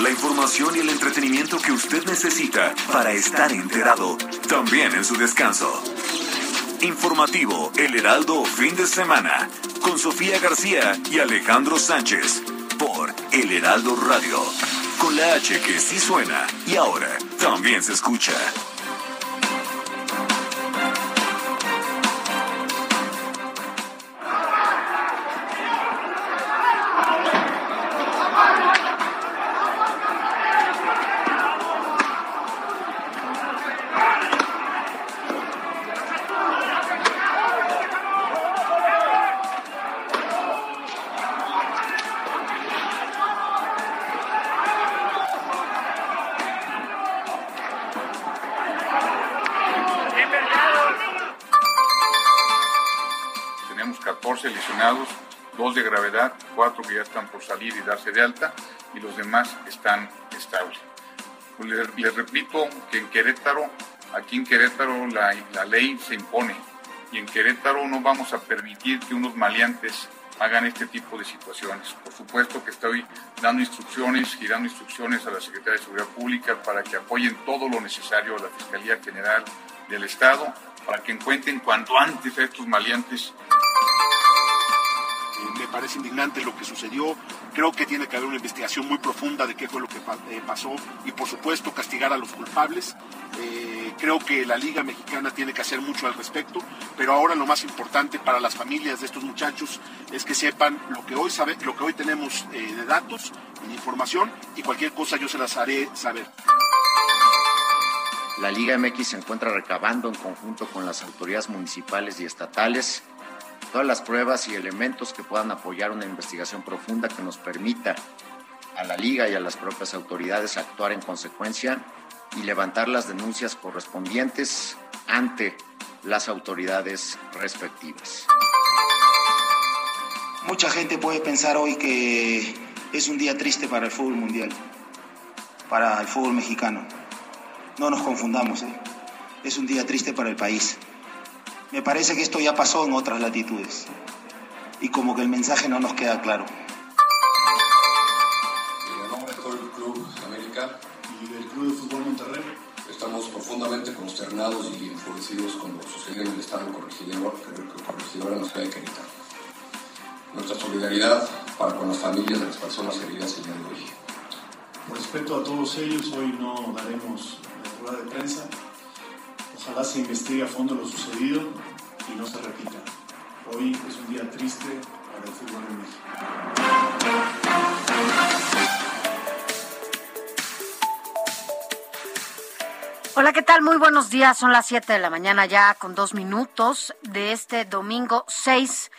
la información y el entretenimiento que usted necesita para estar enterado, también en su descanso. Informativo El Heraldo Fin de Semana, con Sofía García y Alejandro Sánchez, por El Heraldo Radio, con la H que sí suena y ahora también se escucha. Cuatro que ya están por salir y darse de alta, y los demás están estables. Pues les, les repito que en Querétaro, aquí en Querétaro la, la ley se impone, y en Querétaro no vamos a permitir que unos maleantes hagan este tipo de situaciones. Por supuesto que estoy dando instrucciones, girando instrucciones a la Secretaría de Seguridad Pública para que apoyen todo lo necesario a la Fiscalía General del Estado, para que encuentren cuanto antes a estos maleantes me parece indignante lo que sucedió. Creo que tiene que haber una investigación muy profunda de qué fue lo que eh, pasó y por supuesto castigar a los culpables. Eh, creo que la Liga Mexicana tiene que hacer mucho al respecto, pero ahora lo más importante para las familias de estos muchachos es que sepan lo que hoy, sabe, lo que hoy tenemos eh, de datos de información y cualquier cosa yo se las haré saber. La Liga MX se encuentra recabando en conjunto con las autoridades municipales y estatales todas las pruebas y elementos que puedan apoyar una investigación profunda que nos permita a la Liga y a las propias autoridades actuar en consecuencia y levantar las denuncias correspondientes ante las autoridades respectivas. Mucha gente puede pensar hoy que es un día triste para el fútbol mundial, para el fútbol mexicano. No nos confundamos, ¿eh? es un día triste para el país. Me parece que esto ya pasó en otras latitudes y como que el mensaje no nos queda claro. En nombre de todo el Club América Y del Club de Fútbol Monterrey. estamos profundamente consternados y enfurecidos con lo sucedido en el estado corregidor, corregidor en la ciudad de Querétaro. Nuestra solidaridad para con las familias de las personas heridas el día de hoy. Por respeto a todos ellos, hoy no daremos la rueda de prensa. Ojalá se investigue a fondo lo sucedido y no se repita. Hoy es un día triste para el fútbol en México. Hola, ¿qué tal? Muy buenos días. Son las 7 de la mañana ya con dos minutos de este domingo 6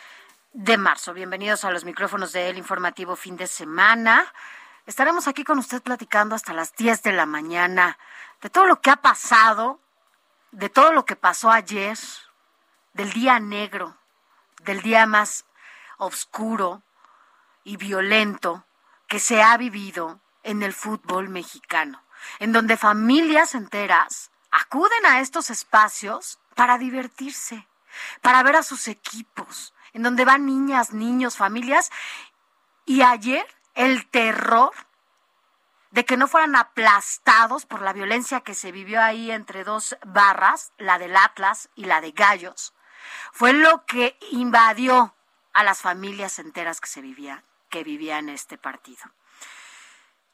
de marzo. Bienvenidos a los micrófonos del informativo fin de semana. Estaremos aquí con usted platicando hasta las 10 de la mañana de todo lo que ha pasado, de todo lo que pasó ayer, del día negro, del día más oscuro y violento que se ha vivido en el fútbol mexicano, en donde familias enteras acuden a estos espacios para divertirse, para ver a sus equipos, en donde van niñas, niños, familias, y ayer el terror de que no fueran aplastados por la violencia que se vivió ahí entre dos barras, la del Atlas y la de Gallos, fue lo que invadió a las familias enteras que se vivían, que vivían este partido.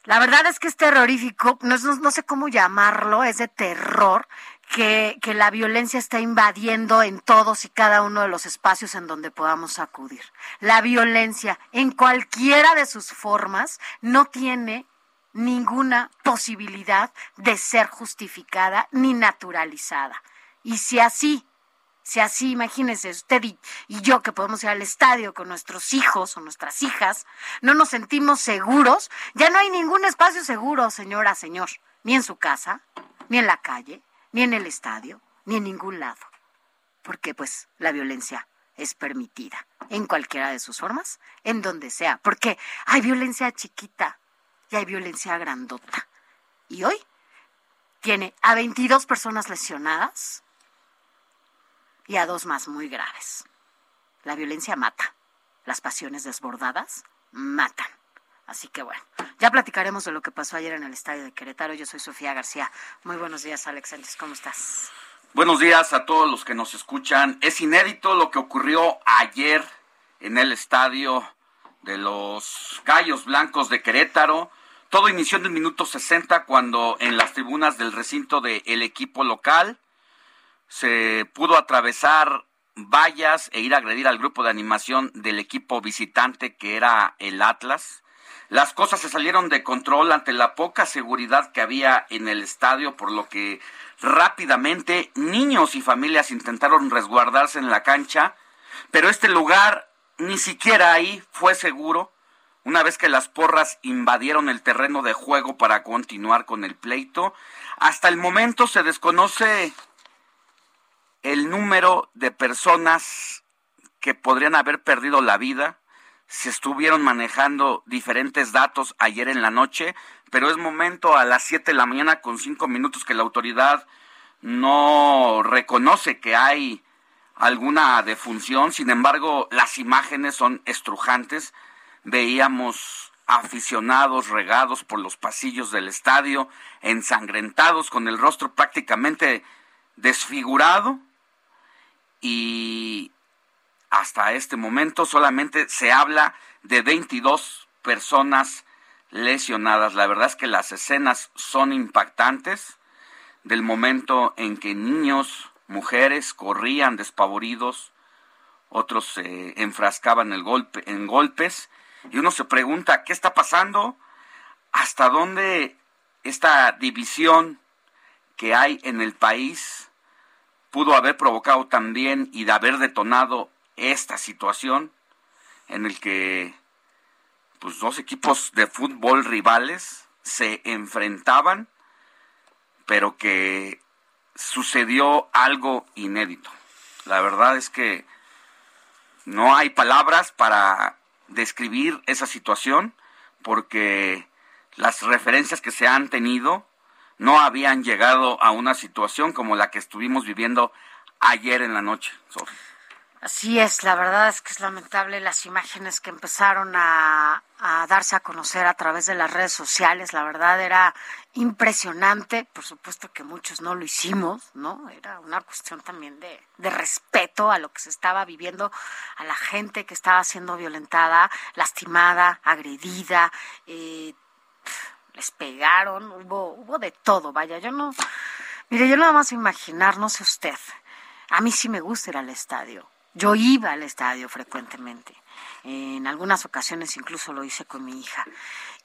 La verdad es que es terrorífico, no, no- no sé cómo llamarlo, es de terror que, que la violencia está invadiendo en todos y cada uno de los espacios en donde podamos acudir. La violencia, en cualquiera de sus formas, no tiene ninguna posibilidad de ser justificada ni naturalizada. Y si así Si así, imagínese usted y, yo que podemos ir al estadio con nuestros hijos o nuestras hijas, no nos sentimos seguros, ya no hay ningún espacio seguro, señora, señor, ni en su casa, ni en la calle, ni en el estadio, ni en ningún lado. Porque pues la violencia es permitida en cualquiera de sus formas, en donde sea, porque hay violencia chiquita y hay violencia grandota. Y hoy tiene a 22 personas lesionadas y a dos más muy graves. La violencia mata, las pasiones desbordadas matan. Así que bueno, ya platicaremos de lo que pasó ayer en el estadio de Querétaro. Yo soy Sofía García. Muy buenos días, Alex ¿Cómo estás? Buenos días a todos los que nos escuchan. Es inédito lo que ocurrió ayer en el estadio de los Gallos Blancos de Querétaro. Todo inició en el minuto 60 cuando en las tribunas del recinto del equipo local se pudo atravesar vallas e ir a agredir al grupo de animación del equipo visitante que era el Atlas. Las cosas se salieron de control ante la poca seguridad que había en el estadio, por lo que rápidamente niños y familias intentaron resguardarse en la cancha, pero este lugar ni siquiera ahí fue seguro una vez que las porras invadieron el terreno de juego para continuar con el pleito. Hasta el momento se desconoce el número de personas que podrían haber perdido la vida se estuvieron manejando diferentes datos ayer en la noche, pero es momento a las 7 de la mañana con 5 minutos que la autoridad no reconoce que hay alguna defunción, sin embargo las imágenes son estrujantes, veíamos aficionados regados por los pasillos del estadio, ensangrentados con el rostro prácticamente desfigurado y hasta este momento solamente se habla de 22 personas lesionadas. La verdad es que las escenas son impactantes del momento en que niños, mujeres corrían despavoridos, otros se enfrascaban el golpe, en golpes y uno se pregunta qué está pasando, hasta dónde esta división que hay en el país pudo haber provocado también y de haber detonado esta situación en el que pues dos equipos de fútbol rivales se enfrentaban, pero que sucedió algo inédito. La verdad es que no hay palabras para describir esa situación porque las referencias que se han tenido no habían llegado a una situación como la que estuvimos viviendo ayer en la noche. Así es, la verdad es que es lamentable las imágenes que empezaron a, darse a conocer a través de las redes sociales. La verdad era impresionante. Por supuesto que muchos no lo hicimos, ¿no? Era una cuestión también de, respeto a lo que se estaba viviendo, a la gente que estaba siendo violentada, lastimada, agredida. Eh, les pegaron, hubo, hubo de todo. Vaya, yo no. Mire, yo nada más imaginar, no sé usted. A mí sí me gusta ir al estadio yo iba al estadio frecuentemente. En algunas ocasiones incluso lo hice con mi hija.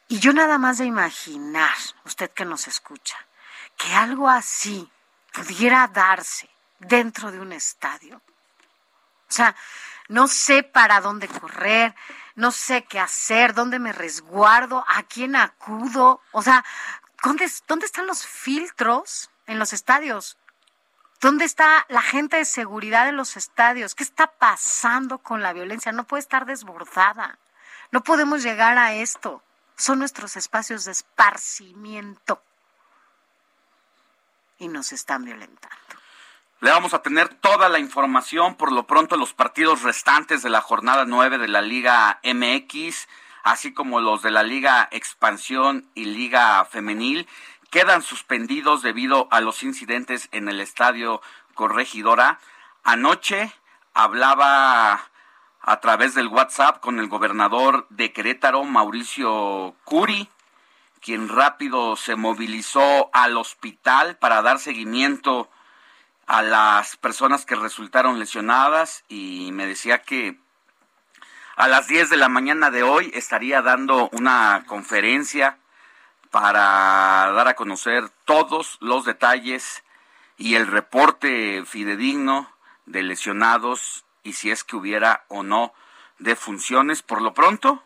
Y yo nada más de imaginar, usted que nos escucha, que algo así pudiera darse dentro de un estadio. O sea, no sé para dónde correr, no sé qué hacer, dónde me resguardo, a quién acudo. O sea, ¿dónde, dónde están los filtros en los estadios? ¿Dónde está la gente de seguridad en los estadios? ¿Qué está pasando con la violencia? No puede estar desbordada. No podemos llegar a esto. Son nuestros espacios de esparcimiento. Y nos están violentando. Le vamos a tener toda la información, por lo pronto los partidos restantes de la jornada 9 de la Liga MX, así como los de la Liga Expansión y Liga Femenil quedan suspendidos debido a los incidentes en el estadio Corregidora. Anoche hablaba a través del WhatsApp con el gobernador de Querétaro, Mauricio Curi, quien rápido se movilizó al hospital para dar seguimiento a las personas que resultaron lesionadas y me decía que a las 10 de la mañana de hoy estaría dando una conferencia para dar a conocer todos los detalles y el reporte fidedigno de lesionados y si es que hubiera o no defunciones. Por lo pronto,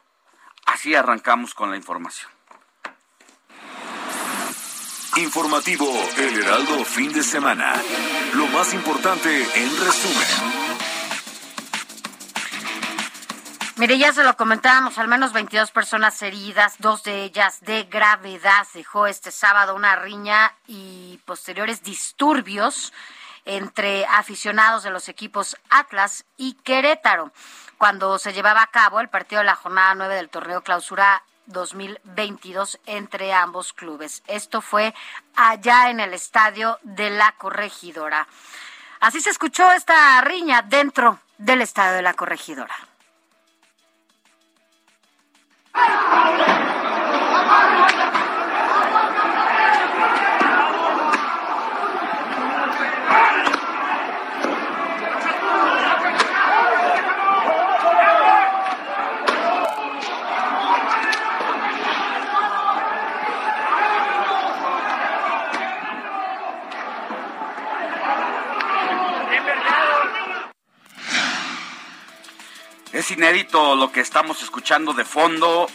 así arrancamos con la información. Informativo El Heraldo fin de semana. Lo más importante en resumen. Mire, ya se lo comentábamos, al menos 22 personas heridas, dos de ellas de gravedad. Dejó este sábado una riña y posteriores disturbios entre aficionados de los equipos Atlas y Querétaro, cuando se llevaba a cabo el partido de la jornada 9 del torneo clausura 2022 entre ambos clubes. Esto fue allá en el estadio de la Corregidora. Así se escuchó esta riña dentro del estadio de la Corregidora. Hey, hold it! Es inédito lo que estamos escuchando de fondo.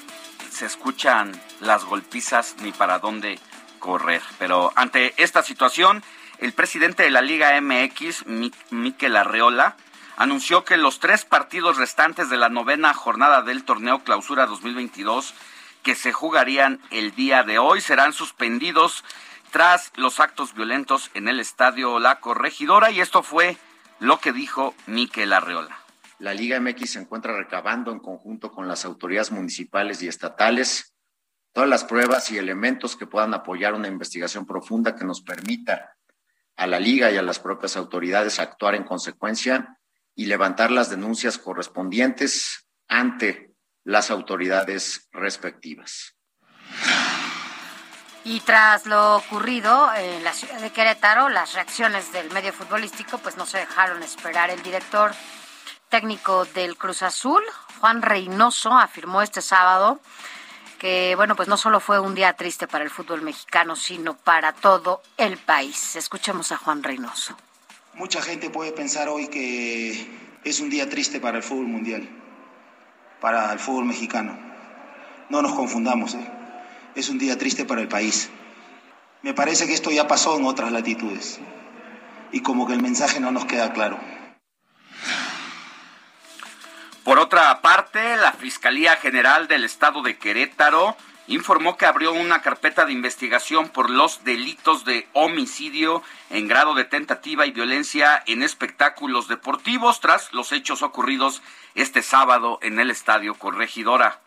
Se escuchan las golpizas ni para dónde correr. Pero ante esta situación, el presidente de la Liga MX, Miquel Arreola, anunció que los tres partidos restantes de la novena jornada del torneo Clausura 2022 que se jugarían el día de hoy serán suspendidos tras los actos violentos en el estadio La Corregidora y esto fue lo que dijo Miquel Arreola. La Liga MX se encuentra recabando en conjunto con las autoridades municipales y estatales todas las pruebas y elementos que puedan apoyar una investigación profunda que nos permita a la Liga y a las propias autoridades actuar en consecuencia y levantar las denuncias correspondientes ante las autoridades respectivas. Y tras lo ocurrido en la ciudad de Querétaro, las reacciones del medio futbolístico pues no se dejaron esperar. El director técnico del Cruz Azul, Juan Reynoso, afirmó este sábado que, bueno, pues no solo fue un día triste para el fútbol mexicano, sino para todo el país. Escuchemos a Juan Reynoso. Mucha gente puede pensar hoy que es un día triste para el fútbol mundial, para el fútbol mexicano. No nos confundamos, ¿eh? es un día triste para el país. Me parece que esto ya pasó en otras latitudes y como que el mensaje no nos queda claro. Por otra parte, la Fiscalía General del Estado de Querétaro informó que abrió una carpeta de investigación por los delitos de homicidio en grado de tentativa y violencia en espectáculos deportivos tras los hechos ocurridos este sábado en el Estadio Corregidora.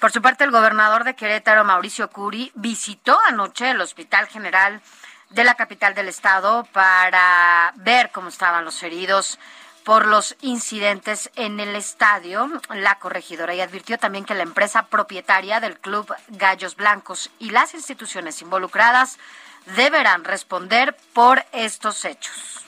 Por su parte, el gobernador de Querétaro, Mauricio Curi, visitó anoche el Hospital General de la capital del estado para ver cómo estaban los heridos por los incidentes en el estadio, la corregidora, y advirtió también que la empresa propietaria del club Gallos Blancos y las instituciones involucradas deberán responder por estos hechos.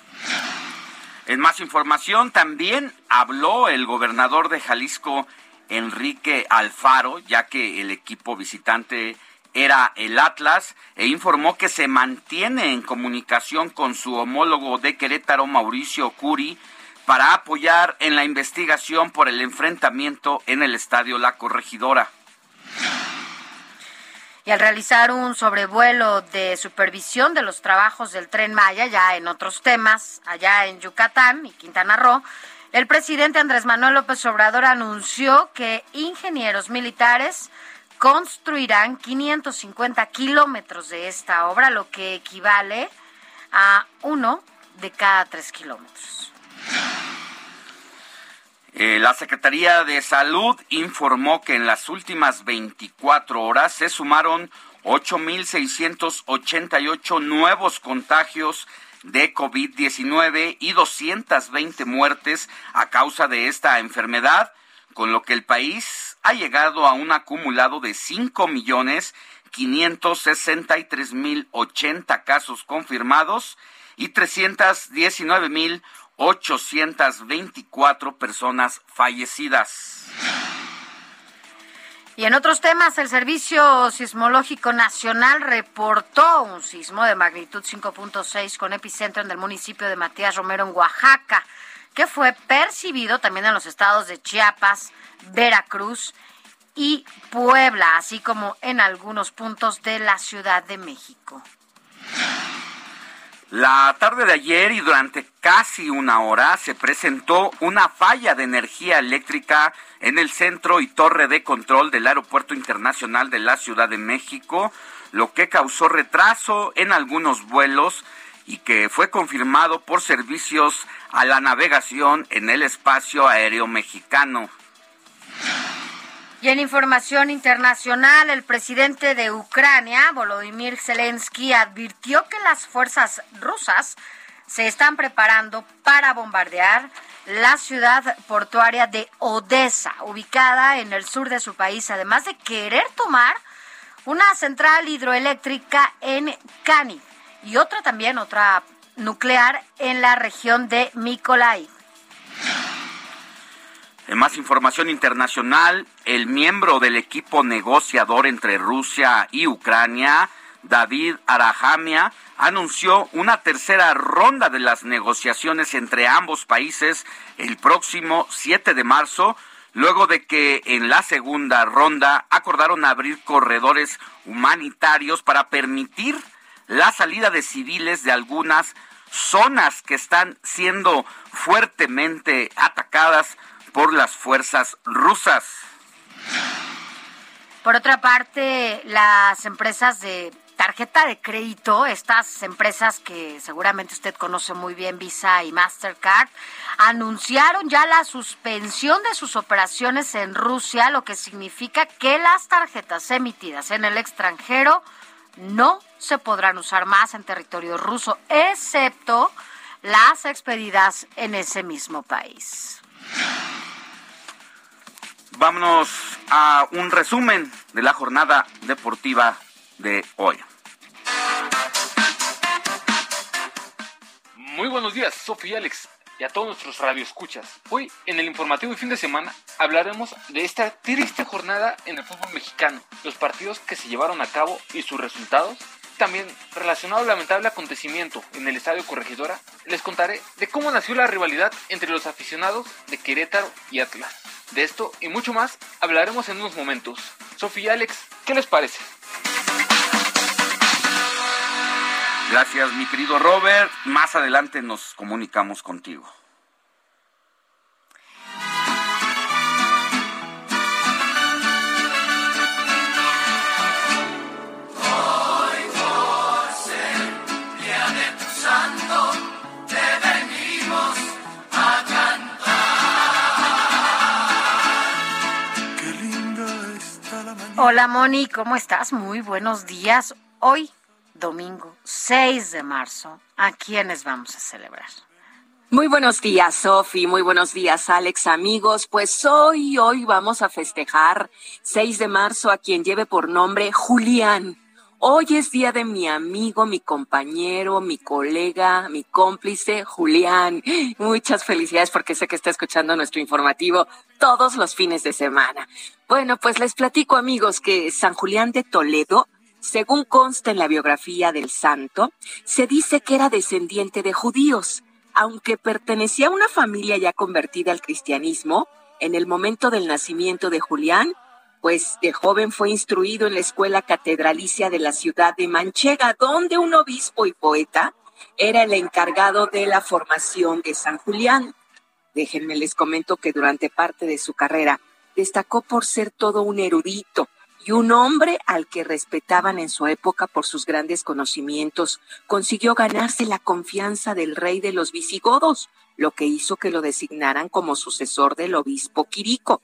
En más información, también habló el gobernador de Jalisco, Enrique Alfaro, ya que el equipo visitante era el Atlas, e informó que se mantiene en comunicación con su homólogo de Querétaro, Mauricio Curi, para apoyar en la investigación por el enfrentamiento en el estadio La Corregidora. Y al realizar un sobrevuelo de supervisión de los trabajos del tren Maya, ya en otros temas, allá en Yucatán y Quintana Roo, el presidente Andrés Manuel López Obrador anunció que ingenieros militares construirán 550 kilómetros de esta obra, lo que equivale a uno de cada tres kilómetros. Eh, la Secretaría de Salud informó que en las últimas 24 horas se sumaron 8.688 nuevos contagios de COVID-19 y 220 muertes a causa de esta enfermedad, con lo que el país ha llegado a un acumulado de 5.563.080 casos confirmados y 319.000 824 personas fallecidas. Y en otros temas, el Servicio Sismológico Nacional reportó un sismo de magnitud 5.6 con epicentro en el municipio de Matías Romero, en Oaxaca, que fue percibido también en los estados de Chiapas, Veracruz y Puebla, así como en algunos puntos de la Ciudad de México. La tarde de ayer y durante casi una hora se presentó una falla de energía eléctrica en el centro y torre de control del Aeropuerto Internacional de la Ciudad de México, lo que causó retraso en algunos vuelos y que fue confirmado por servicios a la navegación en el espacio aéreo mexicano. Y en información internacional, el presidente de Ucrania, Volodymyr Zelensky, advirtió que las fuerzas rusas se están preparando para bombardear la ciudad portuaria de Odessa, ubicada en el sur de su país, además de querer tomar una central hidroeléctrica en Kani y otra también, otra nuclear en la región de Mykolaiv. En más información internacional, el miembro del equipo negociador entre Rusia y Ucrania, David Arahamia, anunció una tercera ronda de las negociaciones entre ambos países el próximo 7 de marzo, luego de que en la segunda ronda acordaron abrir corredores humanitarios para permitir la salida de civiles de algunas zonas que están siendo fuertemente atacadas por las fuerzas rusas. Por otra parte, las empresas de tarjeta de crédito, estas empresas que seguramente usted conoce muy bien, Visa y Mastercard, anunciaron ya la suspensión de sus operaciones en Rusia, lo que significa que las tarjetas emitidas en el extranjero no se podrán usar más en territorio ruso, excepto las expedidas en ese mismo país. Vámonos a un resumen de la jornada deportiva de hoy. Muy buenos días, Sofía Alex, y a todos nuestros radioescuchas. Hoy, en el informativo y fin de semana, hablaremos de esta triste jornada en el fútbol mexicano, los partidos que se llevaron a cabo y sus resultados. También, relacionado al lamentable acontecimiento en el Estadio Corregidora, les contaré de cómo nació la rivalidad entre los aficionados de Querétaro y Atlas. De esto y mucho más hablaremos en unos momentos. Sofía y Alex, ¿qué les parece? Gracias, mi querido Robert. Más adelante nos comunicamos contigo. Hola Moni, ¿cómo estás? Muy buenos días. Hoy, domingo 6 de marzo, ¿a quiénes vamos a celebrar? Muy buenos días, Sofi. Muy buenos días, Alex, amigos. Pues hoy, hoy vamos a festejar 6 de marzo a quien lleve por nombre Julián. Hoy es día de mi amigo, mi compañero, mi colega, mi cómplice, Julián. Muchas felicidades porque sé que está escuchando nuestro informativo todos los fines de semana. Bueno, pues les platico, amigos, que San Julián de Toledo, según consta en la biografía del santo, se dice que era descendiente de judíos. Aunque pertenecía a una familia ya convertida al cristianismo, en el momento del nacimiento de Julián, pues de joven fue instruido en la escuela catedralicia de la ciudad de Manchega, donde un obispo y poeta era el encargado de la formación de San Julián. Déjenme les comento que durante parte de su carrera destacó por ser todo un erudito y un hombre al que respetaban en su época por sus grandes conocimientos. Consiguió ganarse la confianza del rey de los visigodos, lo que hizo que lo designaran como sucesor del obispo Quirico.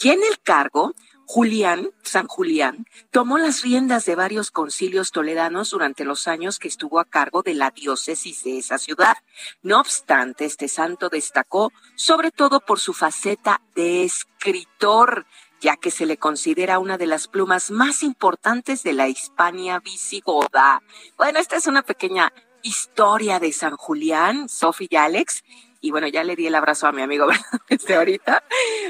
Y en el cargo Julián, San Julián, tomó las riendas de varios concilios toledanos durante los años que estuvo a cargo de la diócesis de esa ciudad. No obstante, este santo destacó sobre todo por su faceta de escritor, ya que se le considera una de las plumas más importantes de la Hispania visigoda. Bueno, esta es una pequeña historia de San Julián, Sofi y Alex. Y bueno, ya le di el abrazo a mi amigo, ¿verdad? Desde ahorita.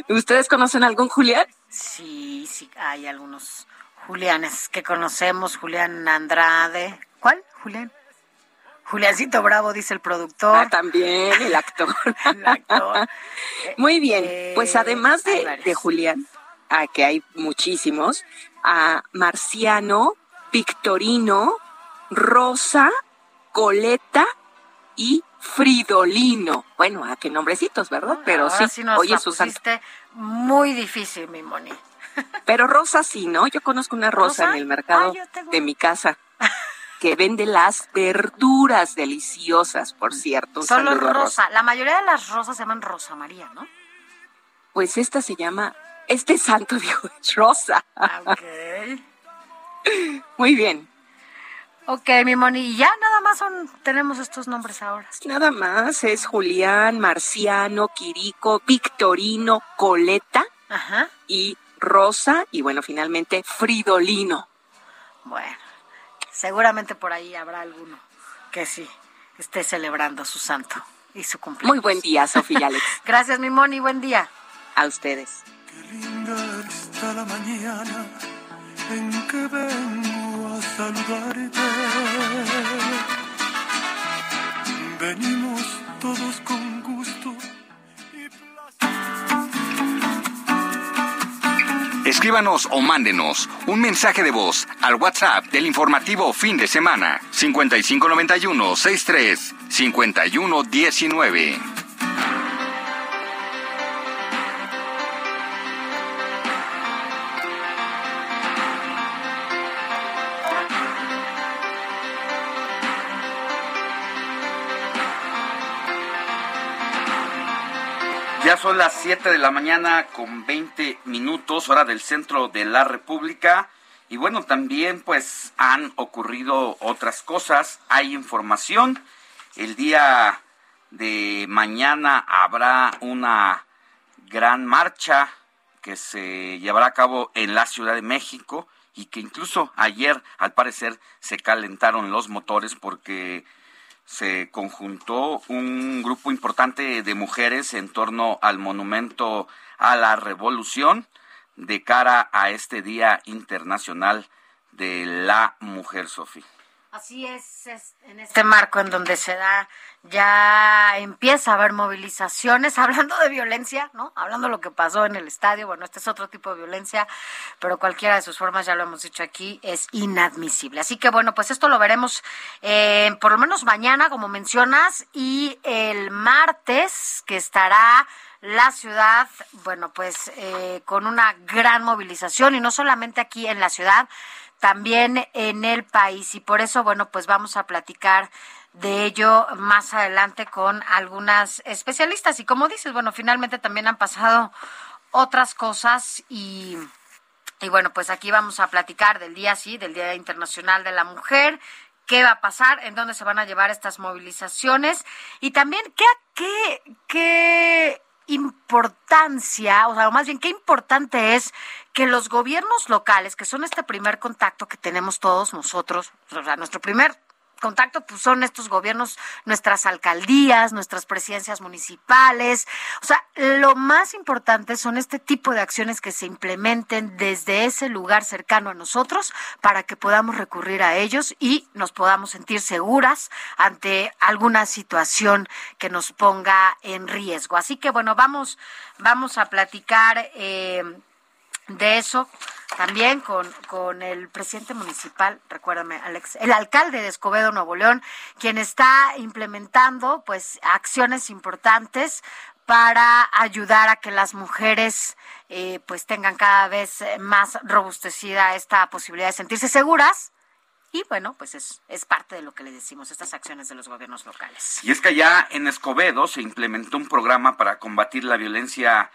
¿Ustedes conocen algún Julián? Sí, sí, hay algunos Julianes que conocemos, Julián Andrade. ¿Cuál? Julián. Juliancito Bravo, dice el productor. Ah, también, el actor. el actor. Muy bien, pues además de, de Julián, a que hay muchísimos, a Marciano, Victorino, Rosa, Coleta y Fridolino. Bueno, a qué nombrecitos, ¿verdad? Pero sí, sí oye, pusiste muy difícil, mi Moni. Pero Rosa sí, ¿no? Yo conozco una Rosa, en el mercado de mi casa que vende las verduras deliciosas, por cierto. Solo rosa. La mayoría de las rosas se llaman Rosa María, ¿no? Pues esta se llama, este santo dijo es Rosa. Ok. Muy bien. Ok, mi Moni, y ya nada más son, tenemos estos nombres ahora. Nada más, es Julián, Marciano, Quirico, Victorino, Coleta y Rosa, y bueno, finalmente Fridolino. Bueno, seguramente por ahí habrá alguno que sí esté celebrando su santo y su cumpleaños. Muy buen día, Sofía Alex. Gracias, mi Moni, buen día. A ustedes. Qué linda está la mañana en que vengo saludarte. Venimos todos con gusto Escríbanos o mándenos un mensaje de voz al WhatsApp del informativo fin de semana 5591 63 5119. Son las 7 de la mañana con 20 minutos, hora del centro de la República. Y bueno, también pues han ocurrido otras cosas. Hay información. El día de mañana habrá una gran marcha que se llevará a cabo en la Ciudad de México y que incluso ayer al parecer se calentaron los motores porque se conjuntó un grupo importante de mujeres en torno al monumento a la revolución de cara a este Día Internacional de la Mujer, Sofía. Así es, en este marco en donde se da, ya empieza a haber movilizaciones, hablando de violencia, ¿no? Hablando de lo que pasó en el estadio, bueno, este es otro tipo de violencia, pero cualquiera de sus formas, ya lo hemos dicho aquí, es inadmisible. Así que bueno, pues esto lo veremos eh, por lo menos mañana, como mencionas, y el martes, que estará la ciudad, bueno, pues eh, con una gran movilización, y no solamente aquí en la ciudad, también en el país. Y por eso, bueno, pues vamos a platicar de ello más adelante con algunas especialistas. Y como dices, bueno, finalmente también han pasado otras cosas y, y bueno, pues aquí vamos a platicar del día, sí, del Día Internacional de la Mujer, qué va a pasar, en dónde se van a llevar estas movilizaciones y también qué, qué, qué importancia, o sea, más bien qué importante es que los gobiernos locales, que son este primer contacto que tenemos todos nosotros, o sea, nuestro primer contacto pues son estos gobiernos, nuestras alcaldías, nuestras presidencias municipales. O sea, lo más importante son este tipo de acciones que se implementen desde ese lugar cercano a nosotros para que podamos recurrir a ellos y nos podamos sentir seguras ante alguna situación que nos ponga en riesgo. Así que bueno, vamos, vamos a platicar eh, de eso también con, con el presidente municipal, recuérdame, Alex, el alcalde de Escobedo, Nuevo León, quien está implementando pues acciones importantes para ayudar a que las mujeres eh, pues tengan cada vez más robustecida esta posibilidad de sentirse seguras. Y bueno, pues es, es parte de lo que le decimos, estas acciones de los gobiernos locales. Y es que allá en Escobedo se implementó un programa para combatir la violencia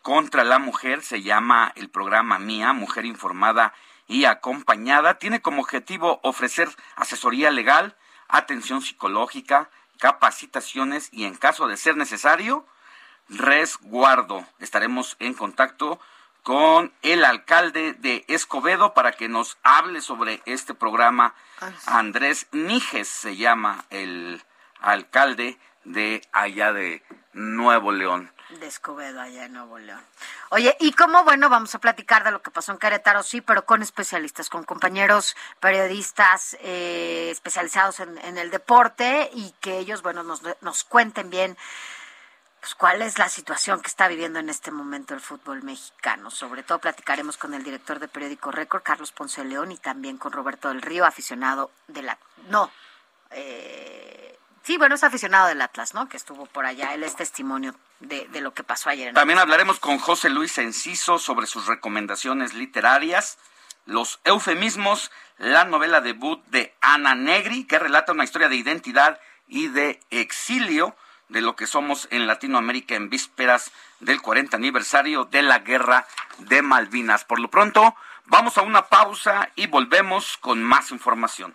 contra la mujer, se llama el programa MIA, Mujer Informada y Acompañada. Tiene como objetivo ofrecer asesoría legal, atención psicológica, capacitaciones y en caso de ser necesario, resguardo. Estaremos en contacto con el alcalde de Escobedo para que nos hable sobre este programa. Andrés Níges se llama el alcalde de allá de Nuevo León. De allá en Nuevo León. Oye, y como bueno, vamos a platicar de lo que pasó en Querétaro, sí, pero con especialistas, con compañeros periodistas eh, especializados en, en, el deporte y que ellos, bueno, nos, nos cuenten bien pues, cuál es la situación que está viviendo en este momento el fútbol mexicano. Sobre todo platicaremos con el director de Periódico Récord, Carlos Ponce León, y también con Roberto del Río, aficionado de la... No, eh, sí, bueno, es aficionado del Atlas, ¿no? Que estuvo por allá. Él es testimonio de, lo que pasó ayer. También hablaremos con José Luis Enciso sobre sus recomendaciones literarias, los eufemismos, la novela debut de Ana Negri, que relata una historia de identidad y de exilio de lo que somos en Latinoamérica en vísperas del 40 aniversario de la Guerra de Malvinas. Por lo pronto, vamos a una pausa y volvemos con más información.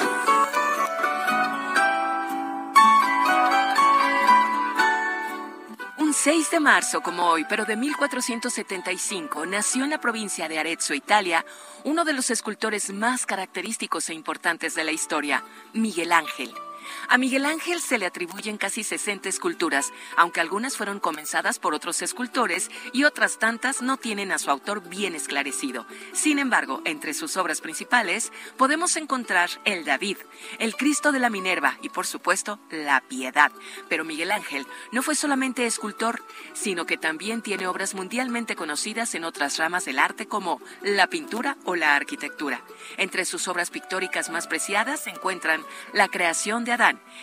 6 de marzo como hoy, pero de 1475, nació en la provincia de Arezzo, Italia, uno de los escultores más característicos e importantes de la historia, Miguel Ángel. A Miguel Ángel se le atribuyen casi 60 esculturas, aunque algunas fueron comenzadas por otros escultores y otras tantas no tienen a su autor bien esclarecido. Sin embargo, entre sus obras principales podemos encontrar el David, el Cristo de la Minerva y, por supuesto, la Piedad. Pero Miguel Ángel no fue solamente escultor, sino que también tiene obras mundialmente conocidas en otras ramas del arte como la pintura o la arquitectura. Entre sus obras pictóricas más preciadas se encuentran la creación de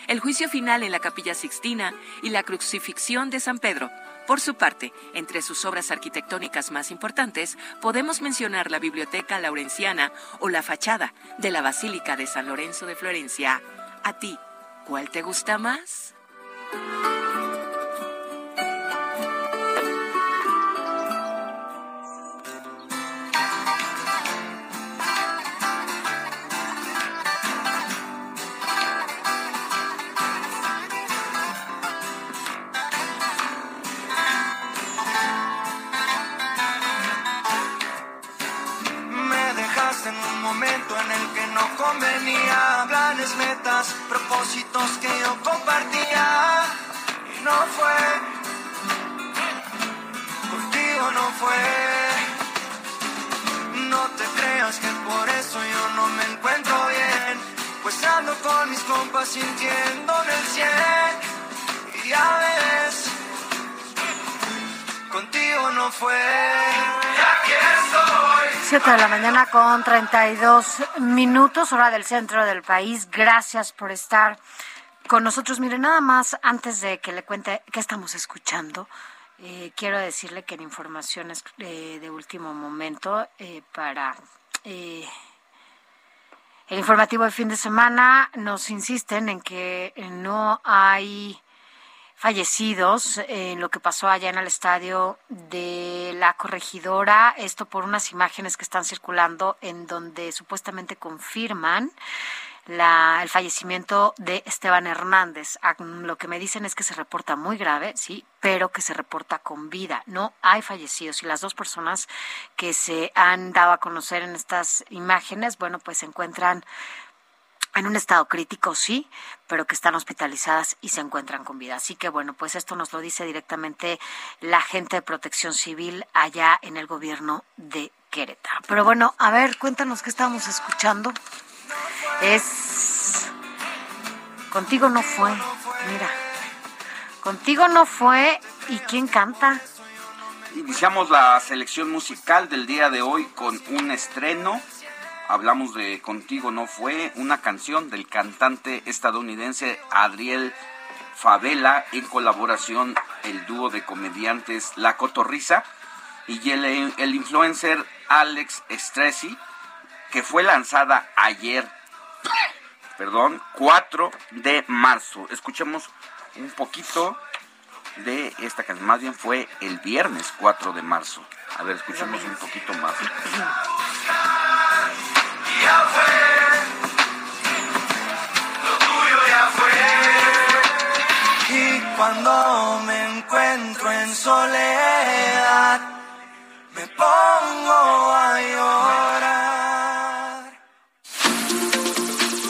El juicio final en la capilla Sixtina y la crucifixión de San Pedro. Por su parte, entre sus obras arquitectónicas más importantes podemos mencionar la Biblioteca Laurenciana o la fachada de la Basílica de San Lorenzo de Florencia. ¿A ti, cuál te gusta más? Que yo compartía. Y no fue, contigo no fue. No te creas que por eso yo no me encuentro bien. Pues ando con mis compas sintiendo en el cien. Y ya ves, contigo no fue. Ya que estoy. 7 de la mañana con 32 minutos, hora del centro del país. Gracias por estar con nosotros. Mire, nada más antes de que le cuente qué estamos escuchando, eh, quiero decirle que en informaciones eh, de último momento eh, para el informativo de fin de semana nos insisten en que no hay fallecidos en lo que pasó allá en el estadio de la corregidora, esto por unas imágenes que están circulando en donde supuestamente confirman la, el fallecimiento de Esteban Hernández. Ah, lo que me dicen es que se reporta muy grave, sí, pero que se reporta con vida. No hay fallecidos y las dos personas que se han dado a conocer en estas imágenes, bueno, pues se encuentran en un estado crítico, sí, pero que están hospitalizadas y se encuentran con vida. Así que bueno, pues esto nos lo dice directamente la gente de protección civil allá en el gobierno de Querétaro. Pero bueno, a ver, cuéntanos qué estábamos escuchando. Es... Contigo no fue, mira. Contigo no fue. ¿Y quién canta? Iniciamos la selección musical del día de hoy con un estreno hablamos de Contigo no fue, una canción del cantante estadounidense Adriel Favela en colaboración el dúo de comediantes La Cotorrisa y el, influencer Alex Stressy, que fue lanzada ayer, perdón, 4 de marzo. Escuchemos un poquito de esta canción, más bien fue el viernes 4 de marzo. A ver, escuchemos un poquito más. Cuando me encuentro en soledad, me pongo a llorar.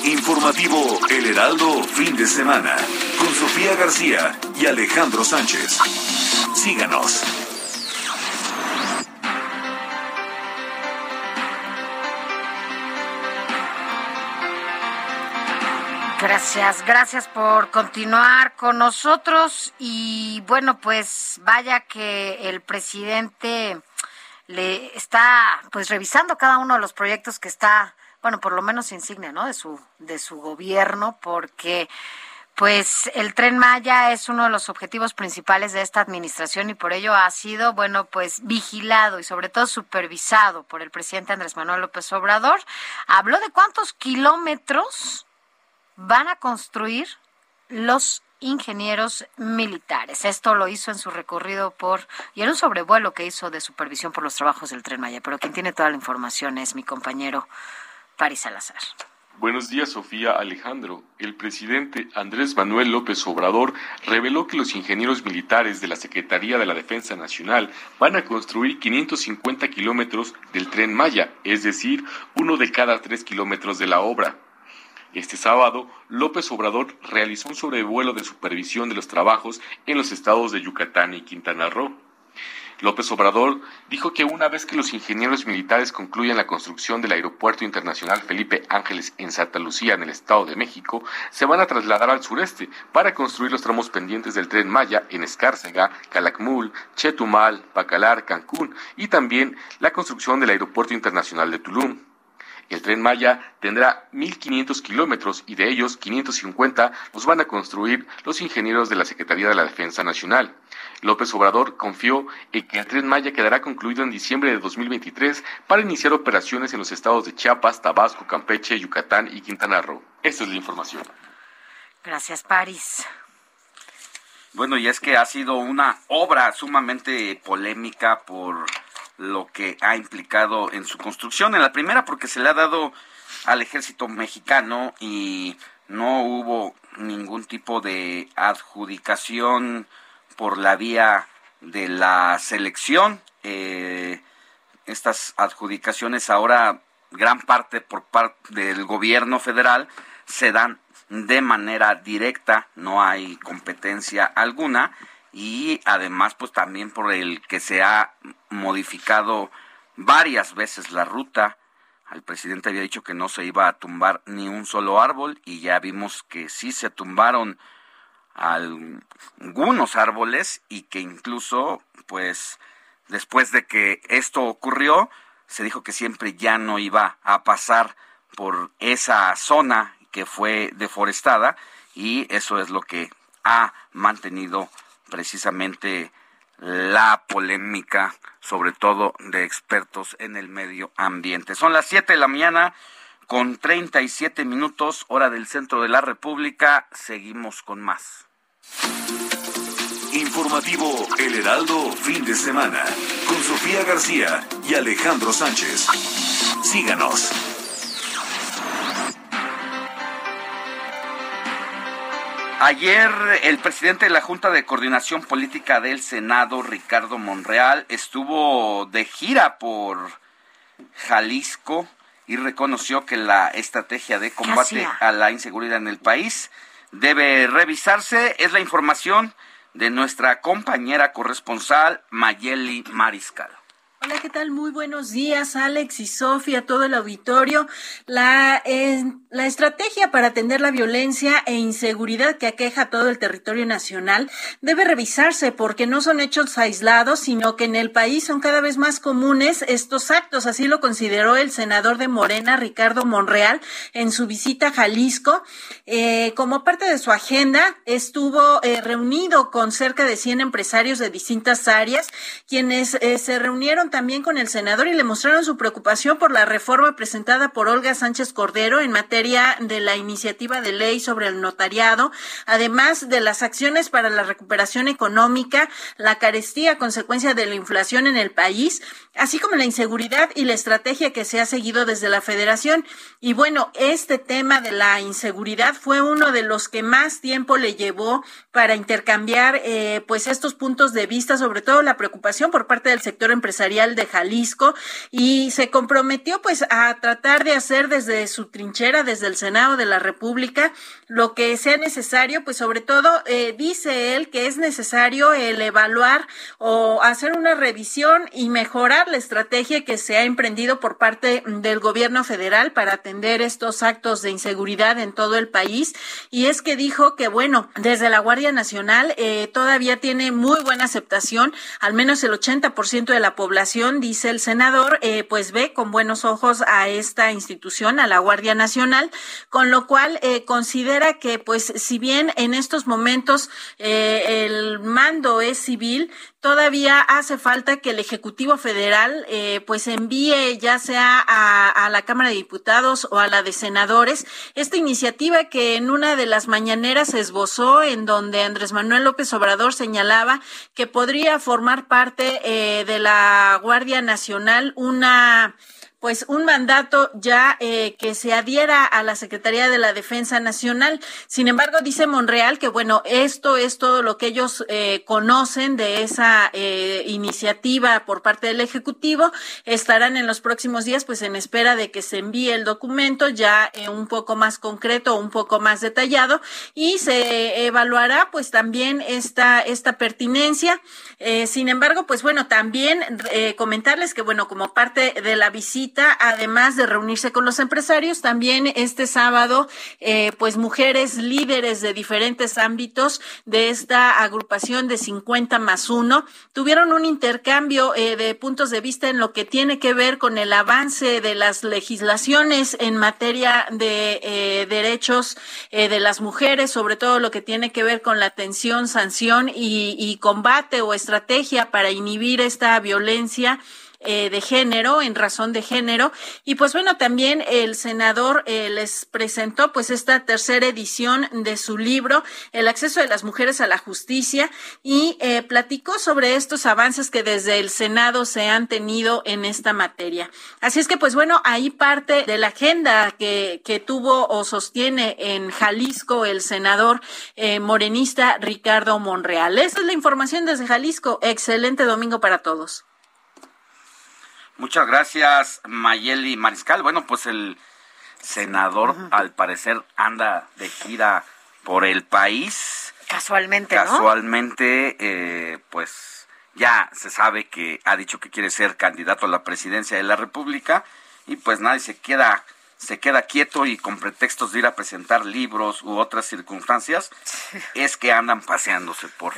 Informativo El Heraldo, fin de semana, con Sofía García y Alejandro Sánchez. Síganos. Gracias, gracias por continuar con nosotros y bueno, pues vaya que el presidente le está pues revisando cada uno de los proyectos que está, bueno, por lo menos insignia, ¿no? de su de su gobierno porque pues el tren Maya es uno de los objetivos principales de esta administración y por ello ha sido, bueno, pues vigilado y sobre todo supervisado por el presidente Andrés Manuel López Obrador. Habló de cuántos kilómetros van a construir los ingenieros militares. Esto lo hizo en su recorrido por, y en un sobrevuelo que hizo de supervisión por los trabajos del Tren Maya. Pero quien tiene toda la información es mi compañero Paris Salazar. Buenos días, Sofía Alejandro. El presidente Andrés Manuel López Obrador reveló que los ingenieros militares de la Secretaría de la Defensa Nacional van a construir 550 kilómetros del tren Maya, es decir, uno de cada tres kilómetros de la obra. Este sábado, López Obrador realizó un sobrevuelo de supervisión de los trabajos en los estados de Yucatán y Quintana Roo. López Obrador dijo que una vez que los ingenieros militares concluyan la construcción del Aeropuerto Internacional Felipe Ángeles en Santa Lucía, en el Estado de México, se van a trasladar al sureste para construir los tramos pendientes del tren Maya en Escárcega, Calakmul, Chetumal, Bacalar, Cancún y también la construcción del Aeropuerto Internacional de Tulum. El tren Maya tendrá 1.500 kilómetros y de ellos 550 los van a construir los ingenieros de la Secretaría de la Defensa Nacional. López Obrador confió en que el tren Maya quedará concluido en diciembre de 2023 para iniciar operaciones en los estados de Chiapas, Tabasco, Campeche, Yucatán y Quintana Roo. Esta es la información. Gracias, París. Bueno, y es que ha sido una obra sumamente polémica por lo que ha implicado en su construcción. En la primera porque se le ha dado al ejército mexicano y no hubo ningún tipo de adjudicación por la vía de la selección. Eh, estas adjudicaciones ahora, gran parte por parte del gobierno federal, se dan de manera directa, no hay competencia alguna y además pues también por el que se ha modificado varias veces la ruta. El presidente había dicho que no se iba a tumbar ni un solo árbol y ya vimos que sí se tumbaron algunos árboles y que incluso pues después de que esto ocurrió se dijo que siempre ya no iba a pasar por esa zona que fue deforestada y eso es lo que ha mantenido precisamente la polémica, sobre todo de expertos en el medio ambiente. Son las 7 de la mañana con 37 minutos, hora del centro de la República. Seguimos con más. Informativo El Heraldo, fin de semana, con Sofía García y Alejandro Sánchez. Síganos. Ayer el presidente de la Junta de Coordinación Política del Senado, Ricardo Monreal, estuvo de gira por Jalisco y reconoció que la estrategia de combate a la inseguridad en el país debe revisarse. Es la información de nuestra compañera corresponsal Mayeli Mariscal. Hola, ¿qué tal? Muy buenos días, Alex y Sofía, todo el auditorio. La, estrategia para atender la violencia e inseguridad que aqueja todo el territorio nacional debe revisarse porque no son hechos aislados, sino que en el país son cada vez más comunes estos actos. Así lo consideró el senador de Morena, Ricardo Monreal, en su visita a Jalisco. Eh, como parte de su agenda, estuvo eh, reunido con cerca de 100 empresarios de distintas áreas, quienes eh, se reunieron también también con el senador y le mostraron su preocupación por la reforma presentada por Olga Sánchez Cordero en materia de la iniciativa de ley sobre el notariado, además de las acciones para la recuperación económica, la carestía consecuencia de la inflación en el país, así como la inseguridad y la estrategia que se ha seguido desde la federación. Y bueno, este tema de la inseguridad fue uno de los que más tiempo le llevó para intercambiar eh, pues estos puntos de vista, sobre todo la preocupación por parte del sector empresarial de Jalisco y se comprometió pues a tratar de hacer desde su trinchera, desde el Senado de la República, lo que sea necesario, pues sobre todo eh, dice él que es necesario el evaluar o hacer una revisión y mejorar la estrategia que se ha emprendido por parte del gobierno federal para atender estos actos de inseguridad en todo el país. Y es que dijo que, bueno, desde la Guardia Nacional eh, todavía tiene muy buena aceptación, al menos el 80% de la población, dice el senador, eh, pues ve con buenos ojos a esta institución, a la Guardia Nacional, con lo cual eh, considera que, pues, si bien en estos momentos el mando es civil, todavía hace falta que el Ejecutivo Federal eh, pues envíe ya sea a, a, la Cámara de Diputados o a la de Senadores esta iniciativa que en una de las mañaneras se esbozó en donde Andrés Manuel López Obrador señalaba que podría formar parte eh, de la Guardia Nacional una pues un mandato ya eh, que se adhiera a la Secretaría de la Defensa Nacional. Sin embargo, dice Monreal que bueno, esto es todo lo que ellos eh, conocen de esa eh, iniciativa por parte del Ejecutivo. Estarán en los próximos días pues en espera de que se envíe el documento ya un poco más concreto, un poco más detallado y se evaluará pues también esta, esta pertinencia. sin embargo, pues bueno, también comentarles que bueno, como parte de la visita además de reunirse con los empresarios, también este sábado, eh, pues mujeres líderes de diferentes ámbitos de esta agrupación de 50 más uno tuvieron un intercambio eh, de puntos de vista en lo que tiene que ver con el avance de las legislaciones en materia de eh, derechos de las mujeres, sobre todo lo que tiene que ver con la atención, sanción y combate o estrategia para inhibir esta violencia eh, de género, en razón de género. Y pues bueno, también el senador eh, les presentó pues esta tercera edición de su libro, El acceso de las mujeres a la justicia, y eh, platicó sobre estos avances que desde el Senado se han tenido en esta materia. Así es que pues bueno, ahí parte de la agenda que, que tuvo o sostiene en Jalisco el senador morenista Ricardo Monreal. Esa es la información desde Jalisco. Excelente domingo para todos. Muchas gracias, Mayeli Mariscal. Bueno, pues el senador al parecer anda de gira por el país. Casualmente, Casualmente, eh, pues ya se sabe que ha dicho que quiere ser candidato a la presidencia de la República y pues nadie se queda se queda quieto y con pretextos de ir a presentar libros u otras circunstancias, es que andan paseándose por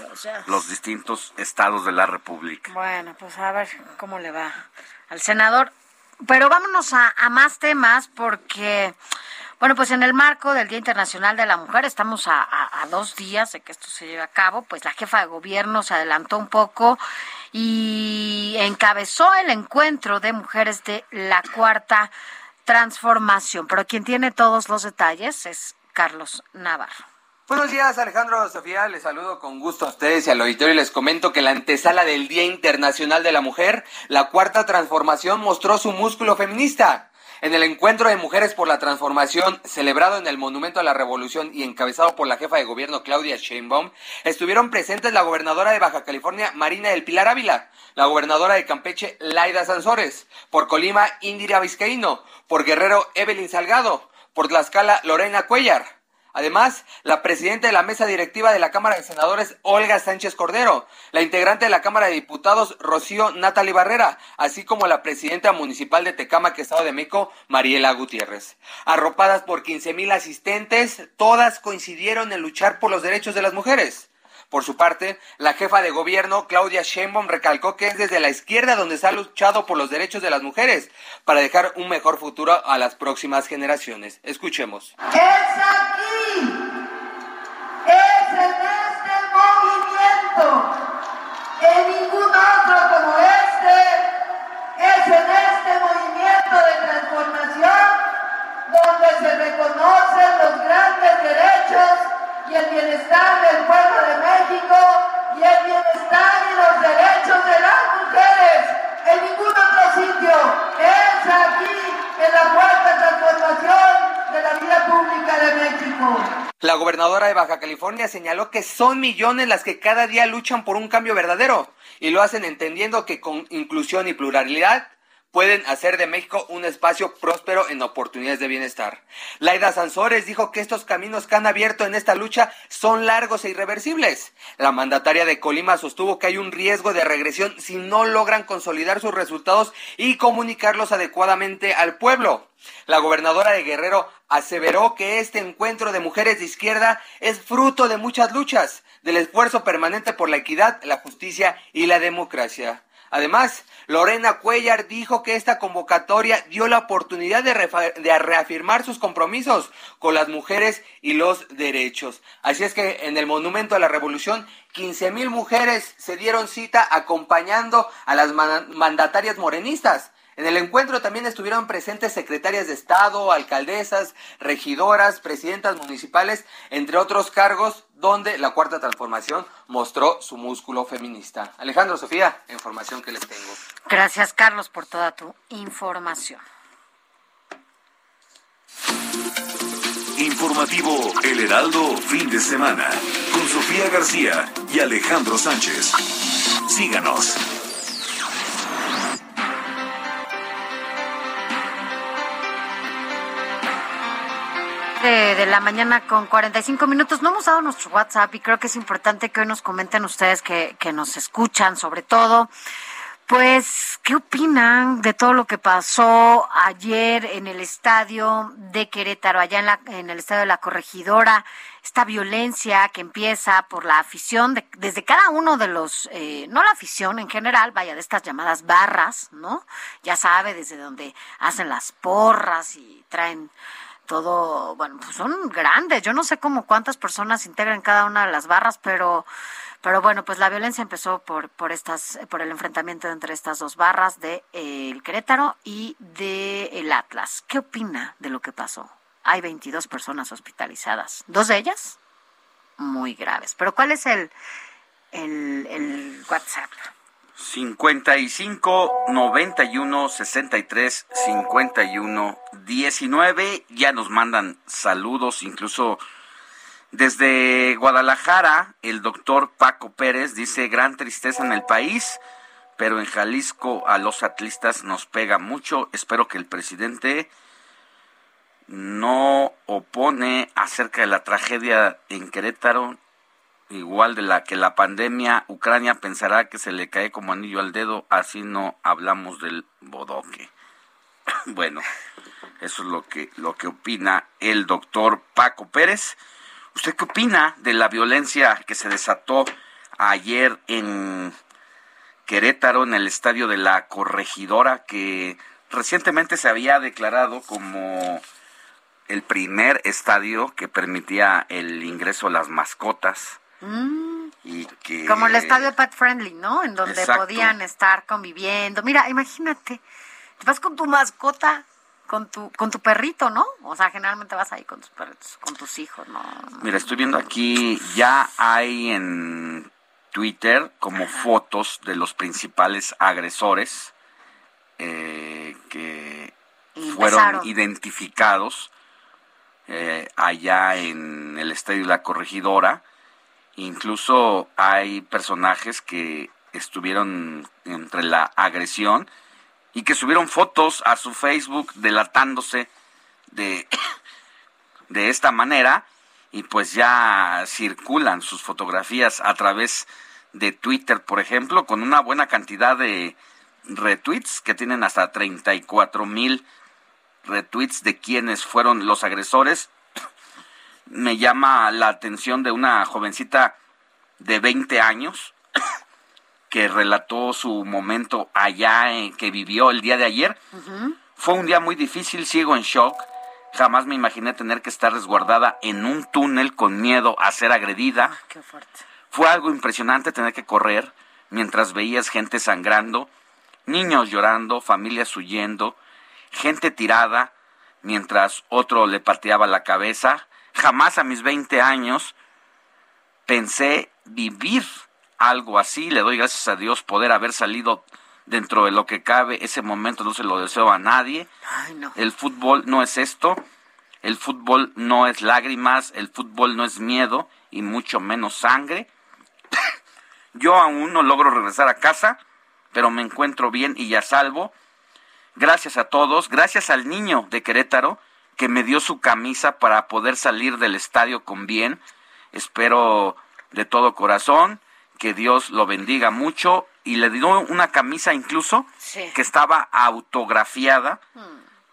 los distintos estados de la República. Bueno, pues a ver cómo le va al senador. Pero vámonos a, más temas porque, bueno, pues en el marco del Día Internacional de la Mujer, estamos a, a, dos días de que esto se lleve a cabo, pues la jefa de gobierno se adelantó un poco y encabezó el encuentro de mujeres de la cuarta transformación. Pero quien tiene todos los detalles es Carlos Navarro. Buenos días, Alejandro Sofía. Les saludo con gusto a ustedes y al auditorio. Les comento que la antesala del Día Internacional de la Mujer, la cuarta transformación, mostró su músculo feminista. En el encuentro de mujeres por la transformación celebrado en el Monumento a la Revolución y encabezado por la jefa de gobierno Claudia Sheinbaum, estuvieron presentes la gobernadora de Baja California Marina del Pilar Ávila, la gobernadora de Campeche Laida Sansores, por Colima Indira Vizcaíno, por Guerrero Evelyn Salgado, por Tlaxcala Lorena Cuellar Además, la presidenta de la mesa directiva de la Cámara de Senadores, Olga Sánchez Cordero, la integrante de la Cámara de Diputados, Rocío Natalie Barrera, así como la presidenta municipal de Tecama, Estado de México, Mariela Gutiérrez. Arropadas por 15 mil asistentes, todas coincidieron en luchar por los derechos de las mujeres. Por su parte, la jefa de gobierno, Claudia Sheinbaum, recalcó que es desde la izquierda donde se ha luchado por los derechos de las mujeres para dejar un mejor futuro a las próximas generaciones. Escuchemos. Es aquí, es en este movimiento, en ningún otro como este, Es en este movimiento de transformación donde se reconocen los grandes derechos y el bienestar del pueblo de México y el bienestar y los derechos de las mujeres en ningún otro sitio. Es aquí, en la cuarta transformación de la vida pública de México. La gobernadora de Baja California señaló que son millones las que cada día luchan por un cambio verdadero y lo hacen entendiendo que con inclusión y pluralidad pueden hacer de México un espacio próspero en oportunidades de bienestar. Laida Sansores dijo que estos caminos que han abierto en esta lucha son largos e irreversibles. La mandataria de Colima sostuvo que hay un riesgo de regresión si no logran consolidar sus resultados y comunicarlos adecuadamente al pueblo. La gobernadora de Guerrero aseveró que este encuentro de mujeres de izquierda es fruto de muchas luchas, del esfuerzo permanente por la equidad, la justicia y la democracia. Además, Lorena Cuellar dijo que esta convocatoria dio la oportunidad de, reafirmar sus compromisos con las mujeres y los derechos. Así es que en el Monumento a la Revolución, 15 mil mujeres se dieron cita acompañando a las mandatarias morenistas. En el encuentro también estuvieron presentes secretarias de Estado, alcaldesas, regidoras, presidentas municipales, entre otros cargos, donde la Cuarta Transformación mostró su músculo feminista. Alejandro, Sofía, información que les tengo. Gracias, Carlos, por toda tu información. Informativo El Heraldo, fin de semana, con Sofía García y Alejandro Sánchez. Síganos. De, la mañana con 45 minutos. No hemos dado nuestro WhatsApp y creo que es importante que hoy nos comenten ustedes que, que nos escuchan, sobre todo. Pues, ¿qué opinan de todo lo que pasó ayer en el estadio de Querétaro, allá en, la, en el estadio de la Corregidora? Esta violencia que empieza por la afición, de, desde cada uno de los, eh, no la afición en general, vaya, de estas llamadas barras, ¿no? Ya sabe, desde donde hacen las porras y traen todo, bueno, pues son grandes. Yo no sé cómo cuántas personas integran cada una de las barras, pero pero bueno, pues la violencia empezó por por estas por el enfrentamiento entre estas dos barras de eh, el Querétaro y de el Atlas. ¿Qué opina de lo que pasó? Hay 22 personas hospitalizadas, dos de ellas muy graves. Pero ¿cuál es el el, el WhatsApp? 55 91 63 51 19. Ya nos mandan saludos, incluso desde Guadalajara, el doctor Paco Pérez dice: gran tristeza en el país, pero en Jalisco a los atlistas nos pega mucho. Espero que el presidente no opone acerca de la tragedia en Querétaro igual de la que la pandemia, Ucrania pensará que se le cae como anillo al dedo, así no hablamos del bodoque. bueno, eso es lo que, lo que opina el doctor Paco Pérez. ¿Usted qué opina de la violencia que se desató ayer en Querétaro, en el estadio de la Corregidora, que recientemente se había declarado como el primer estadio que permitía el ingreso a las mascotas? Mm. Y que... Como el estadio Pet Friendly, ¿no? En donde Exacto. podían estar conviviendo. Mira, imagínate, te vas con tu mascota, con tu, con tu perrito, ¿no? O sea, generalmente vas ahí con tus perritos, con tus hijos, ¿no? Mira, estoy viendo aquí, ya hay en Twitter como fotos de los principales agresores eh, que fueron Empezaron. identificados eh, allá en el Estadio la Corregidora. Incluso hay personajes que estuvieron entre la agresión y que subieron fotos a su Facebook delatándose de, de esta manera y pues ya circulan sus fotografías a través de Twitter, por ejemplo, con una buena cantidad de retweets que tienen hasta 34 mil retweets de quienes fueron los agresores. Me llama la atención de una jovencita de 20 años que relató su momento allá en que vivió el día de ayer. Fue un día muy difícil, sigo en shock. Jamás me imaginé tener que estar resguardada en un túnel con miedo a ser agredida. Qué fuerte. Fue algo impresionante tener que correr mientras veías gente sangrando niños llorando, familias huyendo, gente tirada, mientras otro le pateaba la cabeza. Jamás a mis 20 años pensé vivir algo así. Le doy gracias a Dios poder haber salido dentro de lo que cabe. Ese momento no se lo deseo a nadie. El fútbol no es esto. El fútbol no es lágrimas. El fútbol no es miedo y mucho menos sangre. Yo aún no logro regresar a casa, pero me encuentro bien y ya salvo. Gracias a todos, gracias al niño de Querétaro que me dio su camisa para poder salir del estadio con bien. Espero de todo corazón que Dios lo bendiga mucho y le dio una camisa incluso que estaba autografiada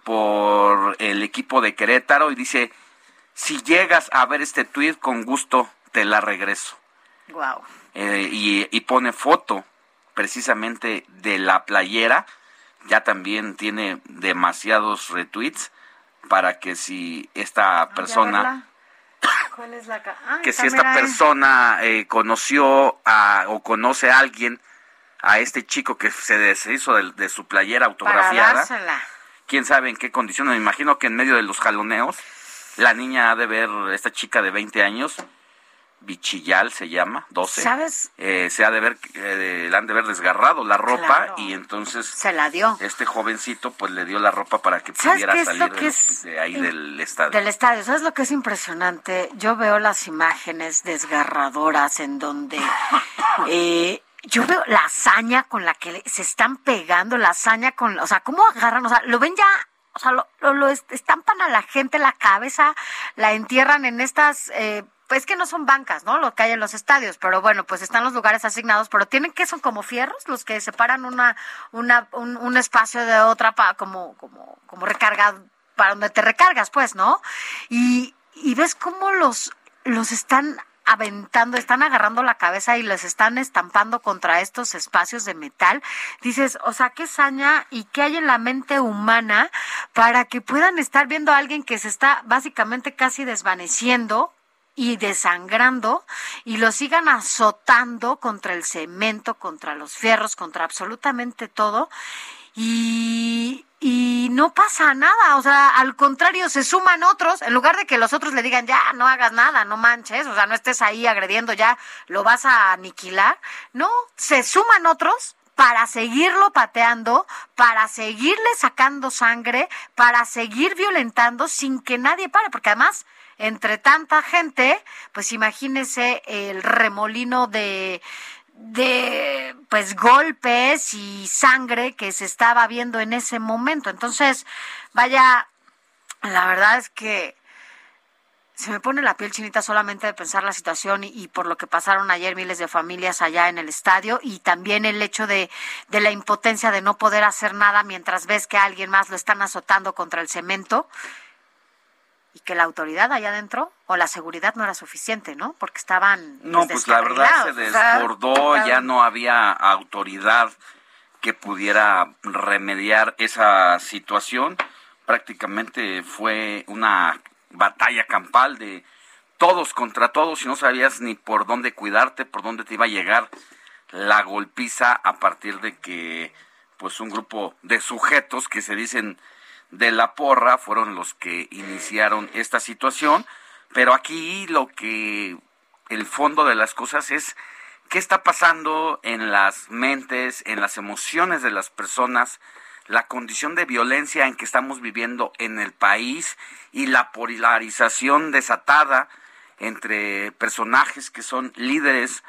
por el equipo de Querétaro y dice, si llegas a ver este tweet con gusto te la regreso. Wow. Eh, y, y pone foto precisamente de la playera ya también tiene demasiados retweets para que si esta persona ¿Cuál es la ah, que si esta persona eh, conoció a, o conoce a alguien a este chico que se deshizo de, de su playera autografiada quién sabe en qué condiciones me imagino que en medio de los jaloneos la niña ha de ver esta chica de 20 años Bichillal se llama, 12. ¿Sabes? Eh, se ha de ver, eh, le han de haber desgarrado la ropa y entonces... Se la dio. Este jovencito pues le dio la ropa para que pudiera salir de, ahí del estadio. Del estadio. ¿Sabes lo que es impresionante? Yo veo las imágenes desgarradoras en donde... Eh, yo veo la hazaña con la que se están pegando, la hazaña con... O sea, ¿cómo agarran? O sea, lo ven ya o sea, lo, lo, estampan a la gente la cabeza, la entierran en estas eh, pues que no son bancas, ¿no? Lo que hay en los estadios, pero bueno, pues están los lugares asignados, pero tienen que son como fierros los que separan una, una, un, espacio de otra para como, como, como recargado, para donde te recargas, pues, ¿no? Y, y ves cómo los, los están aventando, están agarrando la cabeza y les están estampando contra estos espacios de metal. Dices, o sea, qué saña y qué hay en la mente humana para que puedan estar viendo a alguien que se está básicamente casi desvaneciendo y desangrando y lo sigan azotando contra el cemento, contra los fierros, contra absolutamente todo. Y, y no pasa nada, o sea, al contrario, se suman otros, en lugar de que los otros le digan, ya, no hagas nada, no manches, o sea, no estés ahí agrediendo, ya lo vas a aniquilar, no, se suman otros para seguirlo pateando, para seguirle sacando sangre, para seguir violentando sin que nadie pare, porque además entre tanta gente, pues imagínese el remolino de de pues golpes y sangre que se estaba viendo en ese momento. Entonces, vaya, la verdad es que se me pone la piel chinita solamente de pensar la situación y, por lo que pasaron ayer miles de familias allá en el estadio y también el hecho de, de la impotencia de no poder hacer nada mientras ves que a alguien más lo están azotando contra el cemento y que la autoridad allá adentro o la seguridad no era suficiente, ¿no? Porque estaban No, pues la verdad se desbordó, ya no había autoridad que pudiera remediar esa situación. Prácticamente fue una batalla campal de todos contra todos y no sabías ni por dónde cuidarte, por dónde te iba a llegar la golpiza a partir de que pues un grupo de sujetos que se dicen de la porra fueron los que iniciaron esta situación, pero aquí lo que el fondo de las cosas es qué está pasando en las mentes, en las emociones de las personas, la condición de violencia en que estamos viviendo en el país y la polarización desatada entre personajes que son líderes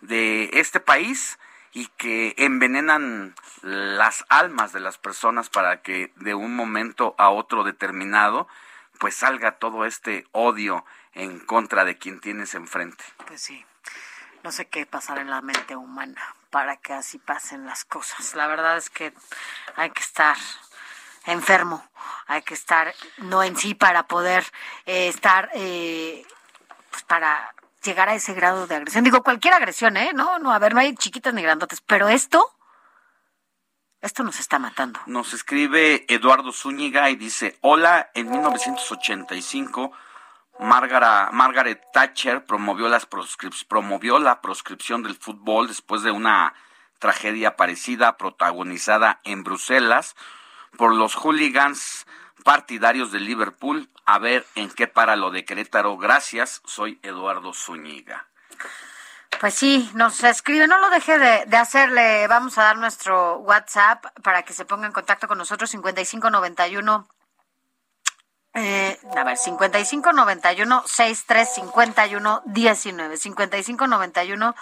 de este país y que envenenan las almas de las personas para que de un momento a otro determinado pues salga todo este odio en contra de quien tienes enfrente. Pues sí, no sé qué pasará en la mente humana para que así pasen las cosas. La verdad es que hay que estar enfermo, hay que estar no en sí para poder eh, estar, eh, pues para llegar a ese grado de agresión. Digo, cualquier agresión, ¿eh? No, no, a ver, no hay chiquitas ni grandotes, pero esto, esto nos está matando. Nos escribe Eduardo Zúñiga y dice, hola, en 1985 Margaret, Thatcher promovió, las promovió la proscripción del fútbol después de una tragedia parecida protagonizada en Bruselas por los hooligans partidarios de Liverpool. A ver en qué para lo de Querétaro. Gracias, soy Eduardo Zúñiga. Pues sí, nos escribe, no lo deje de, de, hacerle, vamos a dar nuestro WhatsApp para que se ponga en contacto con nosotros, 5591 eh, a ver, 55 91 63 51 19. 55 91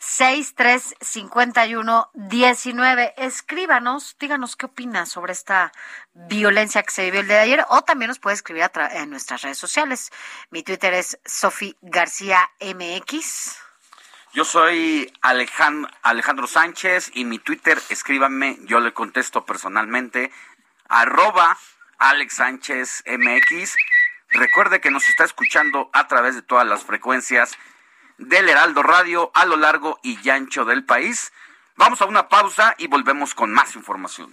63 51 19. Escríbanos, díganos qué opina sobre esta violencia que se vivió el día de ayer o también nos puede escribir en nuestras redes sociales. Mi Twitter es Sofi García MX. Yo soy Alejandro, Alejandro Sánchez y mi Twitter, escríbanme, yo le contesto personalmente, arroba Alex Sánchez MX. Recuerde que nos está escuchando a través de todas las frecuencias del Heraldo Radio a lo largo y ancho del país. Vamos a una pausa y volvemos con más información.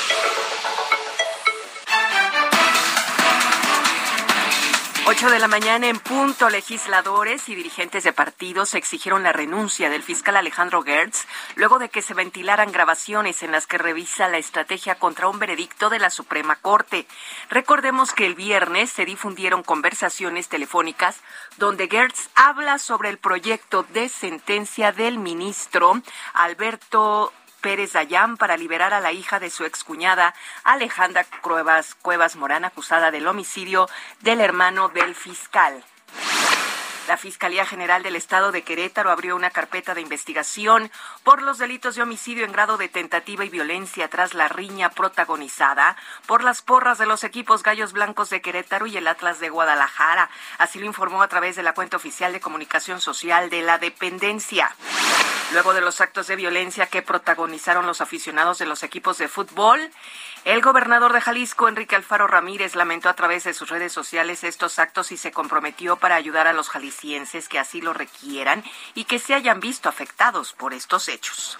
8 de la mañana en punto, legisladores y dirigentes de partidos exigieron la renuncia del fiscal Alejandro Gertz luego de que se ventilaran grabaciones en las que revisa la estrategia contra un veredicto de la Suprema Corte. Recordemos que el viernes se difundieron conversaciones telefónicas donde Gertz habla sobre el proyecto de sentencia del ministro Alberto Pérez Dayán para liberar a la hija de su excuñada Alejandra Cuevas, Cuevas Morán, acusada del homicidio del hermano del fiscal. La Fiscalía General del Estado de Querétaro abrió una carpeta de investigación por los delitos de homicidio en grado de tentativa y violencia tras la riña protagonizada por las porras de los equipos Gallos Blancos de Querétaro y el Atlas de Guadalajara. Así lo informó a través de la cuenta oficial de comunicación social de la dependencia. Luego de los actos de violencia que protagonizaron los aficionados de los equipos de fútbol, el gobernador de Jalisco, Enrique Alfaro Ramírez, lamentó a través de sus redes sociales estos actos y se comprometió para ayudar a los jaliscienses que así lo requieran y que se hayan visto afectados por estos hechos.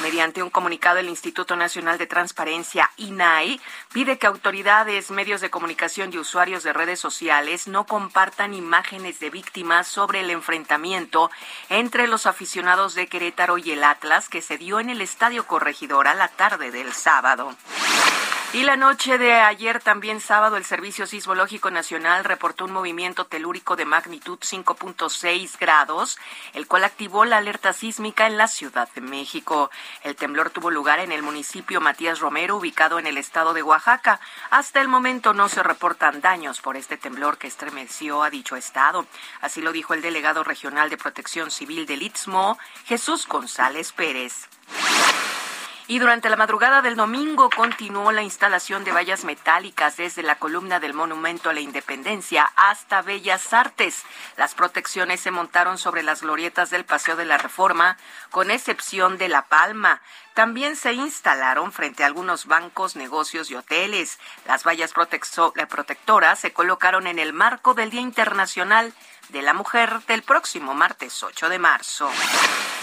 Mediante un comunicado, el Instituto Nacional de Transparencia, INAI, pide que autoridades, medios de comunicación y usuarios de redes sociales no compartan imágenes de víctimas sobre el enfrentamiento entre los aficionados de Querétaro y el Atlas que se dio en el Estadio Corregidora la tarde del sábado. Y la noche de ayer, también sábado, el Servicio Sismológico Nacional reportó un movimiento telúrico de magnitud 5.6 grados, el cual activó la alerta sísmica en la Ciudad de México. El temblor tuvo lugar en el municipio Matías Romero, ubicado en el estado de Oaxaca. Hasta el momento no se reportan daños por este temblor que estremeció a dicho estado. Así lo dijo el delegado regional de Protección Civil del Istmo, Jesús González Pérez. Y durante la madrugada del domingo continuó la instalación de vallas metálicas desde la columna del Monumento a la Independencia hasta Bellas Artes. Las protecciones se montaron sobre las glorietas del Paseo de la Reforma, con excepción de La Palma. También se instalaron frente a algunos bancos, negocios y hoteles. Las vallas protectoras se colocaron en el marco del Día Internacional de la Mujer del próximo martes 8 de marzo.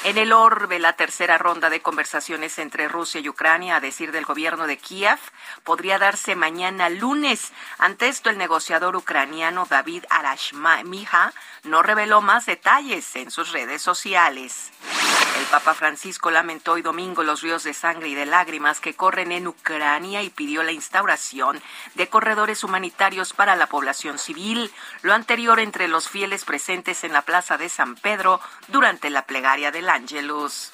En el orbe, la tercera ronda de conversaciones entre Rusia y Ucrania, a decir del gobierno de Kiev, podría darse mañana lunes. Ante esto, el negociador ucraniano David Arashmija no reveló más detalles en sus redes sociales. El Papa Francisco lamentó hoy domingo los ríos de sangre y de lágrimas que corren en Ucrania y pidió la instauración de corredores humanitarios para la población civil. Lo anterior entre los fieles presentes en la Plaza de San Pedro durante la plegaria del Ángelus.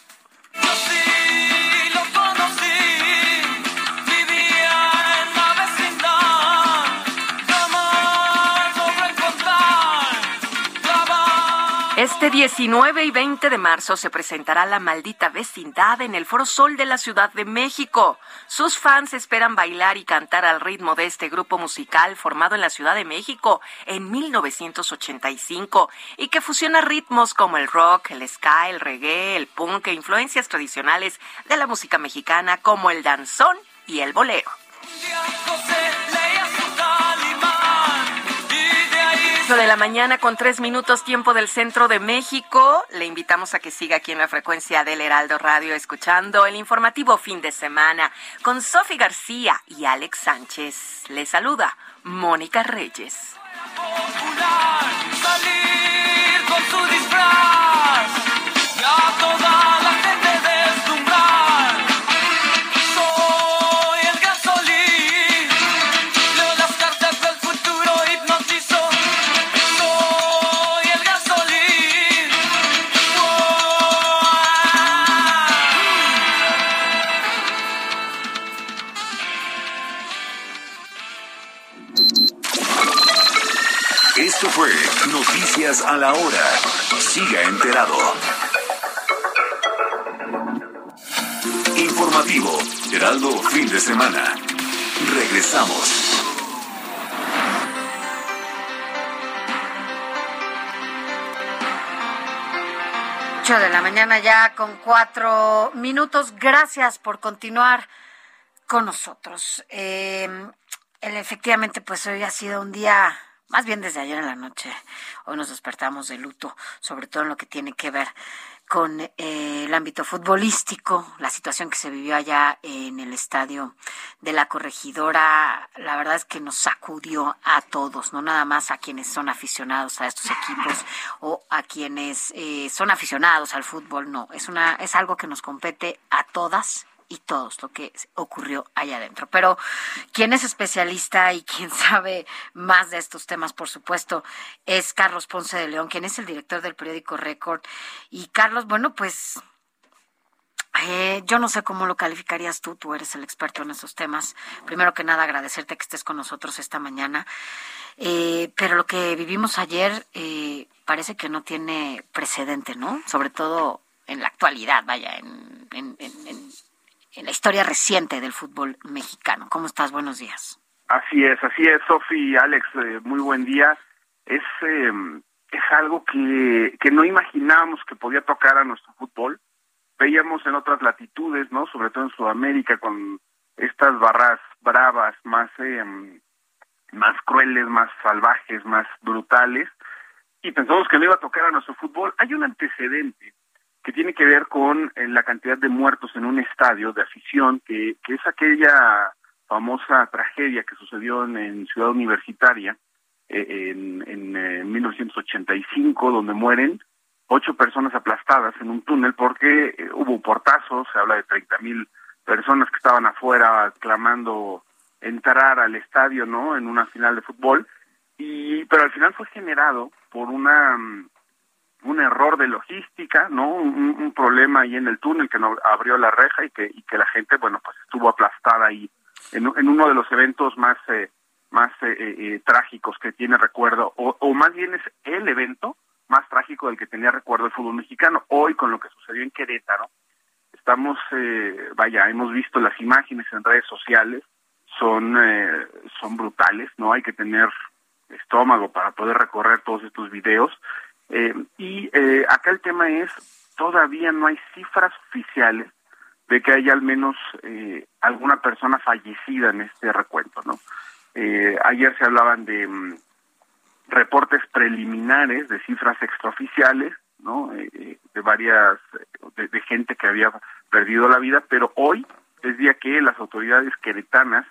Este 19 y 20 de marzo se presentará La Maldita Vecindad en el Foro Sol de la Ciudad de México. Sus fans esperan bailar y cantar al ritmo de este grupo musical formado en la Ciudad de México en 1985 y que fusiona ritmos como el rock, el ska, el reggae, el punk e influencias tradicionales de la música mexicana como el danzón y el bolero. 8 de la mañana con tres minutos tiempo del centro de México. Le invitamos a que siga aquí en la frecuencia del Heraldo Radio escuchando el informativo fin de semana con Sofi García y Alex Sánchez. Le saluda Mónica Reyes. A la hora. Siga enterado. Informativo, Heraldo, fin de semana. Regresamos. De la mañana ya con cuatro minutos. Gracias por continuar con nosotros. Eh, efectivamente, pues hoy ha sido un día más bien desde ayer en la noche, hoy nos despertamos de luto, sobre todo en lo que tiene que ver con eh, el ámbito futbolístico, la situación que se vivió allá en el estadio de la corregidora, la verdad es que nos sacudió a todos, no nada más a quienes son aficionados a estos equipos o a quienes eh, son aficionados al fútbol, no, es una es algo que nos compete a todas y todos lo que ocurrió allá adentro. Pero quien es especialista y quien sabe más de estos temas, por supuesto, es Carlos Ponce de León, quien es el director del periódico Record. Y Carlos, bueno, pues eh, yo no sé cómo lo calificarías tú, tú eres el experto en esos temas. Primero que nada, agradecerte que estés con nosotros esta mañana. Eh, pero lo que vivimos ayer eh, parece que no tiene precedente, ¿no? Sobre todo en la actualidad, vaya, en, en, en la historia reciente del fútbol mexicano. ¿Cómo estás? Buenos días. Así es, así es, Sofi, Alex, eh, muy buen día. Es, em, es algo que, que no imaginábamos que podía tocar a nuestro fútbol. Veíamos en otras latitudes, ¿no? Sobre todo en Sudamérica, con estas barras bravas, más, em, más crueles, más salvajes, más brutales. Y pensamos que no iba a tocar a nuestro fútbol. Hay un antecedente que tiene que ver con eh, la cantidad de muertos en un estadio de afición, que, es aquella famosa tragedia que sucedió en, Ciudad Universitaria eh, en, en, 1985, eh, donde mueren ocho personas aplastadas en un túnel porque hubo portazos, se habla de 30 mil personas que estaban afuera clamando entrar al estadio, ¿no? En una final de fútbol, y pero al final fue generado por una mm, un error de logística, ¿no? Un, problema ahí en el túnel que no abrió la reja y que, y que la gente, bueno, pues estuvo aplastada ahí en, uno de los eventos más eh, más eh, eh, trágicos que tiene recuerdo, o, o, más bien es el evento más trágico del que tenía recuerdo el fútbol mexicano. Hoy, con lo que sucedió en Querétaro, estamos, vaya, hemos visto las imágenes en redes sociales, son, son brutales, ¿no? Hay que tener estómago para poder recorrer todos estos videos eh, y eh, acá el tema es, todavía no hay cifras oficiales de que haya al menos eh, alguna persona fallecida en este recuento, ¿no? ayer se hablaban de mm, reportes preliminares de cifras extraoficiales, ¿no? de varias, de, gente que había perdido la vida, pero hoy es día que las autoridades queretanas,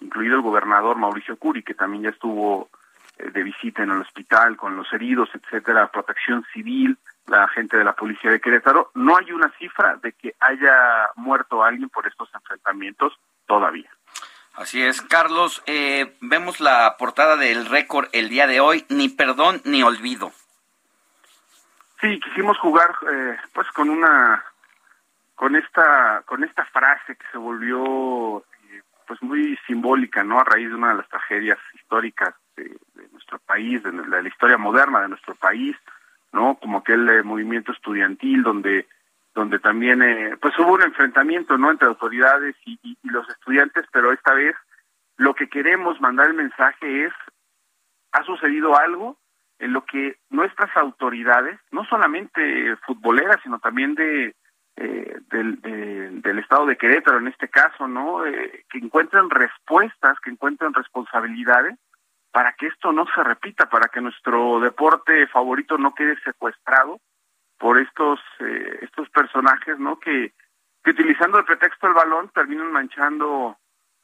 incluido el gobernador Mauricio Curi, que también ya estuvo eh, de visita en el hospital con los heridos, etcétera, protección civil, la gente de la policía de Querétaro. No hay una cifra de que haya muerto alguien por estos enfrentamientos todavía. Así es, Carlos. Eh, vemos la portada del récord el día de hoy. Ni perdón ni olvido. Sí, quisimos jugar, eh, pues, con una, con esta, con esta frase que se volvió, pues, muy simbólica, ¿no? A raíz de una de las tragedias históricas de, nuestro país, de la, historia moderna de nuestro país, ¿no? Como aquel eh, movimiento estudiantil donde donde también eh, pues hubo un enfrentamiento, ¿no? Entre autoridades y, y, los estudiantes, pero esta vez lo que queremos mandar el mensaje es ha sucedido algo en lo que nuestras autoridades, no solamente futboleras, sino también de, eh, del, de, del estado de Querétaro en este caso, ¿no? Eh, que encuentren respuestas, que encuentren responsabilidades para que esto no se repita, para que nuestro deporte favorito no quede secuestrado por estos eh, estos personajes, ¿no? Que, que utilizando el pretexto del balón terminan manchando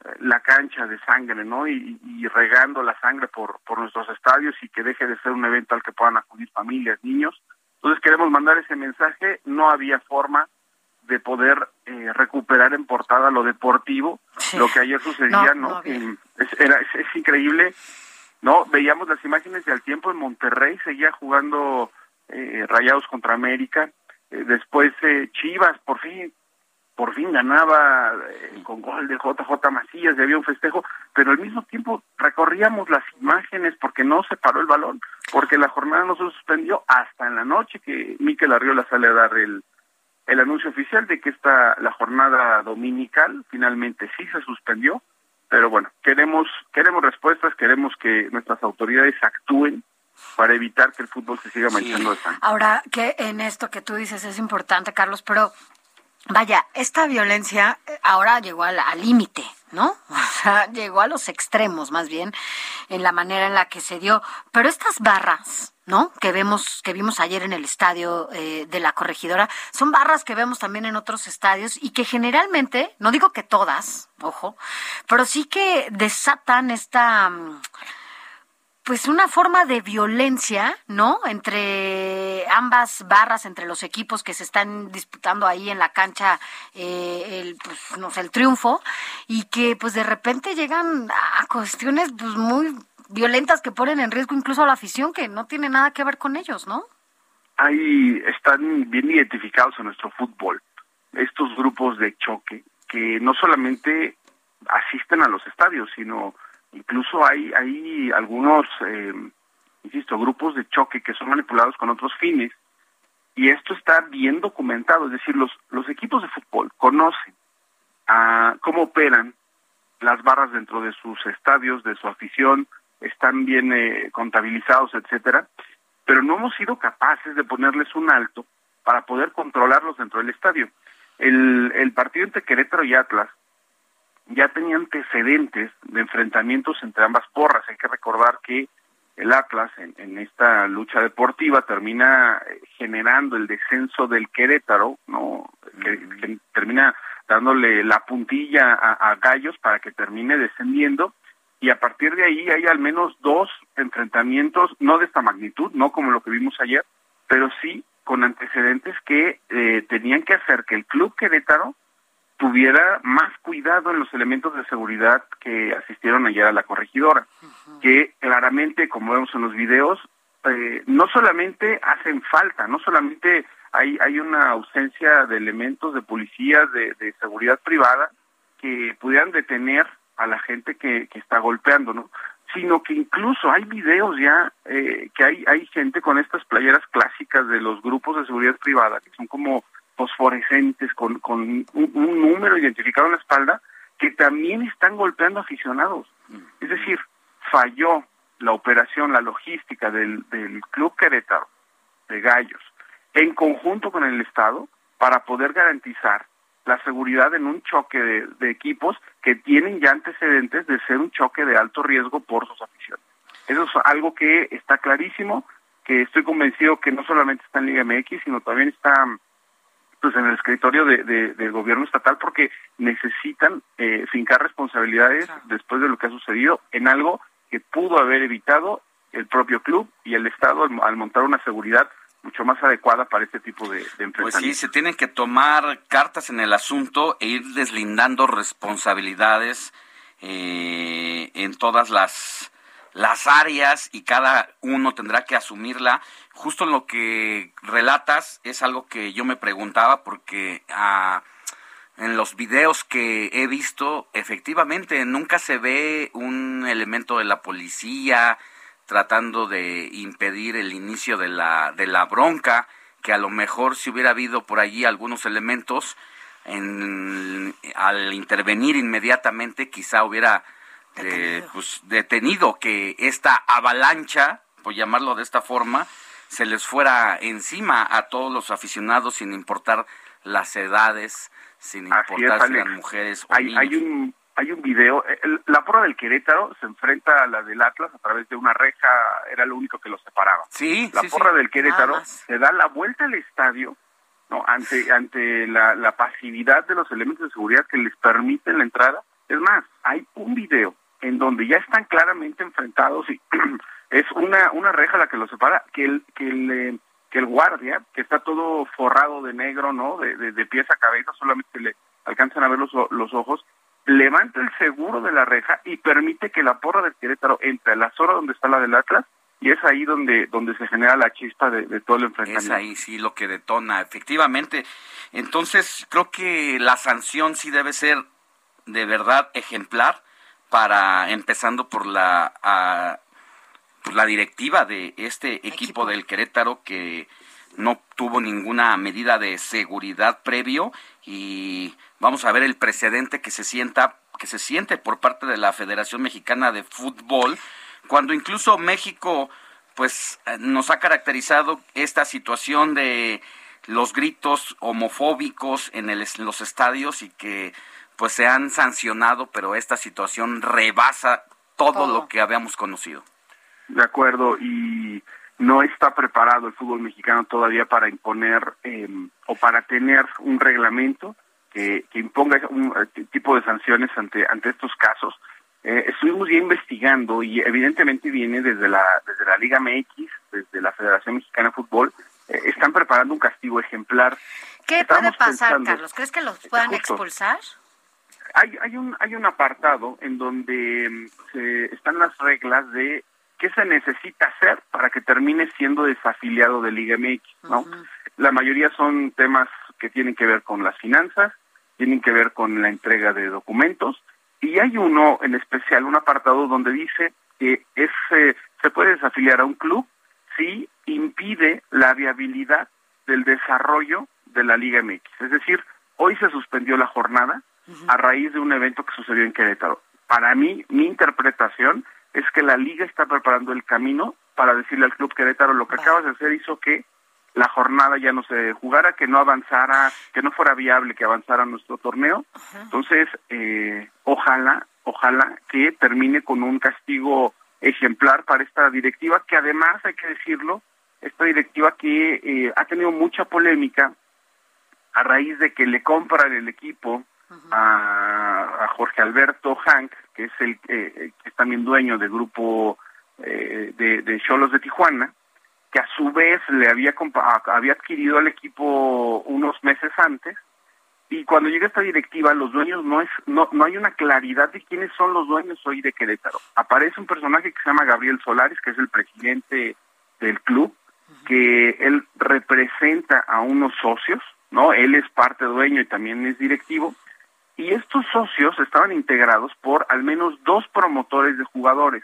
eh, la cancha de sangre, ¿no? Y, y, regando la sangre por, por nuestros estadios y que deje de ser un evento al que puedan acudir familias, niños. Entonces queremos mandar ese mensaje. No había forma de poder eh, recuperar en portada lo deportivo, sí. lo que ayer sucedía, ¿no? no, ¿no? Es, era, es, es, increíble, ¿no? Veíamos las imágenes de al tiempo en Monterrey, seguía jugando eh, Rayados contra América, eh, después eh, Chivas, por fin, por fin ganaba eh, con gol de JJ Macías y había un festejo, pero al mismo tiempo recorríamos las imágenes porque no se paró el balón, porque la jornada no se suspendió hasta en la noche que Miquel Arriola sale a dar el, el anuncio oficial de que esta la jornada dominical finalmente sí se suspendió, pero bueno, queremos queremos respuestas, queremos que nuestras autoridades actúen para evitar que el fútbol se siga manchando sí. de sangre. Ahora, que en esto que tú dices es importante, Carlos, pero vaya, esta violencia ahora llegó al límite, ¿no? O sea, llegó a los extremos, más bien, en la manera en la que se dio. Pero estas barras, ¿no? Que vemos, que vimos ayer en el estadio eh, de la corregidora, son barras que vemos también en otros estadios y que generalmente, no digo que todas, ojo, pero sí que desatan esta pues una forma de violencia, ¿no? Entre ambas barras, entre los equipos que se están disputando ahí en la cancha, eh, el, pues, no sé, el triunfo, y que pues de repente llegan a cuestiones pues muy violentas que ponen en riesgo incluso a la afición, que no tiene nada que ver con ellos, ¿no? Ahí están bien identificados en nuestro fútbol, estos grupos de choque, que no solamente asisten a los estadios, sino incluso hay hay algunos eh, insisto grupos de choque que son manipulados con otros fines y esto está bien documentado es decir los los equipos de fútbol conocen a cómo operan las barras dentro de sus estadios de su afición están bien eh, contabilizados etcétera pero no hemos sido capaces de ponerles un alto para poder controlarlos dentro del estadio. El el partido entre Querétaro y Atlas ya tenía antecedentes de enfrentamientos entre ambas porras. Hay que recordar que el Atlas en, en esta lucha deportiva termina eh, generando el descenso del Querétaro, no, que, que termina dándole la puntilla a, a Gallos para que termine descendiendo y a partir de ahí hay al menos dos enfrentamientos, no de esta magnitud, no como lo que vimos ayer, pero sí con antecedentes que eh, tenían que hacer que el club Querétaro tuviera más cuidado en los elementos de seguridad que asistieron ayer a la corregidora, uh -huh. que claramente, como vemos en los videos, eh, no solamente hacen falta, no solamente hay, hay una ausencia de elementos de policía, de, de seguridad privada, que pudieran detener a la gente que, que está golpeando, ¿no? sino que incluso hay videos ya eh, que hay, hay gente con estas playeras clásicas de los grupos de seguridad privada, que son como fosforescentes con, con un, un, número identificado en la espalda que también están golpeando aficionados. Es decir, falló la operación, la logística del, del Club Querétaro, de Gallos, en conjunto con el Estado, para poder garantizar la seguridad en un choque de, de equipos que tienen ya antecedentes de ser un choque de alto riesgo por sus aficiones. Eso es algo que está clarísimo, que estoy convencido que no solamente está en Liga MX, sino también está pues en el escritorio de, de, del gobierno estatal porque necesitan eh, fincar responsabilidades claro. después de lo que ha sucedido en algo que pudo haber evitado el propio club y el Estado al, al montar una seguridad mucho más adecuada para este tipo de, de enfrentamientos. Pues sí, se tienen que tomar cartas en el asunto e ir deslindando responsabilidades eh, en todas las las áreas y cada uno tendrá que asumirla. Justo lo que relatas es algo que yo me preguntaba porque ah, en los videos que he visto, efectivamente, nunca se ve un elemento de la policía, tratando de impedir el inicio de la, de la bronca, que a lo mejor si hubiera habido por allí algunos elementos, en, al intervenir inmediatamente quizá hubiera eh, pues, detenido que esta avalancha, por llamarlo de esta forma, se les fuera encima a todos los aficionados sin importar las edades, sin importar si eran mujeres o hay, niños. hay un hay un video, el- la porra del Querétaro se enfrenta a la del Atlas a través de una reja, era lo único que los separaba. Sí, La sí, porra sí. del Querétaro se da la vuelta al estadio, no, ante ante la, la pasividad de los elementos de seguridad que les permiten la entrada. Es más, hay un video en donde ya están claramente enfrentados y es una una reja la que los separa, que el que el eh, que el guardia, que está todo forrado de negro, ¿no? De, de, de pies a cabeza, solamente le alcanzan a ver los, los ojos, levanta el seguro de la reja y permite que la porra del Querétaro entre a la zona donde está la del Atlas y es ahí donde donde se genera la chispa de, de todo el Es enfrentamiento. ahí sí lo que detona, efectivamente. Entonces, creo que la sanción sí debe ser de verdad ejemplar para empezando por la por la directiva de este equipo, del Querétaro que no tuvo ninguna medida de seguridad previo y vamos a ver el precedente que se sienta que se siente por parte de la Federación Mexicana de Fútbol cuando incluso México pues eh, nos ha caracterizado esta situación de los gritos homofóbicos en, el- en los estadios y que pues se han sancionado, pero esta situación rebasa todo, lo que habíamos conocido. De acuerdo, y no está preparado el fútbol mexicano todavía para imponer eh, o para tener un reglamento que, que imponga un eh, tipo de sanciones ante, ante estos casos. Eh, estuvimos ya investigando y evidentemente viene desde la, desde la Liga MX, desde la Federación Mexicana de Fútbol, eh, están preparando un castigo ejemplar. ¿Qué Estábamos puede pasar, pensando- Carlos? ¿Crees que los puedan Justo. expulsar? hay, hay un hay un apartado en donde mm, se, están las reglas de qué se necesita hacer para que termine siendo desafiliado de Liga MX, ¿no? La mayoría son temas que tienen que ver con las finanzas, tienen que ver con la entrega de documentos y hay uno en especial, un apartado donde dice que es eh, se puede desafiliar a un club si impide la viabilidad del desarrollo de la Liga MX. Es decir, hoy se suspendió la jornada a raíz de un evento que sucedió en Querétaro. Para mí, mi interpretación es que la liga está preparando el camino para decirle al club Querétaro lo que acabas de hacer hizo que la jornada ya no se jugara, que no avanzara, que no fuera viable que avanzara nuestro torneo. Entonces, eh, ojalá, ojalá que termine con un castigo ejemplar para esta directiva, que además hay que decirlo, esta directiva que eh, ha tenido mucha polémica a raíz de que le compran el equipo a, a Jorge Alberto Hank, que es el eh, que es también dueño del grupo eh, de de Cholos de Tijuana, que a su vez le había había adquirido al equipo unos meses antes y cuando llega esta directiva los dueños no es no no hay una claridad de quiénes son los dueños hoy de Querétaro. Aparece un personaje que se llama Gabriel Solares, que es el presidente del club, que él representa a unos socios, ¿no? Él es parte dueño y también es directivo. Y estos socios estaban integrados por al menos dos promotores de jugadores,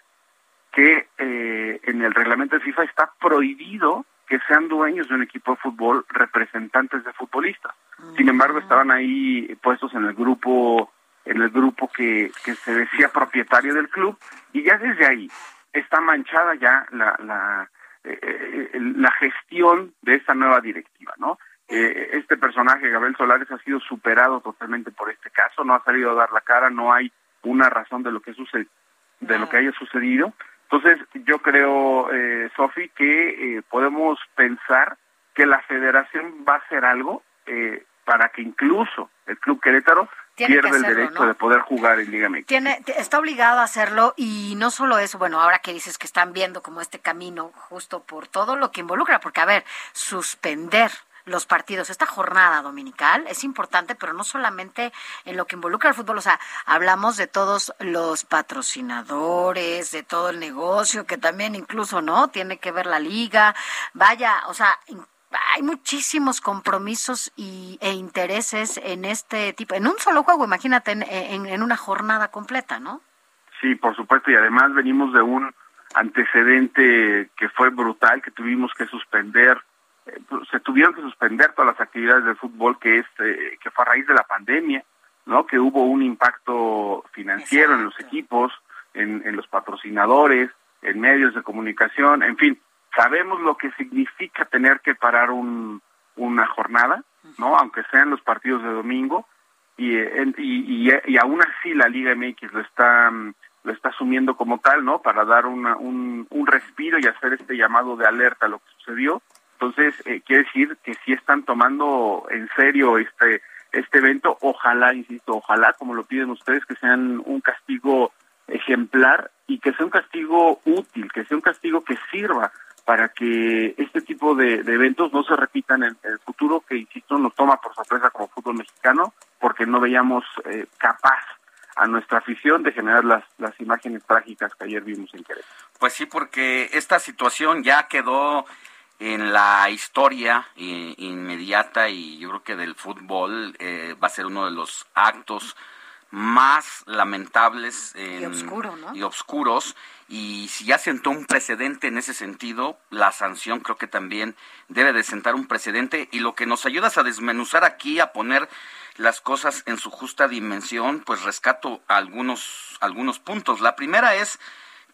que eh, en el reglamento de FIFA está prohibido que sean dueños de un equipo de fútbol representantes de futbolistas. Sin embargo, estaban ahí puestos en el grupo en el grupo que, que se decía propietario del club y ya desde ahí está manchada ya la la, eh, eh, la gestión de esta nueva directiva, ¿no? Eh, este personaje, Gabriel Solares, ha sido superado totalmente por este caso, no ha salido a dar la cara, no hay una razón de lo que sucede, de lo que haya sucedido. Entonces, yo creo, eh, Sofi, que eh, podemos pensar que la federación va a hacer algo eh, para que incluso el Club Querétaro Tiene que el derecho ¿no? de poder jugar en Liga MX. Tiene, está obligado a hacerlo y no solo eso, bueno, ahora que dices que están viendo como este camino justo por todo lo que involucra, porque a ver, suspender los partidos, esta jornada dominical es importante, pero no solamente en lo que involucra el fútbol, o sea, hablamos de todos los patrocinadores, de todo el negocio, que también incluso, ¿no? Tiene que ver la liga, vaya, o sea, hay muchísimos compromisos y, e intereses en este tipo, en un solo juego, imagínate, en, en una jornada completa, ¿no? Sí, por supuesto, y además venimos de un antecedente que fue brutal, que tuvimos que suspender, eh, se tuvieron que suspender todas las actividades del fútbol que es eh, que fue a raíz de la pandemia, ¿no? Que hubo un impacto financiero en los equipos, en, en los patrocinadores, en medios de comunicación, en fin, sabemos lo que significa tener que parar un, una jornada, ¿no? Aunque sean los partidos de domingo, y, y, y, y aún así la Liga MX lo está lo está asumiendo como tal, ¿no? Para dar una, un, un respiro y hacer este llamado de alerta a lo que sucedió. Entonces, eh, quiere decir que sí están tomando en serio este este evento. Ojalá, insisto, ojalá, como lo piden ustedes, que sean un castigo ejemplar y que sea un castigo útil, que sea un castigo que sirva para que este tipo de, eventos no se repitan en, el futuro, que, insisto, nos toma por sorpresa como fútbol mexicano, porque no veíamos eh, capaz a nuestra afición de generar las, las imágenes trágicas que ayer vimos en Querétaro. Pues sí, porque esta situación ya quedó en la historia eh, inmediata y yo creo que del fútbol eh, va a ser uno de los actos más lamentables y, oscuro, ¿no? y oscuros y si ya sentó un precedente en ese sentido, la sanción creo que también debe de sentar un precedente y lo que nos ayudas a desmenuzar aquí, a poner las cosas en su justa dimensión, pues rescato algunos, algunos puntos. La primera es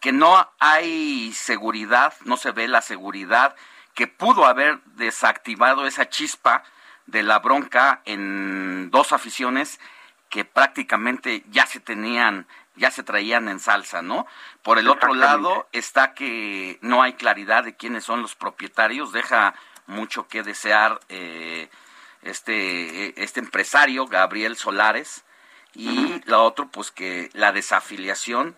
que no hay seguridad, no se ve la seguridad que pudo haber desactivado esa chispa de la bronca en dos aficiones que prácticamente ya se tenían ya se traían en salsa, ¿no? Por el otro lado está que no hay claridad de quiénes son los propietarios, deja mucho que desear eh, este, este empresario, Gabriel Solares, y la otro, pues que la desafiliación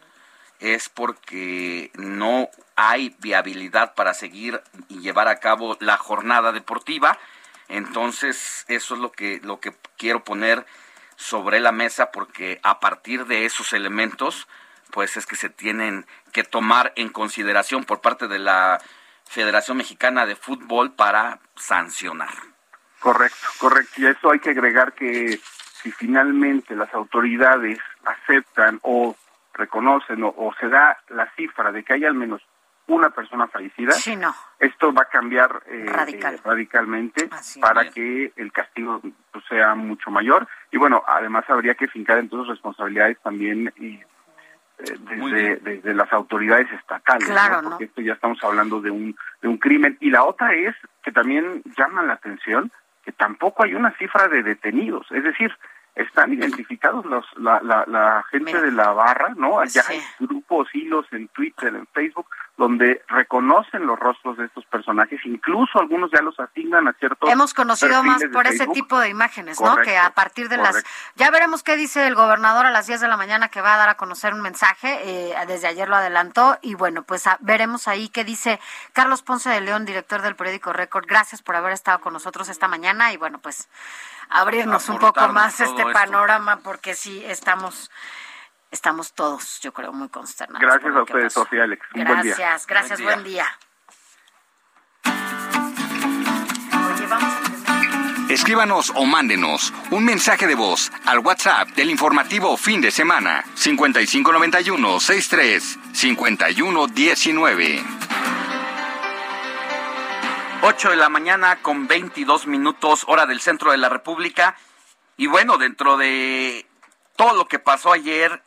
es porque no hay viabilidad para seguir y llevar a cabo la jornada deportiva. Entonces, eso es lo que, lo que quiero poner sobre la mesa porque a partir de esos elementos, pues es que se tienen que tomar en consideración por parte de la Federación Mexicana de Fútbol para sancionar. Correcto, correcto. Y a eso hay que agregar que si finalmente las autoridades aceptan o reconocen o, o se da la cifra de que hay al menos una persona fallecida, sí, no. esto va a cambiar eh, Radical. eh, radicalmente Así para es. que el castigo pues, sea mucho mayor. Y bueno, además habría que fincar entonces responsabilidades también y, eh, desde, desde las autoridades estatales, Claro, ¿no? porque esto ya estamos hablando de un, de un crimen. Y la otra es que también llama la atención que tampoco hay una cifra de detenidos, es decir, están identificados los, la, la, la gente de la barra, ¿no? Sí. hay grupos, hilos en Twitter, en Facebook, donde reconocen los rostros de estos personajes, incluso algunos ya los asignan a ciertos Hemos conocido más por ese tipo de imágenes, ¿no? Que a partir de las... Ya veremos qué dice el gobernador a las 10 de la mañana que va a dar a conocer un mensaje, eh, desde ayer lo adelantó, y bueno, pues a- veremos ahí qué dice Carlos Ponce de León, director del periódico Récord. Gracias por haber estado con nosotros esta mañana y bueno, pues abrirnos un poco más este esto. panorama porque sí estamos... Estamos todos, yo creo, muy consternados. Gracias a ustedes. Sofía Alex. Un buen día. Gracias, gracias, Buen buen día. Oye, vamos a Escríbanos o mándenos un mensaje de voz al WhatsApp del informativo fin de semana 5591 63 51 19. 8 de la mañana con 22 minutos hora del centro de la República. Y bueno, dentro de todo lo que pasó ayer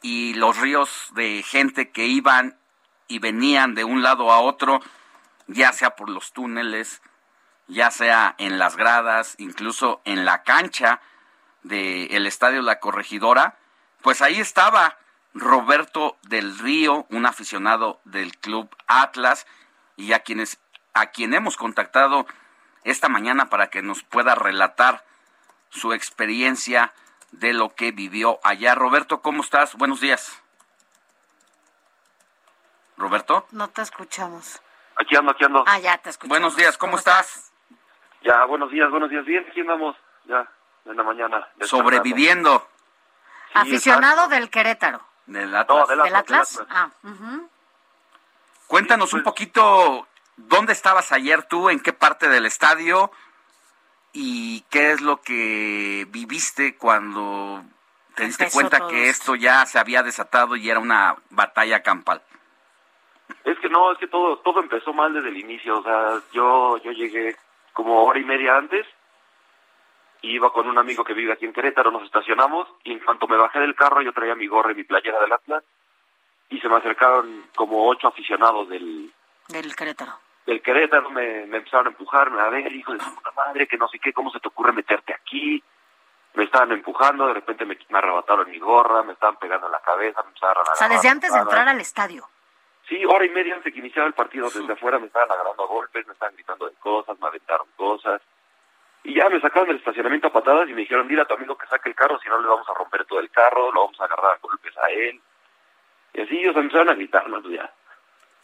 y los ríos de gente que iban y venían de un lado a otro, ya sea por los túneles, ya sea en las gradas, incluso en la cancha del Estadio La Corregidora, pues ahí estaba Roberto del Río, un aficionado del Club Atlas, y a quienes a quien hemos contactado esta mañana para que nos pueda relatar su experiencia de lo que vivió allá. Roberto, ¿cómo estás? Buenos días. Roberto. No te escuchamos. Aquí ando, aquí ando. Ah, ya te escuchamos. Buenos días, ¿cómo, estás? Ya, buenos días, buenos días. Bien, aquí andamos, ya, en la mañana. Sobreviviendo Aficionado del Querétaro. del Atlas. No, del ¿Del Atlas, Atlas? Ah, ujú. Cuéntanos un poquito dónde estabas ayer tú, en qué parte del estadio y qué es lo que viviste cuando te diste Empezó cuenta todo que esto. esto ya se había desatado y era una batalla campal. Es que no, es que todo todo empezó mal desde el inicio. O sea, yo yo llegué como hora y media antes. Iba con un amigo que vive aquí en Querétaro, nos estacionamos y en cuanto me bajé del carro yo traía mi gorra y mi playera del Atlas y se me acercaron como ocho aficionados del, Del Querétaro. Del Querétaro, me, me empezaron a empujarme, a ver, hijo de puta madre, que no sé qué, cómo se te ocurre meterte aquí. Me estaban empujando, de repente me, me arrebataron mi gorra, me estaban pegando en la cabeza, me empezaron a O sea, desde agarrar antes de entrar al estadio. Sí, hora y media antes de que iniciara el partido, desde afuera me estaban agarrando a golpes, me estaban gritando de cosas, me aventaron cosas. Y ya me sacaron del estacionamiento a patadas y me dijeron, dile a tu amigo que saque el carro, si no le vamos a romper todo el carro, lo vamos a agarrar a golpes a él. Y así ellos empezaron a gritar. Pues ya.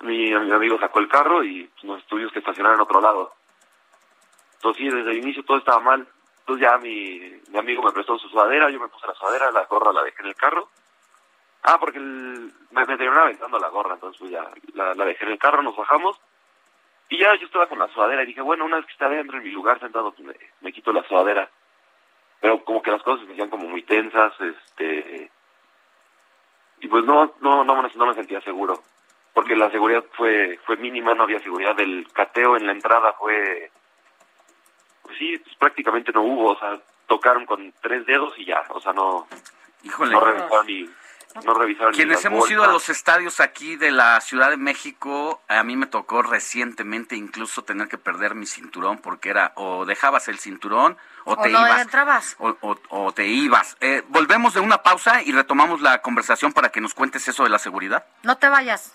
Mi, mi amigo sacó el carro y nos tuvimos que estacionar en otro lado. Entonces sí, desde el inicio todo estaba mal. Entonces ya mi, mi amigo me prestó su sudadera, yo me puse la sudadera, la gorra la dejé en el carro. Ah, porque me, me terminaron aventando la gorra, entonces pues ya la, la dejé en el carro, nos bajamos. Y ya yo estaba con la sudadera y dije, bueno, una vez que esté adentro en mi lugar sentado, pues me, quito la sudadera. Pero como que las cosas me hacían como muy tensas, este... Y pues no, no, no me sentía seguro. Porque la seguridad fue, fue mínima, no había seguridad. El cateo en la entrada fue... Pues sí, pues prácticamente no hubo, o sea, tocaron con tres dedos y ya, o sea, no... Híjole. No revisaron ni... No revisaron ni Quienes hemos ido a los estadios aquí de la Ciudad de México, a mí me tocó recientemente incluso tener que perder mi cinturón porque era o dejabas el cinturón o, O te no ibas. entrabas. O, o- o te ibas. Eh, volvemos de una pausa y retomamos la conversación para que nos cuentes eso de la seguridad. No te vayas.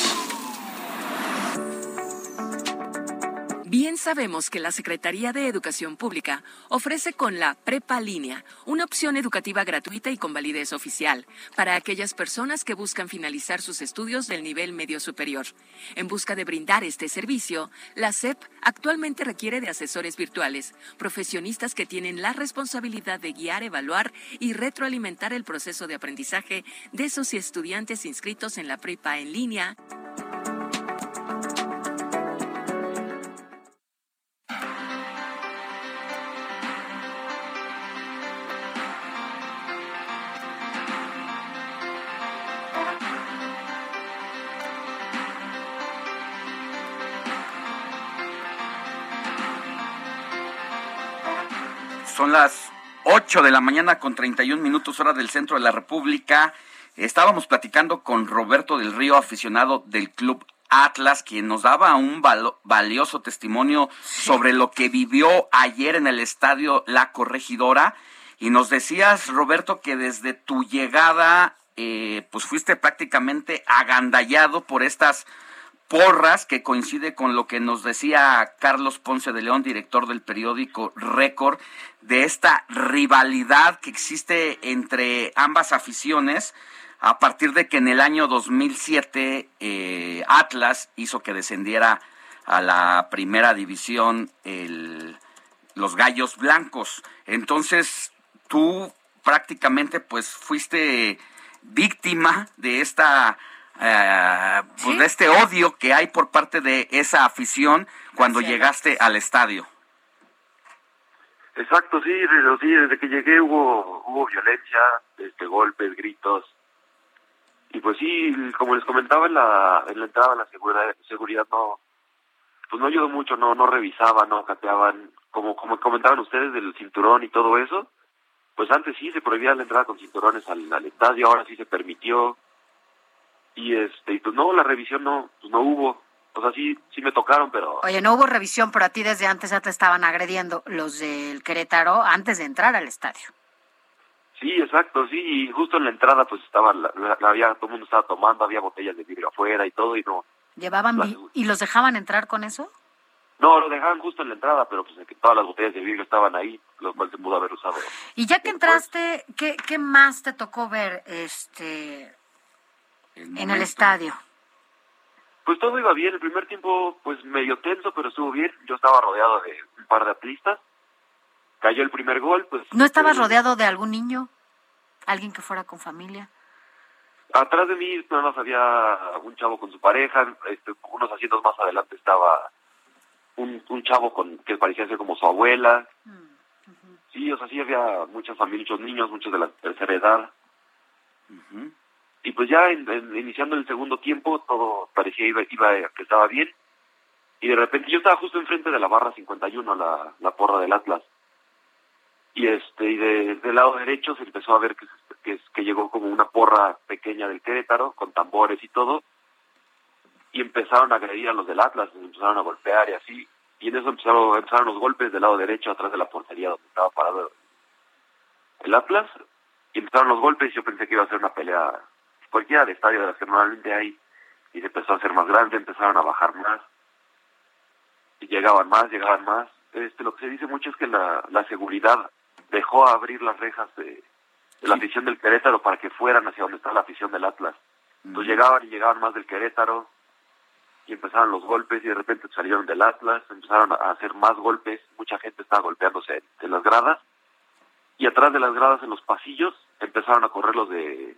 Bien sabemos que la Secretaría de Educación Pública ofrece con la Prepa Línea una opción educativa gratuita y con validez oficial para aquellas personas que buscan finalizar sus estudios del nivel medio superior. En busca de brindar este servicio, la SEP actualmente requiere de asesores virtuales, profesionistas que tienen la responsabilidad de guiar, evaluar y retroalimentar el proceso de aprendizaje de sus estudiantes inscritos en la Prepa en línea. Son las 8 de la mañana con 31 minutos hora del centro de la República. Estábamos platicando con Roberto del Río, aficionado del Club Atlas, quien nos daba un valioso testimonio sobre lo que vivió ayer en el estadio La Corregidora. Y nos decías, Roberto, que desde tu llegada, eh, pues fuiste prácticamente agandallado por estas porras, que coincide con lo que nos decía Carlos Ponce de León, director del periódico Récord, de esta rivalidad que existe entre ambas aficiones, a partir de que en el año 2007 eh, Atlas hizo que descendiera a la primera división el- los Gallos Blancos. Entonces, tú prácticamente pues fuiste víctima de esta eh, pues, de este odio que hay por parte de esa afición cuando Gracias. llegaste al estadio. Exacto, sí, desde que llegué hubo, hubo violencia, este, golpes, gritos. Y pues sí, como les comentaba en la, en la entrada, la seguridad, seguridad no, pues no ayudó mucho, no, no revisaban, no cateaban, como, como comentaban ustedes del cinturón y todo eso, pues antes sí se prohibía la entrada con cinturones al, al estadio, ahora sí se permitió. Y este, y pues no, la revisión no, pues no hubo. O sea, sí, sí me tocaron, pero Oye, no hubo revisión, pero a ti desde antes ya te estaban agrediendo los del Querétaro antes de entrar al estadio. sí, exacto, sí. Y justo en la entrada, pues estaba, la, la- había, todo el mundo estaba tomando, había botellas de vidrio afuera y todo, y no. ¿Llevaban La- y los dejaban entrar con eso? No, lo dejaban justo en la entrada, pero pues todas las botellas de vidrio estaban ahí, lo cual se pudo haber usado. Y ya que entraste, ¿qué, qué más te tocó ver este en el estadio? Pues todo iba bien, el primer tiempo pues medio tenso, pero estuvo bien. Yo estaba rodeado de un par de atlistas. Cayó el primer gol, pues ¿No estabas eh, rodeado de algún niño? ¿Alguien que fuera con familia? atrás de mí nada más había un chavo con su pareja, este, unos asientos más adelante estaba un, un chavo con que parecía ser como su abuela. Sí, o sea, sí había muchas familias, muchos niños, muchos de la tercera edad. Y pues ya en- en- iniciando el segundo tiempo todo parecía iba, iba que estaba bien. Y de repente yo estaba justo enfrente de la barra 51, la, la porra del Atlas. Y este y de- del lado derecho se empezó a ver que, que, que llegó como una porra pequeña del Querétaro con tambores y todo. Y empezaron a agredir a los del Atlas, empezaron a golpear y así. Y en eso empezaron, empezaron los golpes del lado derecho atrás de la portería donde estaba parado el Atlas. Y empezaron los golpes y yo pensé que iba a ser una pelea cualquiera de estadio de las que normalmente hay. Y se empezó a hacer más grande, empezaron a bajar más. Y llegaban más, llegaban más. Este, lo que se dice mucho es que la, la seguridad dejó abrir las rejas de, de la afición del Querétaro para que fueran hacia donde está la afición del Atlas. Entonces llegaban y llegaban más del Querétaro y empezaron los golpes y de repente salieron del Atlas, empezaron a hacer más golpes, mucha gente estaba golpeándose en, en las gradas y atrás de las gradas en los pasillos empezaron a correr los de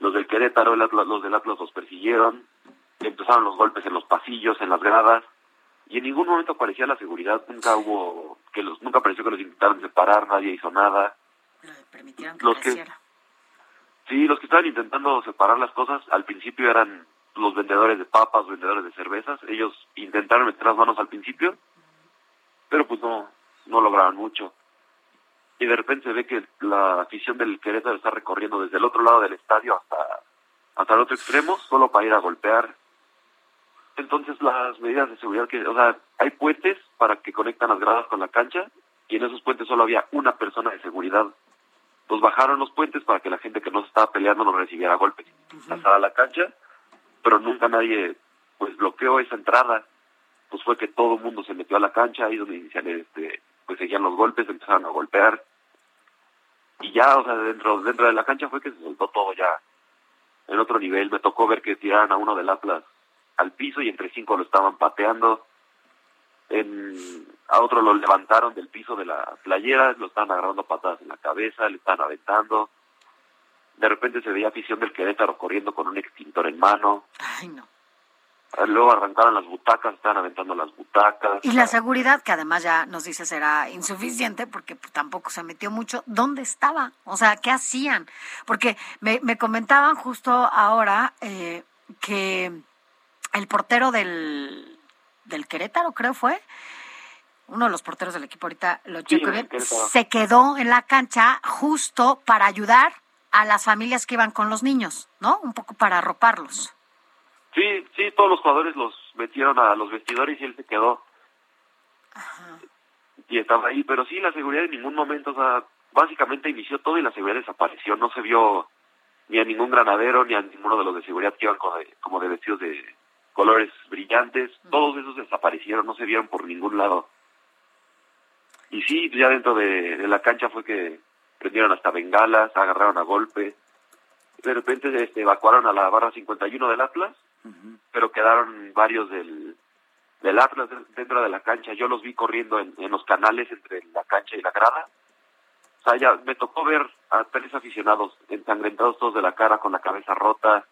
los del Querétaro, el Atlas- los del Atlas los persiguieron, empezaron los golpes en los pasillos, en las gradas y en ningún momento aparecía la seguridad, nunca hubo que los nunca pareció que los intentaron separar, nadie hizo nada. Permitieron que Los que-. Sí, los que estaban intentando separar las cosas al principio eran los vendedores de papas, vendedores de cervezas. Ellos intentaron meter las manos al principio, pero pues no, no lograron mucho. Y de repente se ve que la afición del Querétaro está recorriendo desde el otro lado del estadio hasta, hasta el otro extremo, solo para ir a golpear. Entonces las medidas de seguridad que, o sea, hay puentes para que conectan las gradas con la cancha y en esos puentes solo había una persona de seguridad pues bajaron los puentes para que la gente que no estaba peleando no recibiera golpes. Pasar a la cancha, pero nunca nadie pues bloqueó esa entrada. Pues fue que todo el mundo se metió a la cancha, ahí donde inician este, pues seguían los golpes, empezaron a golpear. Y ya, o sea, dentro, dentro de la cancha fue que se soltó todo ya en otro nivel. Me tocó ver que tiraran a uno del Atlas al piso y entre cinco lo estaban pateando. En, a otro lo levantaron del piso de la playera, lo estaban agarrando patadas en la cabeza, le estaban aventando. De repente se veía afición del Querétaro corriendo con un extintor en mano. Ay, no. Luego arrancaron las butacas, estaban aventando las butacas. Y la seguridad, que además ya nos dices era insuficiente porque pues, tampoco se metió mucho, ¿dónde estaba? O sea, ¿qué hacían? Porque me, me comentaban justo ahora eh, que el portero del, del Querétaro, creo fue, uno de los porteros del equipo ahorita, lo checo bien, se quedó en la cancha justo para ayudar a las familias que iban con los niños, ¿no? Un poco para arroparlos. Sí, sí, todos los jugadores los metieron a los vestidores y él se quedó. Y estaba ahí, pero sí, la seguridad en ningún momento, o sea, básicamente inició todo y la seguridad desapareció. No se vio ni a ningún granadero ni a ninguno de los de seguridad que iban como de, vestidos de colores brillantes. Todos esos desaparecieron, no se vieron por ningún lado. Y sí, ya dentro de, de la cancha fue que prendieron hasta bengalas, agarraron a golpe. De repente este, evacuaron a la barra 51 del Atlas pero quedaron varios del, del Atlas de- dentro de la cancha. Yo los vi corriendo en, en los canales entre la cancha y la grada. O sea, ya me tocó ver a tres aficionados ensangrentados todos de la cara, con la cabeza rota,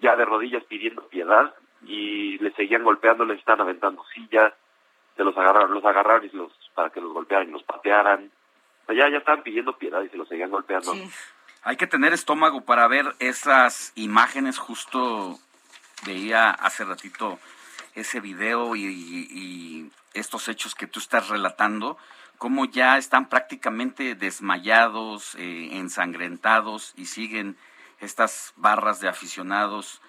ya de rodillas pidiendo piedad, y les seguían golpeando, les estaban aventando sillas, se los agarraron, los agarraron y se los, para que los golpearan y los patearan. O sea, ya, ya estaban pidiendo piedad y se los seguían golpeando. Hay que tener estómago para ver esas imágenes. Justo veía hace ratito ese video y, estos hechos que tú estás relatando, cómo ya están prácticamente desmayados, eh, ensangrentados y siguen estas barras de aficionados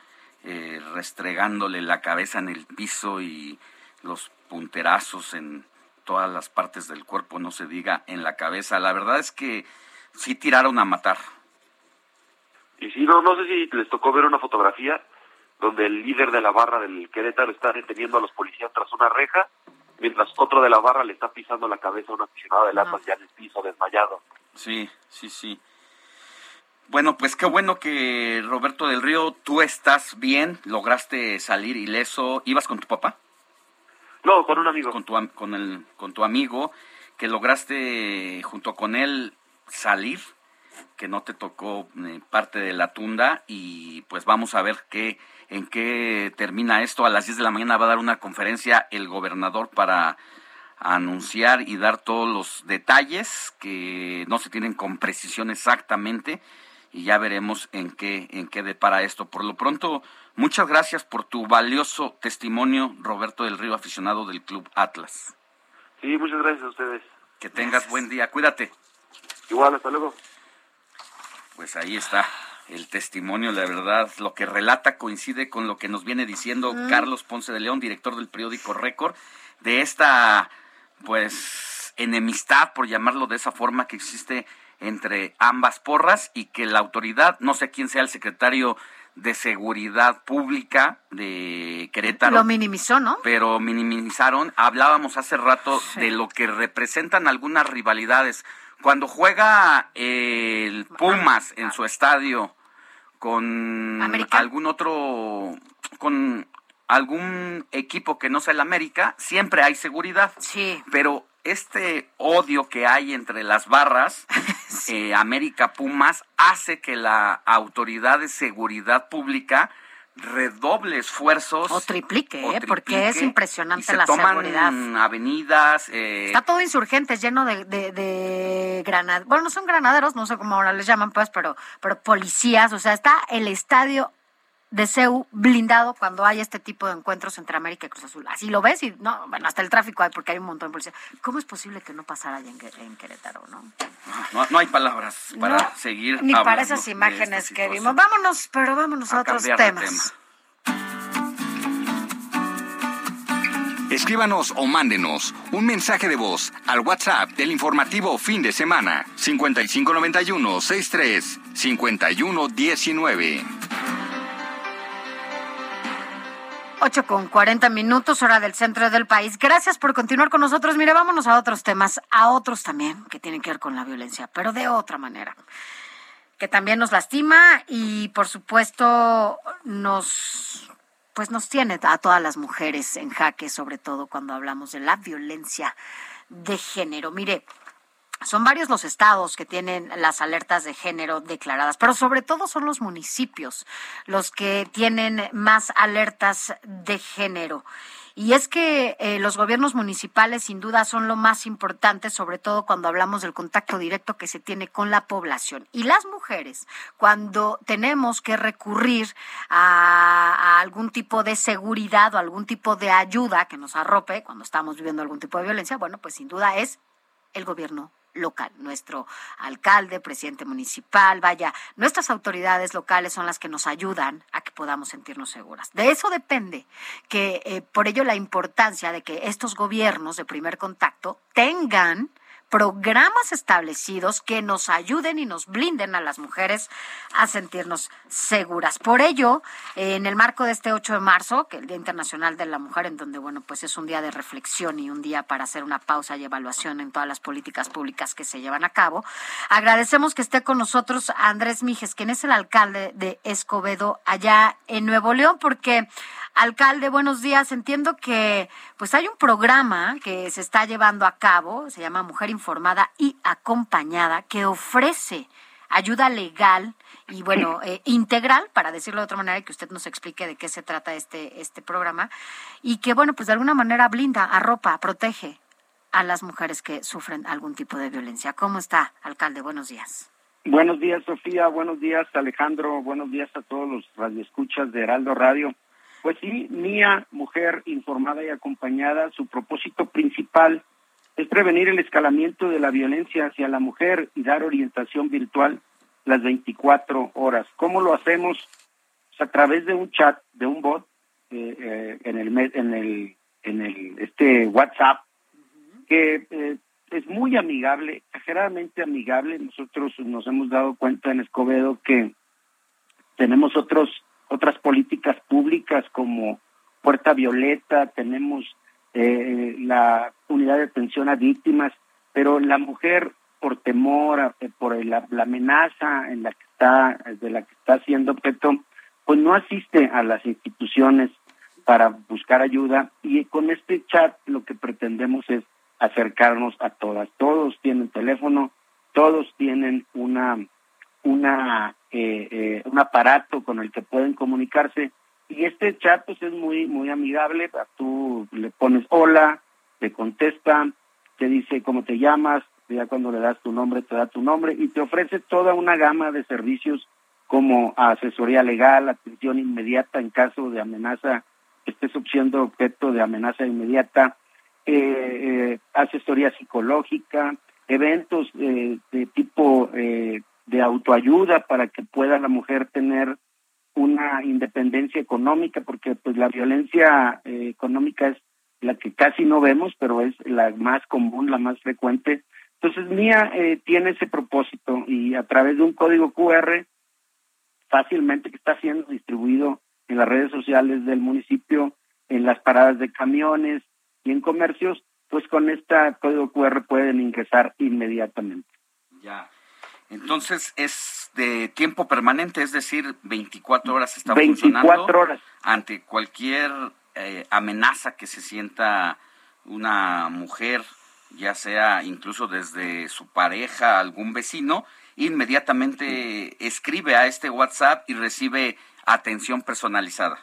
eh, restregándole la cabeza en el piso y los punterazos en todas las partes del cuerpo, no se diga en la cabeza. La verdad es que sí tiraron a matar. Y sí, no, no sé si les tocó ver una fotografía donde el líder de la barra del Querétaro está deteniendo a los policías tras una reja, mientras otro de la barra le está pisando la cabeza a un aficionado del Atlas ya en el piso, desmayado. Sí, sí, sí. Bueno, pues qué bueno que Roberto del Río, tú estás bien, lograste salir ileso. ¿Ibas con tu papá? No, con un amigo. Con tu, am- con el, con tu amigo, que lograste junto con él salir, que no te tocó eh, parte de la tunda y pues vamos a ver qué, en qué termina esto. A las 10 de la mañana va a dar una conferencia el gobernador para anunciar y dar todos los detalles que no se tienen con precisión exactamente y ya veremos en qué en qué depara esto. Por lo pronto, muchas gracias por tu valioso testimonio, Roberto del Río, aficionado del Club Atlas. Sí, muchas gracias a ustedes. Que tengas buen día, cuídate. Igual, hasta luego. Pues ahí está el testimonio, la verdad, lo que relata coincide con lo que nos viene diciendo Mm. Carlos Ponce de León, director del periódico Récord, de esta, pues, enemistad, por llamarlo de esa forma, que existe entre ambas porras y que la autoridad, no sé quién sea el secretario de Seguridad Pública de Querétaro, Lo minimizó, ¿no? pero minimizaron. Hablábamos hace rato de lo que representan algunas rivalidades. Cuando juega el Pumas en su estadio con algún otro, con algún equipo que no sea el América, siempre hay seguridad. Sí. Pero este odio que hay entre las barras, eh, América Pumas, hace que la autoridad de seguridad pública redoble esfuerzos. O triplique, o ¿eh? porque es impresionante y se la toman seguridad. avenidas. eh, Está todo insurgentes, lleno de, de, de granaderos. Bueno, no son granaderos, no sé cómo ahora les llaman, pues, pero, pero policías. O sea, está el estadio de CEU blindado cuando hay este tipo de encuentros entre América y Cruz Azul. Así lo ves y, no, bueno, hasta el tráfico hay porque hay un montón de policías. ¿Cómo es posible que no pasara allá en, Que- en Querétaro, no? no, no hay palabras para No, seguir Ni para esas imágenes esta que vimos. Vámonos, pero vámonos a, A otros temas. Escríbanos o mándenos un mensaje de voz al WhatsApp del informativo fin de semana 5591 63 5119. 8 con 40 minutos, hora del centro del país. Gracias por continuar con nosotros. Mire, vámonos a otros temas, a otros también que tienen que ver con la violencia, pero de otra manera, que también nos lastima y por supuesto nos pues nos tiene a todas las mujeres en jaque, sobre todo cuando hablamos de la violencia de género. Mire, son varios los estados que tienen las alertas de género declaradas, pero sobre todo son los municipios los que tienen más alertas de género. Y es que eh, los gobiernos municipales sin duda son lo más importante, sobre todo cuando hablamos del contacto directo que se tiene con la población. Y las mujeres, cuando tenemos que recurrir a, a algún tipo de seguridad o algún tipo de ayuda que nos arrope cuando estamos viviendo algún tipo de violencia, bueno, pues sin duda es el gobierno local, nuestro alcalde, presidente municipal, vaya, nuestras autoridades locales son las que nos ayudan a que podamos sentirnos seguras. De eso depende que eh, por ello la importancia de que estos gobiernos de primer contacto tengan programas establecidos que nos ayuden y nos blinden a las mujeres a sentirnos seguras. Por ello, en el marco de este 8 de marzo, que es el Día Internacional de la Mujer, en donde, bueno, pues es un día de reflexión y un día para hacer una pausa y evaluación en todas las políticas públicas que se llevan a cabo, agradecemos que esté con nosotros Andrés Mijes, quien es el alcalde de Escobedo allá en Nuevo León, porque Alcalde, buenos días. Entiendo que pues hay un programa que se está llevando a cabo, se llama Mujer Informada y Acompañada, que ofrece ayuda legal y bueno, eh, integral, para decirlo de otra manera, y que usted nos explique de qué se trata este, este programa, y que bueno, pues de alguna manera blinda, arropa, protege a las mujeres que sufren algún tipo de violencia. ¿Cómo está, alcalde? Buenos días. Buenos días, Sofía. Buenos días, Alejandro. Buenos días a todos los radioescuchas de Heraldo Radio. Pues sí, Mía, mujer informada y acompañada, su propósito principal es prevenir el escalamiento de la violencia hacia la mujer y dar orientación virtual las 24 horas. ¿Cómo lo hacemos? pues, a través de un chat, de un bot, eh, eh, en el en el en el este WhatsApp, que eh, es muy amigable, exageradamente amigable. Nosotros nos hemos dado cuenta en Escobedo que tenemos otros otras políticas públicas como Puerta Violeta, tenemos eh, la unidad de atención a víctimas, pero la mujer por temor, por la, la, amenaza en la que está, de la que está siendo objeto, pues no asiste a las instituciones para buscar ayuda y con este chat lo que pretendemos es acercarnos a todas. Todos tienen teléfono, todos tienen una una eh, eh, un aparato con el que pueden comunicarse y este chat pues es muy muy amigable. Tú le pones hola, te contesta, te dice cómo te llamas, ya cuando le das tu nombre te da tu nombre y te ofrece toda una gama de servicios como asesoría legal, atención inmediata en caso de amenaza, estés siendo objeto de amenaza inmediata, eh, eh, asesoría psicológica, eventos eh, de tipo eh, de autoayuda para que pueda la mujer tener una independencia económica, porque pues la violencia eh, económica es la que casi no vemos, pero es la más común, la más frecuente. Entonces, Mía eh, tiene ese propósito y a través de un código QR fácilmente que está siendo distribuido en las redes sociales del municipio, en las paradas de camiones y en comercios, pues con este código QR pueden ingresar inmediatamente. Ya. Entonces es de tiempo permanente, es decir, 24 horas está 24 funcionando horas. ante cualquier eh, amenaza que se sienta una mujer, ya sea incluso desde su pareja, algún vecino, inmediatamente escribe a este WhatsApp y recibe atención personalizada.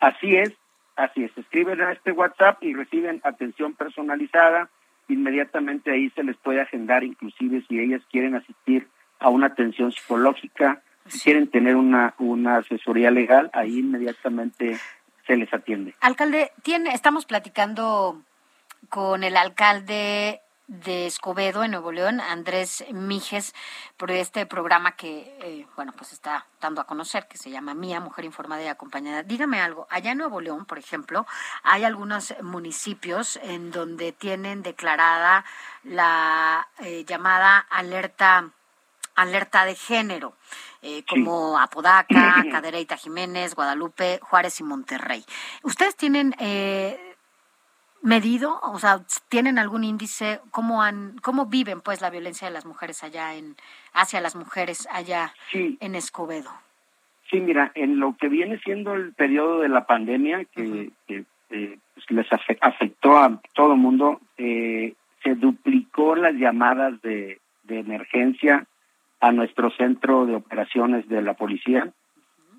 Así es, así es. Escriben a este WhatsApp y reciben atención personalizada. Inmediatamente ahí se les puede agendar, inclusive si ellas quieren asistir a una atención psicológica, si quieren tener una, una asesoría legal, ahí inmediatamente se les atiende. Alcalde, tiene, estamos platicando con el alcalde de Escobedo, en Nuevo León, Andrés Mijes, por este programa que, eh, bueno, pues está dando a conocer, que se llama Mía, Mujer Informada y Acompañada. Dígame algo, allá en Nuevo León, por ejemplo, hay algunos municipios en donde tienen declarada la eh, llamada alerta alerta de género, eh, como Apodaca, Cadereyta Jiménez, Guadalupe, Juárez y Monterrey. ¿Ustedes tienen eh, medido, o sea, tienen algún índice, cómo han, cómo viven pues la violencia de las mujeres allá en, hacia las mujeres allá en Escobedo? Sí, mira, en lo que viene siendo el periodo de la pandemia que, que eh, pues, les afectó a todo el mundo, eh, se duplicó las llamadas de, de emergencia a nuestro centro de operaciones de la policía,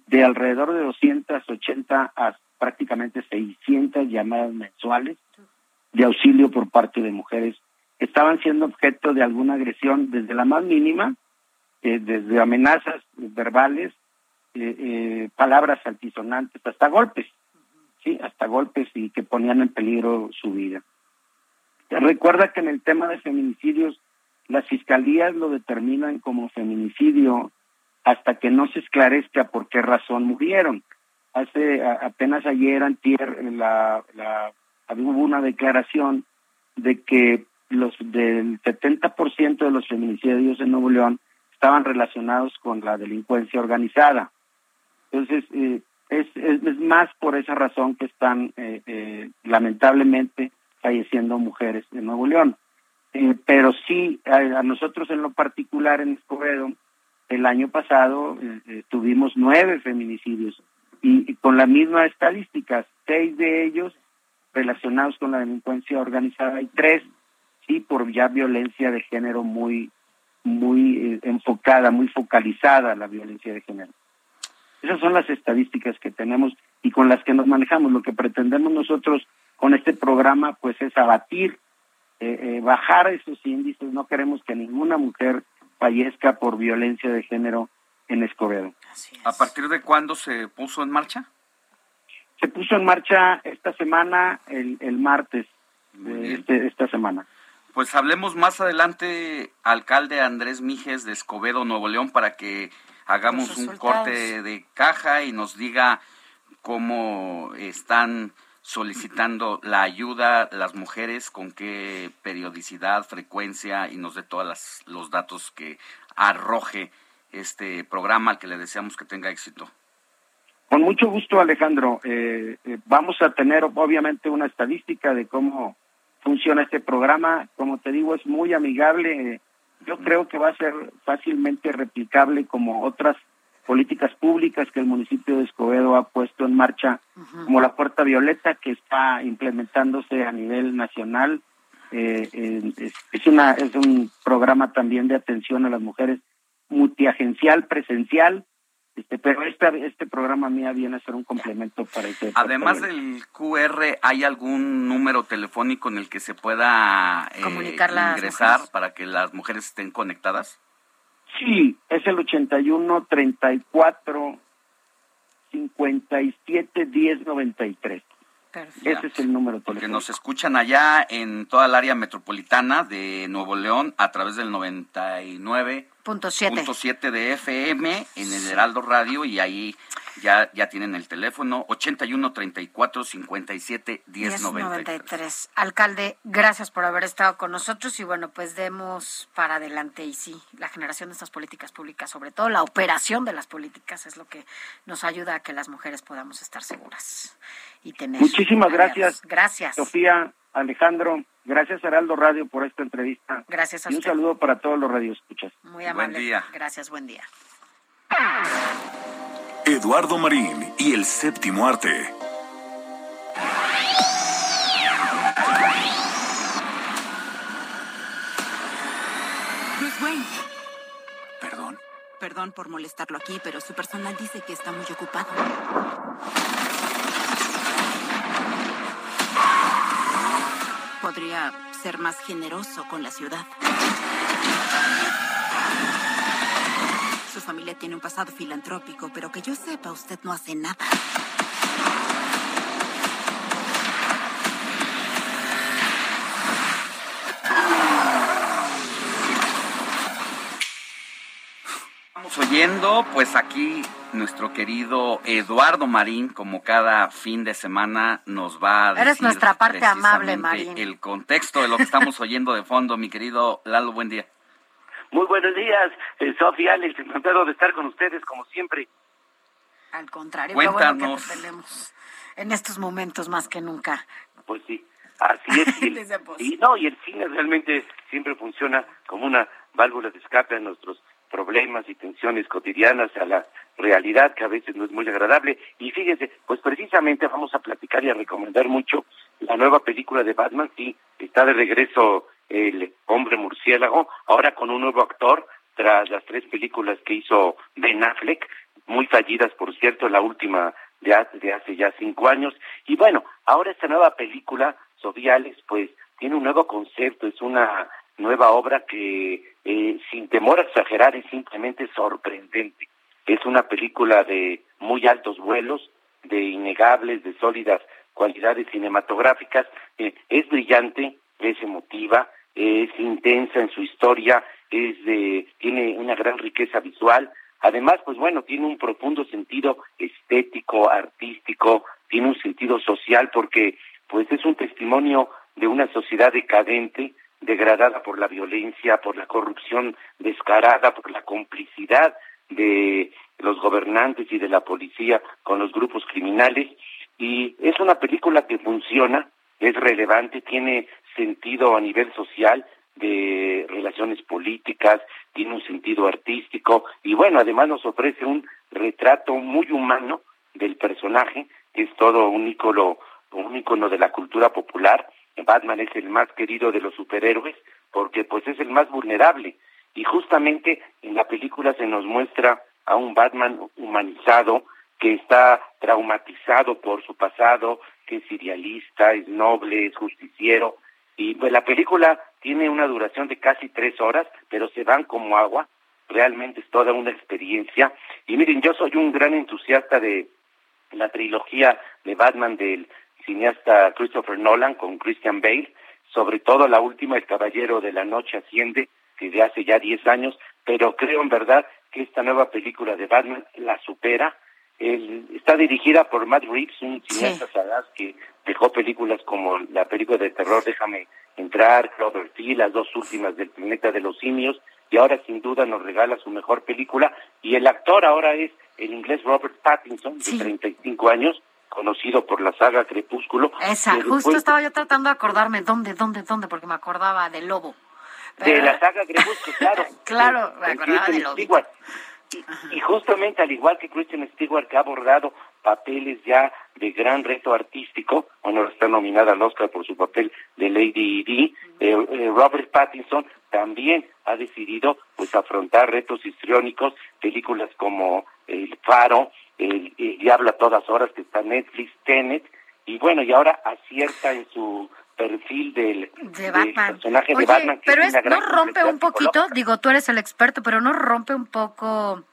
de alrededor de 280 a prácticamente 600 llamadas mensuales de auxilio por parte de mujeres que estaban siendo objeto de alguna agresión desde la más mínima, eh, desde amenazas verbales, eh, eh, palabras altisonantes, hasta golpes, sí, hasta golpes y que ponían en peligro su vida. Recuerda que en el tema de feminicidios las fiscalías lo determinan como feminicidio hasta que no se esclarezca por qué razón murieron. Hace apenas ayer, antier, la, la, hubo una declaración de que los del 70% de los feminicidios en Nuevo León estaban relacionados con la delincuencia organizada. Entonces, eh, es, es, más por esa razón que están eh, eh, lamentablemente falleciendo mujeres en Nuevo León. Eh, pero sí, a, nosotros en lo particular en Escobedo, el año pasado eh, eh, tuvimos nueve feminicidios y, con la misma estadística, seis de ellos relacionados con la delincuencia organizada y tres, sí, por ya violencia de género muy, muy eh, enfocada, muy focalizada la violencia de género. Esas son las estadísticas que tenemos y con las que nos manejamos. Lo que pretendemos nosotros con este programa, pues, es abatir eh, eh, bajar esos índices. No queremos que ninguna mujer fallezca por violencia de género en Escobedo. ¿A partir de cuándo se puso en marcha? Se puso en marcha esta semana, el, el martes de este, esta semana. Pues hablemos más adelante, alcalde Andrés Mijes de Escobedo, Nuevo León, para que hagamos un corte de caja y nos diga cómo están solicitando la ayuda las mujeres, con qué periodicidad, frecuencia y nos dé todos los datos que arroje este programa al que le deseamos que tenga éxito. Con mucho gusto, Alejandro. Eh, eh, vamos a tener obviamente una estadística de cómo funciona este programa. Como te digo, es muy amigable. Yo creo que va a ser fácilmente replicable como otras políticas públicas que el municipio de Escobedo ha puesto en marcha, como la Puerta Violeta, que está implementándose a nivel nacional. Eh, eh, es, es una es un programa también de atención a las mujeres multiagencial, presencial, este, pero este, este programa mía viene a ser un complemento para ese. Además del QR, ¿hay algún número telefónico en el que se pueda eh, Comunicar ingresar mujeres. para que las mujeres estén conectadas? Sí, es el 81 34 57 10 93. Ese es el número Porque telefónico. nos escuchan allá en toda el área metropolitana de Nuevo León a través del 99 Punto siete. punto siete de FM en el Heraldo Radio y ahí ya, ya tienen el teléfono 81 34 57 10 93. 1093. Alcalde, gracias por haber estado con nosotros y bueno, pues demos para adelante y sí, la generación de estas políticas públicas, sobre todo la operación de las políticas es lo que nos ayuda a que las mujeres podamos estar seguras y tener. Muchísimas gracias. Gracias. Sofía, Alejandro, gracias Heraldo Radio por esta entrevista. Gracias a Y un usted. saludo para todos los radioescuchas. Muy amable. día. Gracias, buen día. Eduardo Marín y el séptimo arte. Bruce Wayne. Perdón. Perdón por molestarlo aquí, pero su personal dice que está muy ocupado. Podría ser más generoso con la ciudad. Su familia tiene un pasado filantrópico, pero que yo sepa, usted no hace nada. Oyendo, pues aquí nuestro querido Eduardo Marín, como cada fin de semana, nos va a decir Eres nuestra parte amable, Marín. El contexto de lo que estamos oyendo de fondo, mi querido Lalo, buen día. Muy buenos días, eh, Sofía, Alex, encantado de estar con ustedes como siempre. Al contrario, bueno que Cuéntanos. te tenemos en estos momentos más que nunca. Pues sí, así es. Y, el- y no, y el cine realmente siempre funciona como una válvula de escape a nuestros problemas y tensiones cotidianas, a la realidad que a veces no es muy agradable. Y fíjense, pues precisamente vamos a platicar y a recomendar mucho la nueva película de Batman. Sí, está de regreso el hombre murciélago, ahora con un nuevo actor, tras las tres películas que hizo Ben Affleck, muy fallidas, por cierto, la última de hace, de hace ya cinco años. Y bueno, ahora esta nueva película, Sofía Alex, pues tiene un nuevo concepto, es una nueva obra que, eh, sin temor a exagerar, es simplemente sorprendente. Es una película de muy altos vuelos, de innegables, de sólidas cualidades cinematográficas. Eh, es brillante, es emotiva, es intensa en su historia, es de, tiene una gran riqueza visual. Además, pues bueno, tiene un profundo sentido estético, artístico, tiene un sentido social porque pues es un testimonio de una sociedad decadente, degradada por la violencia, por la corrupción descarada, por la complicidad de los gobernantes y de la policía con los grupos criminales. Y es una película que funciona, es relevante, tiene sentido a nivel social de relaciones políticas, tiene un sentido artístico y bueno, además nos ofrece un retrato muy humano del personaje, que es todo un ícono, un ícono de la cultura popular. Batman es el más querido de los superhéroes porque pues es el más vulnerable y justamente en la película se nos muestra a un Batman humanizado que está traumatizado por su pasado, que es idealista, es noble, es justiciero y pues la película tiene una duración de casi tres horas, pero se van como agua. Realmente es toda una experiencia. Y miren, yo soy un gran entusiasta de la trilogía de Batman del cineasta Christopher Nolan con Christian Bale, sobre todo la última, El Caballero de la Noche Asciende, que de hace ya 10 años, pero creo en verdad que esta nueva película de Batman la supera. El- está dirigida por Matt Reeves, un cineasta sagaz que dejó películas como la película de terror Déjame entrar, Cloverfield, las dos últimas del planeta de los simios, y ahora sin duda nos regala su mejor película. Y el actor ahora es el inglés Robert Pattinson, de 35 años, conocido por la saga Crepúsculo. Esa, justo estaba yo tratando de acordarme dónde, dónde, dónde, porque me acordaba del lobo. De la saga Crepúsculo, claro. Claro, me acordaba lobito. Stewart. Y, y justamente al igual que Kristen Stewart, que ha abordado papeles ya de gran reto artístico, bueno, está nominada al Oscar por su papel de Lady Di, eh, eh, Robert Pattinson también ha decidido pues afrontar retos histriónicos, películas como El Faro, El, El Diablo a todas horas, que está Netflix, Tenet, y bueno, y ahora acierta en su perfil del, de del Batman. personaje Oye, de Batman. que pero es, no rompe un poquito, digo, tú eres el experto, pero no rompe un poco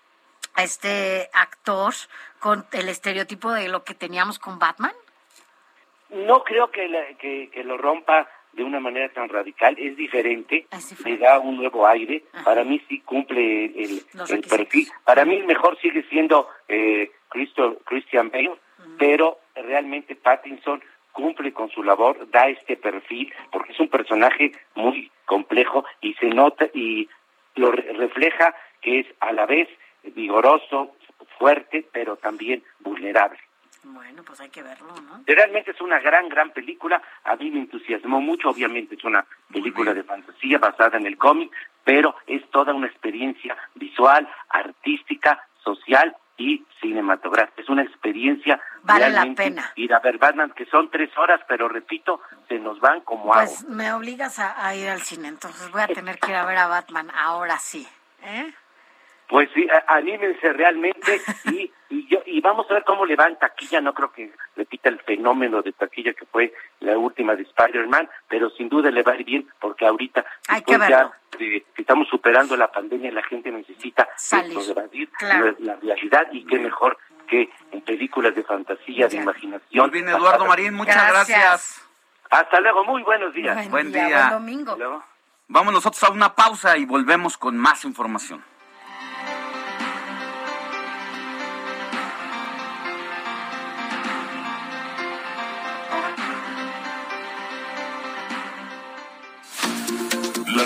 este actor con el estereotipo de lo que teníamos con Batman. No creo que, la- que, que lo rompa de una manera tan radical, es diferente, le da un nuevo aire, para mí sí cumple el, perfil, para mí el mejor sigue siendo eh, Cristo, Christian Bale, pero realmente Pattinson cumple con su labor, da este perfil, porque es un personaje muy complejo y se nota y lo re- refleja que es a la vez vigoroso, fuerte, pero también vulnerable. Bueno, pues hay que verlo, ¿no? Realmente es una gran, gran película. A mí me entusiasmó mucho. Obviamente es una película de fantasía basada en el cómic, pero es toda una experiencia visual, artística, social y cinematográfica. Es una experiencia Vale la pena. ir a ver Batman, que son tres horas, pero repito, se nos van como agua. Pues me obligas a, a ir al cine, entonces voy a tener que ir a ver a Batman ahora sí. ¿eh? Pues sí, anímense realmente y, y, yo, y vamos a ver cómo le va en taquilla. No creo que repita el fenómeno de taquilla que fue la última de Spider-Man, pero sin duda le va a ir bien porque ahorita Hay que después ya de que estamos superando la pandemia, la gente necesita evadir Claro. la, la realidad y qué mejor que en películas de fantasía, de imaginación. Muy bien, Eduardo Marín, muchas Gracias. gracias. Hasta luego, muy buenos días. Buen día, día. buen domingo. Vamos nosotros a una pausa y volvemos con más información.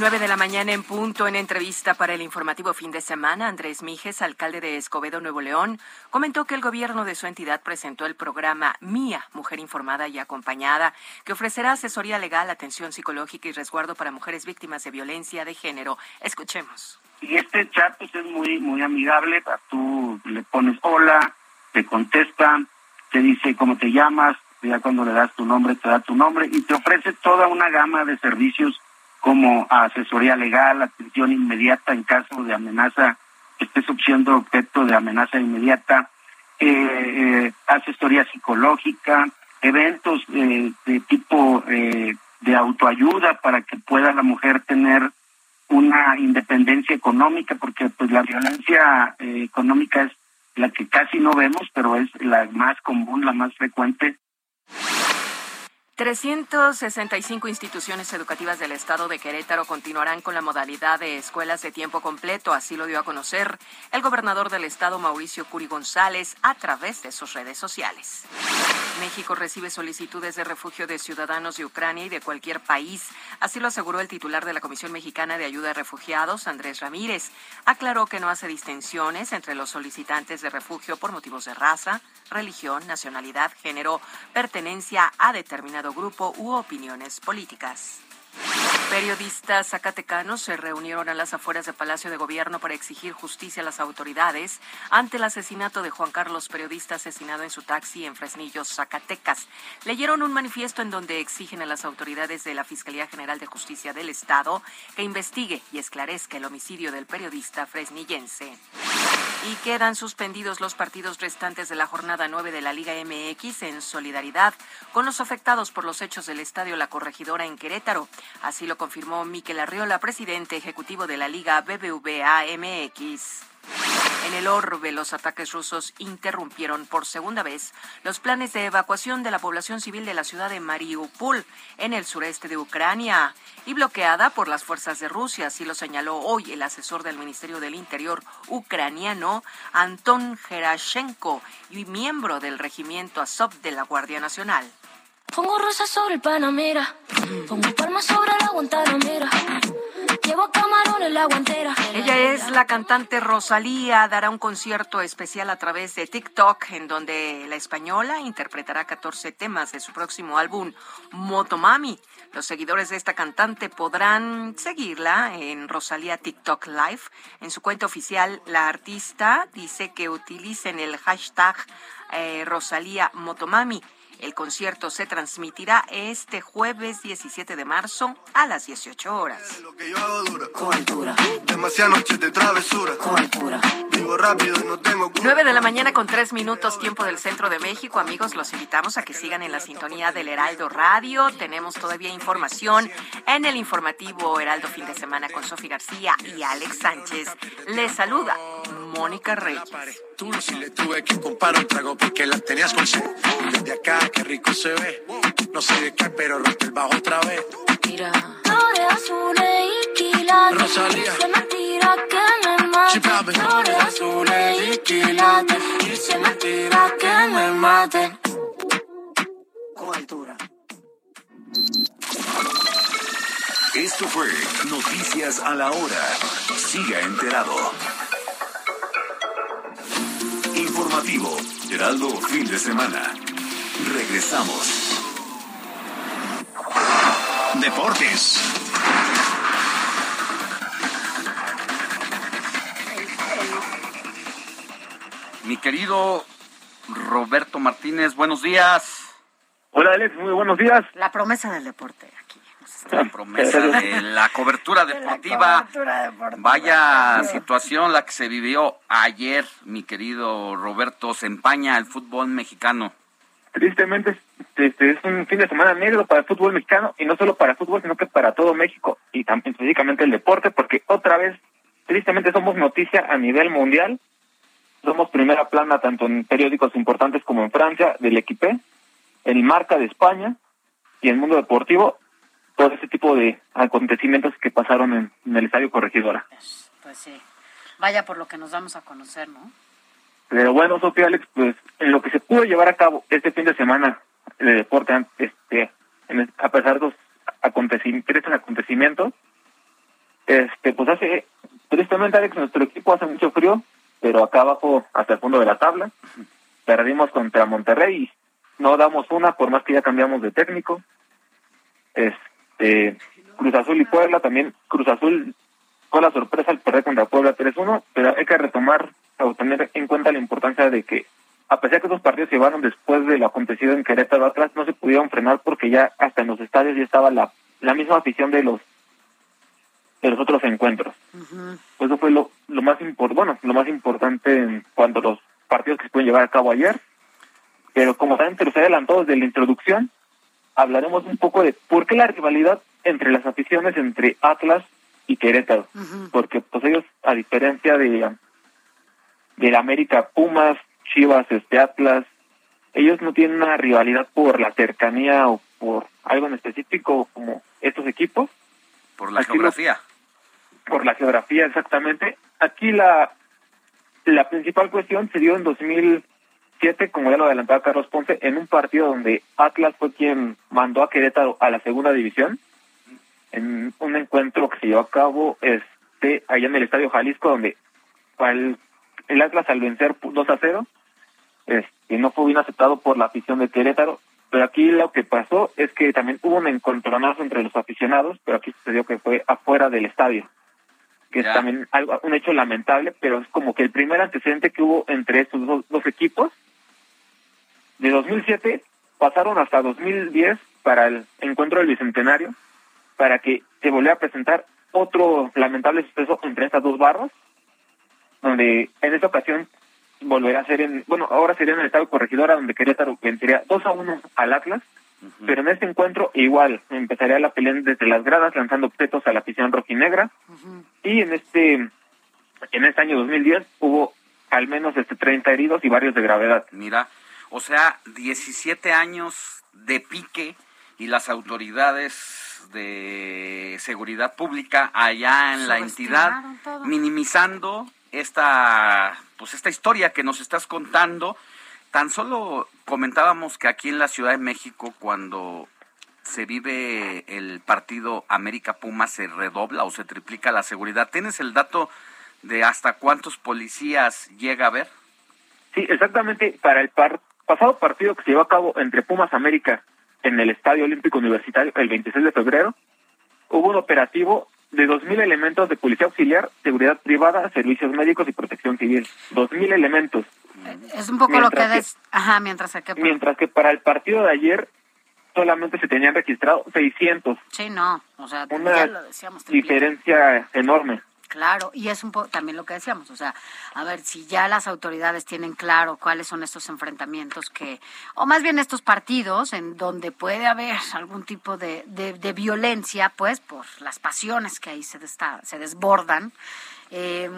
Nueve de la mañana en punto en entrevista para el informativo fin de semana, Andrés Mijes, alcalde de Escobedo, Nuevo León, comentó que el gobierno de su entidad presentó el programa Mía, Mujer Informada y Acompañada, que ofrecerá asesoría legal, atención psicológica y resguardo para mujeres víctimas de violencia de género. Escuchemos. Y este chat pues, es muy muy amigable, tú le pones hola, te contesta, te dice cómo te llamas, ya cuando le das tu nombre te da tu nombre y te ofrece toda una gama de servicios como asesoría legal, atención inmediata en caso de amenaza, que estés siendo objeto de amenaza inmediata, eh, eh, asesoría psicológica, eventos eh, de tipo eh, de autoayuda para que pueda la mujer tener una independencia económica, porque pues la violencia eh, económica es la que casi no vemos, pero es la más común, la más frecuente. 365 instituciones educativas del estado de Querétaro continuarán con la modalidad de escuelas de tiempo completo, así lo dio a conocer el gobernador del estado Mauricio Curi González a través de sus redes sociales. México recibe solicitudes de refugio de ciudadanos de Ucrania y de cualquier país, así lo aseguró el titular de la Comisión Mexicana de Ayuda a Refugiados, Andrés Ramírez. Aclaró que no hace distinciones entre los solicitantes de refugio por motivos de raza, religión, nacionalidad, género, pertenencia a determinado grupo u opiniones políticas. Periodistas zacatecanos se reunieron a las afueras del Palacio de Gobierno para exigir justicia a las autoridades ante el asesinato de Juan Carlos, periodista asesinado en su taxi en Fresnillo, Zacatecas. Leyeron un manifiesto en donde exigen a las autoridades de la Fiscalía General de Justicia del Estado que investigue y esclarezca el homicidio del periodista fresnillense. Y quedan suspendidos los partidos restantes de la jornada 9 de la Liga MX en solidaridad con los afectados por los hechos del Estadio La Corregidora en Querétaro. Así lo confirmó Miquel Arriola, presidente ejecutivo de la Liga BBVA MX. En el orbe, los ataques rusos interrumpieron por segunda vez los planes de evacuación de la población civil de la ciudad de Mariupol, en el sureste de Ucrania, y bloqueada por las fuerzas de Rusia, así lo señaló hoy el asesor del Ministerio del Interior ucraniano, Anton Gerashenko, y miembro del regimiento Azov de la Guardia Nacional. Pongo rosas sobre el Panamera, pongo palmas sobre la Guantanamera. Llevo camarones la guantera. Ella es la cantante Rosalía, dará un concierto especial a través de TikTok en donde la española interpretará 14 temas de su próximo álbum Motomami. Los seguidores de esta cantante podrán seguirla en Rosalía TikTok Live. En su cuenta oficial, la artista dice que utilicen el hashtag eh, Rosalía Motomami. El concierto se transmitirá este jueves 17 de marzo a las 18 horas. noches de travesura. 9 de la mañana con 3 minutos tiempo del centro de México. Amigos, los invitamos a que sigan en la sintonía del Heraldo Radio. Tenemos todavía información en el informativo Heraldo Fin de Semana con Sofi García y Alex Sánchez. Les saluda Mónica Reyes. Tú si le tuve que comprar un trago porque la tenías con sed. Desde acá, qué rico se ve. No sé de qué, pero rompe el bajo otra vez. Mira, flores azules y quilates. Rosalía. Se me tira que me mate. Flores azules y quilates. Y se me tira que me mate. Con altura. Esto fue Noticias a la Hora. Siga enterado. Informativo, Heraldo Fin de Semana. Regresamos. Deportes. Mi querido Roberto Martínez, buenos días. Hola Alex, muy buenos días. La promesa del deporte promesa de la cobertura deportiva. cobertura deportiva. Vaya situación la que se vivió ayer, mi querido Roberto. Se empaña el fútbol mexicano. Tristemente, este es un fin de semana negro para el fútbol mexicano y no solo para el fútbol, sino que para todo México y también específicamente el deporte, porque otra vez, tristemente, somos noticia a nivel mundial. Somos primera plana tanto en periódicos importantes como en Francia, del Equipe, en Marca de España y en el mundo deportivo, todo ese tipo de acontecimientos que pasaron en, en el Estadio Corregidora. Pues sí. Vaya por lo que nos vamos a conocer, ¿no? Pero bueno, Sofía Alex, pues en lo que se pudo llevar a cabo este fin de semana de deporte, este, en a pesar de los acontecimientos, acontecimientos, este, pues hace, tristemente Alex, nuestro equipo hace mucho frío, pero acá abajo, hasta el fondo de la tabla, perdimos contra Monterrey y no damos una, por más que ya cambiamos de técnico. Este, Cruz Azul y Puebla también, Cruz Azul fue la sorpresa al perder contra Puebla 3-1, pero hay que retomar o tener en cuenta la importancia de que, a pesar que esos partidos se llevaron después de lo acontecido en Querétaro atrás, no se pudieron frenar porque ya hasta en los estadios ya estaba la, la misma afición de los de los otros encuentros. Pues eso fue lo, lo más importante, bueno, lo más importante en cuanto a los partidos que se pueden llevar a cabo ayer. Pero como también te los he adelantado desde la introducción, hablaremos un poco de por qué la rivalidad entre las aficiones entre Atlas y Querétaro. Porque pues ellos, a diferencia de de la América Pumas, Chivas, este Atlas, ellos no tienen una rivalidad por la cercanía o por algo en específico como estos equipos. Por la Aquí lo- geografía. por la geografía exactamente. Aquí la, la principal cuestión se dio en 2007, como ya lo adelantaba Carlos Ponce, en un partido donde Atlas fue quien mandó a Querétaro a la segunda división, en un encuentro que se llevó a cabo este allá en el Estadio Jalisco, donde el, el Atlas al vencer 2 a 0, este, no fue bien aceptado por la afición de Querétaro, pero aquí lo que pasó es que también hubo un encontronazo entre los aficionados, pero aquí sucedió que fue afuera del estadio, que Ya. es también algo, un hecho lamentable, pero es como que el primer antecedente que hubo entre estos dos, dos equipos, de 2007 pasaron hasta 2010 para el encuentro del Bicentenario, para que se volviera a presentar otro lamentable suceso entre estas dos barras, donde en esta ocasión volverá a ser en, bueno, ahora sería en el estado corregidora, donde Querétaro vencería 2 a 1 al Atlas, pero en este encuentro igual empezaría la pelea desde las gradas lanzando objetos a la afición rojinegra. Y en este en este año 2010 hubo al menos este 30 heridos y varios de gravedad. Mira, o sea, 17 años de pique y las autoridades de seguridad pública allá en la entidad todo. minimizando esta pues esta historia que nos estás contando. Tan solo comentábamos que aquí en la Ciudad de México cuando se vive el partido América Puma se redobla o se triplica la seguridad. ¿Tienes el dato de hasta cuántos policías llega a haber? Sí, exactamente. Para el par- pasado partido que se llevó a cabo entre Pumas América en el Estadio Olímpico Universitario el 26 de febrero, hubo un operativo de 2.000 elementos de policía auxiliar, seguridad privada, servicios médicos y protección civil. 2.000 elementos. Es un poco lo que des... Ajá, mientras que... Mientras que para el partido de ayer solamente se tenían registrados 600. Sí, no, o sea, Una ya lo decíamos. triplica. diferencia enorme. Claro, y es un poco también lo que decíamos, o sea, a ver, si ya las autoridades tienen claro cuáles son estos enfrentamientos que, o más bien estos partidos en donde puede haber algún tipo de, de, de violencia, pues por las pasiones que ahí se, desta- se desbordan, eh,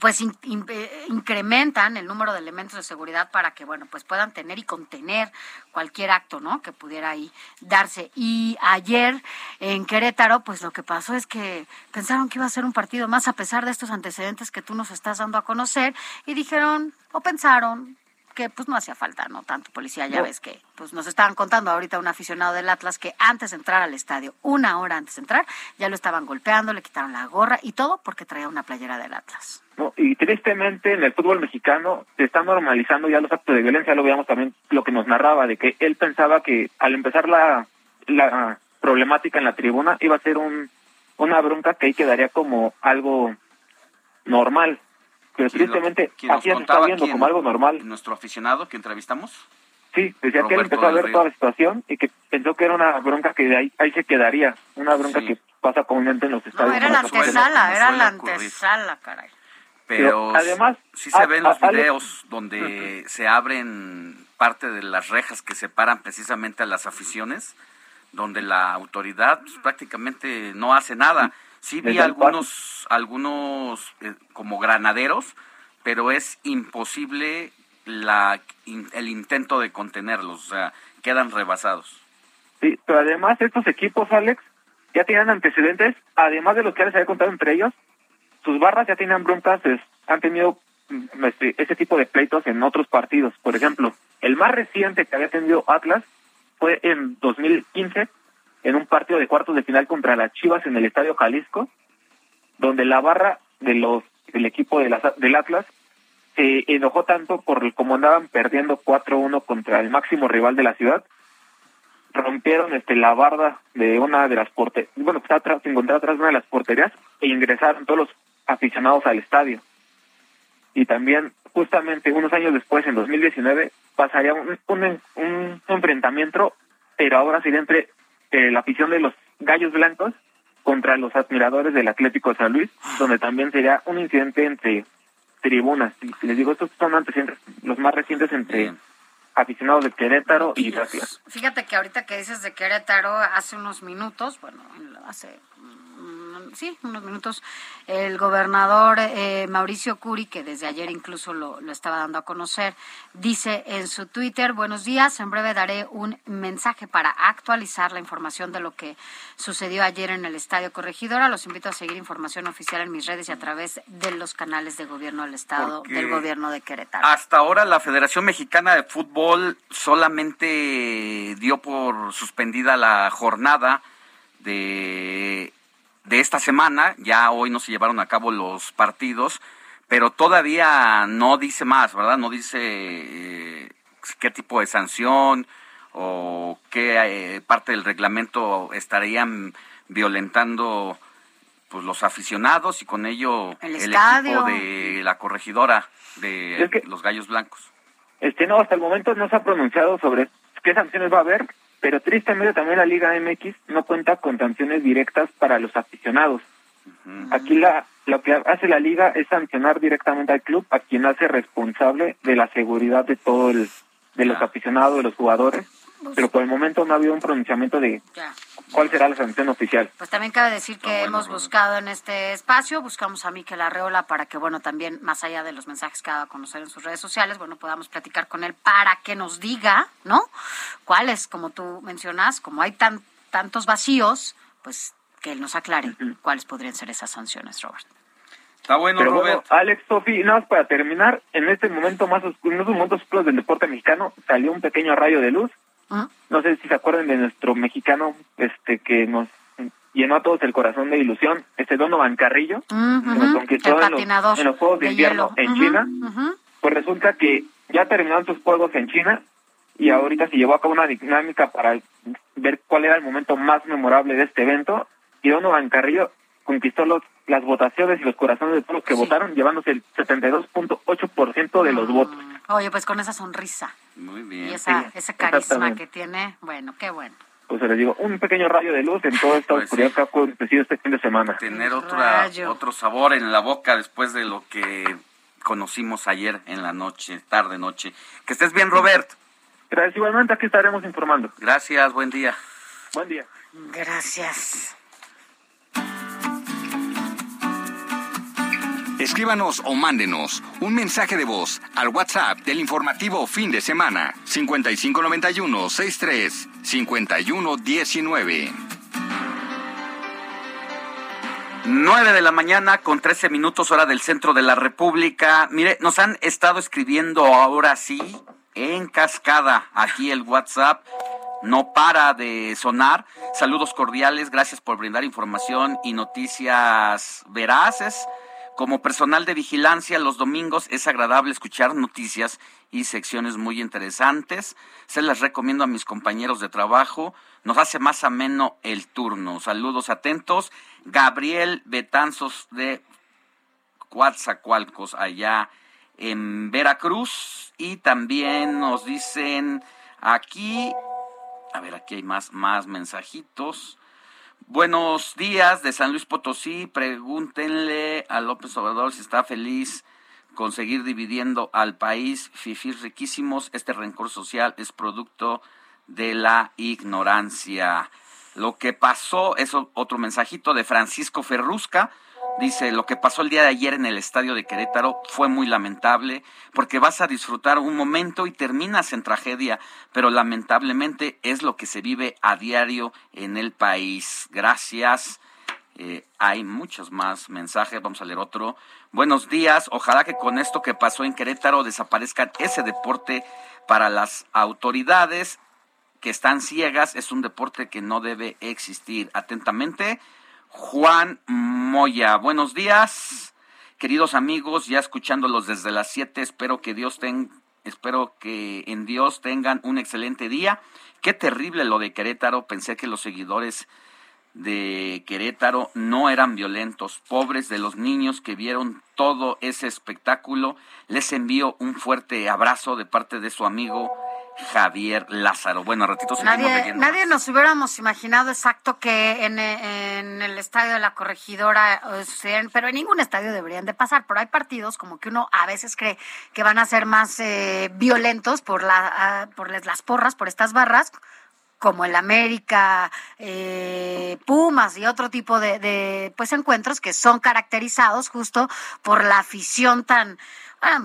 pues in- in- eh, incrementan el número de elementos de seguridad para que, bueno, pues puedan tener y contener cualquier acto, ¿no? Que pudiera ahí darse. Y ayer en Querétaro, pues lo que pasó es que pensaron que iba a ser un partido más a pesar de estos antecedentes que tú nos estás dando a conocer y dijeron, o pensaron que pues no hacía falta, ¿no? Tanto policía, ya No. ves que pues nos estaban contando ahorita un aficionado del Atlas que antes de entrar al estadio, una hora antes de entrar, ya lo estaban golpeando, le quitaron la gorra y todo porque traía una playera del Atlas. ¿No? Y tristemente en el fútbol mexicano se están normalizando ya los actos de violencia, lo veíamos también lo que nos narraba, de que él pensaba que al empezar la, la problemática en la tribuna iba a ser un, una bronca que ahí quedaría como algo normal. Pero ¿Quién lo- tristemente nos así se está viendo como algo normal. ¿Nuestro aficionado que entrevistamos? Sí, decía que él Roberto empezó a ver Río. toda la situación y que pensó que era una bronca que de ahí, ahí se quedaría, una bronca que pasa comúnmente en los estadios. No, era la antesala, era la ocurrir. antesala, caray. Pero Pero, además, sí se a- ven a- los Alex- videos donde se abren parte de las rejas que separan precisamente a las aficiones, donde la autoridad pues, prácticamente no hace nada. Sí vi algunos, algunos eh, como granaderos, pero es imposible la, in- el intento de contenerlos, o sea, quedan rebasados. Sí, pero además estos equipos, Alex, ya tenían antecedentes, además de los que les había contado entre ellos, sus barras ya tenían broncas, han tenido mm, este, ese tipo de pleitos en otros partidos. Por ejemplo, el más reciente que había tenido Atlas fue en 2015, en un partido de cuartos de final contra las Chivas en el Estadio Jalisco, donde la barra de los del equipo de las- del Atlas se enojó tanto por como andaban perdiendo 4-1 contra el máximo rival de la ciudad, rompieron este la barda de una de las porterías, bueno, se encontraba atrás de una de las porterías e ingresaron todos los aficionados al estadio. Y también, justamente unos años después, en 2019, pasaría un, un, un enfrentamiento, pero ahora sería entre eh, la afición de los Gallos Blancos contra los admiradores del Atlético de San Luis, donde también sería un incidente entre tribunas. Y les digo, estos son antecedentes, los más recientes entre aficionados de Querétaro y Atlas. Fíjate que ahorita que dices de Querétaro, hace unos minutos, bueno, hace sí, unos minutos, el gobernador eh, Mauricio Curi, que desde ayer incluso lo, lo estaba dando a conocer, dice en su Twitter, buenos días, en breve daré un mensaje para actualizar la información de lo que sucedió ayer en el Estadio Corregidora. Los invito a seguir información oficial en mis redes y a través de los canales de gobierno del Estado, Porque- del gobierno de Querétaro. Hasta ahora la Federación Mexicana de Fútbol solamente dio por suspendida la jornada de, de esta semana. Ya hoy no se llevaron a cabo los partidos, pero todavía no dice más, ¿verdad? No dice eh, qué tipo de sanción o qué eh, parte del reglamento estarían violentando pues los aficionados y con ello El el, equipo de la corregidora de Es que- los Gallos Blancos. Este no, hasta el momento no se ha pronunciado sobre qué sanciones va a haber, pero tristemente también la Liga MX no cuenta con sanciones directas para los aficionados. Aquí la, lo que hace la liga es sancionar directamente al club, a quien hace responsable de la seguridad de todo el, de los aficionados, de los jugadores. Pero por el momento no ha habido un pronunciamiento de cuál será la sanción oficial. Pues también cabe decir que hemos buscado en este espacio, buscamos a Miquel Arreola para que, bueno, también más allá de los mensajes que ha dado a conocer en sus redes sociales, bueno, podamos platicar con él para que nos diga, ¿no? Cuáles, como tú mencionas, como hay tan, tantos vacíos, pues que él nos aclare cuáles podrían ser esas sanciones, Robert. Está bueno, Pero Robert. bueno, Alex, Sofi, nada más para terminar, en este momento más oscuro, en estos momentos oscuros del deporte mexicano, salió un pequeño rayo de luz. Ah. No sé si se acuerdan de nuestro mexicano este que nos llenó a todos el corazón de ilusión, este Donovan Carrillo, que nos conquistó en los, patinador en los Juegos de, de Invierno hielo. en China. ujú. Pues resulta que ya terminaron sus Juegos en China y ahorita se llevó a cabo una dinámica para ver cuál era el momento más memorable de este evento y Donovan Carrillo conquistó los, las votaciones y los corazones de todos los que votaron, llevándose el 72.8% de los votos. Oye, pues con esa sonrisa Muy y bien. esa, Sí, ese carisma que tiene, bueno, qué bueno. Pues les digo, un pequeño rayo de luz en toda esta Pues oscuridad sí. que ha acontecido este fin de semana. Tener otra, Rayo. otro sabor en la boca después de lo que conocimos ayer en la noche, tarde noche. Que estés bien, Robert. Gracias, igualmente aquí estaremos informando. Gracias, buen día. Buen día. Gracias. Escríbanos o mándenos un mensaje de voz al WhatsApp del informativo fin de semana 5591 63 51 19. 9 de la mañana con 13 minutos hora del centro de la República. Mire, nos han estado escribiendo ahora sí en cascada aquí el WhatsApp. No para de sonar. Saludos cordiales, gracias por brindar información y noticias veraces. Como personal de vigilancia, los domingos es agradable escuchar noticias y secciones muy interesantes. Se las recomiendo a mis compañeros de trabajo. Nos hace más ameno el turno. Saludos atentos. Gabriel Betanzos de Coatzacoalcos, allá en Veracruz. Y también nos dicen aquí, a ver, aquí hay más, más mensajitos. Buenos días de San Luis Potosí. Pregúntenle a López Obrador si está feliz con seguir dividiendo al país. Fifís riquísimos. Este rencor social es producto de la ignorancia. Lo que pasó es otro mensajito de Francisco Ferrusca. Dice, lo que pasó el día de ayer en el estadio de Querétaro fue muy lamentable porque vas a disfrutar un momento y terminas en tragedia, pero lamentablemente es lo que se vive a diario en el país. Gracias. Eh, hay muchos más mensajes, vamos a leer otro. Buenos días, ojalá que con esto que pasó en Querétaro desaparezca ese deporte para las autoridades que están ciegas, es un deporte que no debe existir. Atentamente, Juan Moya. Buenos días, queridos amigos, ya escuchándolos desde las 7, espero que Dios ten, espero que en Dios tengan un excelente día. Qué terrible lo de Querétaro, pensé que los seguidores de Querétaro no eran violentos, pobres de los niños que vieron todo ese espectáculo. Les envío un fuerte abrazo de parte de su amigo Javier Lázaro. Bueno, ratito seguimos Nadie, leyendo. nadie nos hubiéramos imaginado exacto que en, en el estadio de la corregidora eh, pero en ningún estadio deberían de pasar. Pero hay partidos como que uno a veces cree que van a ser más eh, violentos por, la, ah, por las las porras, por estas barras, como el América, eh, Pumas y otro tipo de, de, pues encuentros que son caracterizados justo por la afición tan ah,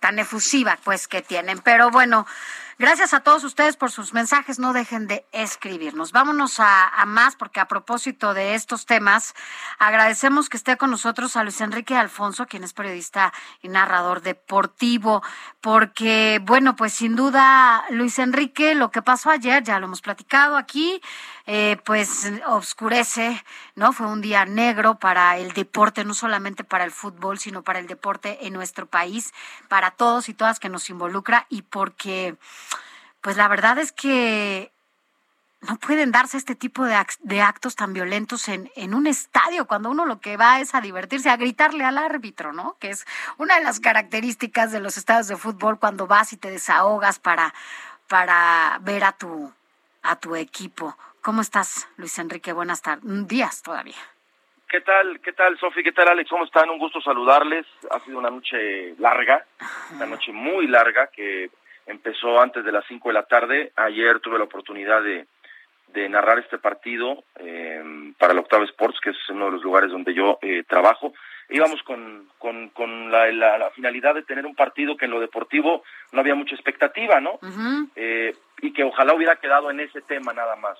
tan efusiva pues que tienen. Pero bueno, gracias a todos ustedes por sus mensajes. No dejen de escribirnos. Vámonos a, más porque a propósito de estos temas, agradecemos que esté con nosotros a Luis Enrique Alfonso, quien es periodista y narrador deportivo, porque bueno, pues sin duda Luis Enrique, lo que pasó ayer, ya lo hemos platicado aquí, eh, pues oscurece, ¿no? Fue un día negro para el deporte, no solamente para el fútbol, sino para el deporte en nuestro país, para todos y todas que nos involucra y porque, pues la verdad es que no pueden darse este tipo de actos tan violentos en, en un estadio, cuando uno lo que va es a divertirse, a gritarle al árbitro, ¿no? Que es una de las características de los estadios de fútbol cuando vas y te desahogas para, para ver a tu, a tu equipo. ¿Cómo estás, Luis Enrique? Buenas tardes. Días todavía. ¿Qué tal, qué tal, Sofi? ¿Qué tal, Alex? ¿Cómo están? Un gusto saludarles. Ha sido una noche larga, una noche muy larga que empezó antes de las 5 de la tarde. Ayer tuve la oportunidad de, de narrar este partido eh, para el Octavo Sports, que es uno de los lugares donde yo eh, trabajo. Íbamos con, con, con la, la, la, finalidad de tener un partido que en lo deportivo no había mucha expectativa, ¿no? eh, y que ojalá hubiera quedado en ese tema nada más.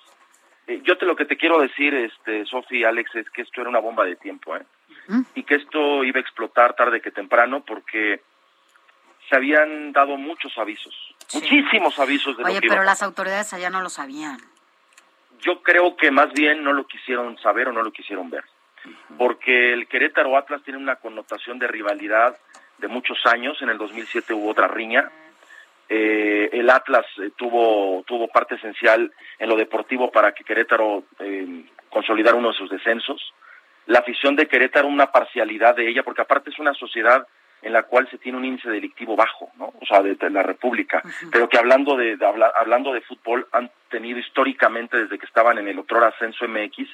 Eh, yo te lo que te quiero decir, este, Sofi, Alex, es que esto era una bomba de tiempo, ¿eh? Y que esto iba a explotar tarde que temprano porque se habían dado muchos avisos, sí. muchísimos avisos de Oye, lo que pero iba. las autoridades allá no lo sabían. Yo creo que más bien no lo quisieron saber o no lo quisieron ver. Porque el Querétaro Atlas tiene una connotación de rivalidad de muchos años. En el 2007 hubo otra riña. Eh, el Atlas eh, tuvo tuvo parte esencial en lo deportivo para que Querétaro eh, consolidara uno de sus descensos. La afición de Querétaro, una parcialidad de ella, porque aparte es una sociedad en la cual se tiene un índice delictivo bajo, ¿no? O sea, de, de la República, uh -huh. pero que hablando de, de habla, hablando de fútbol han tenido históricamente desde que estaban en el otro ascenso MX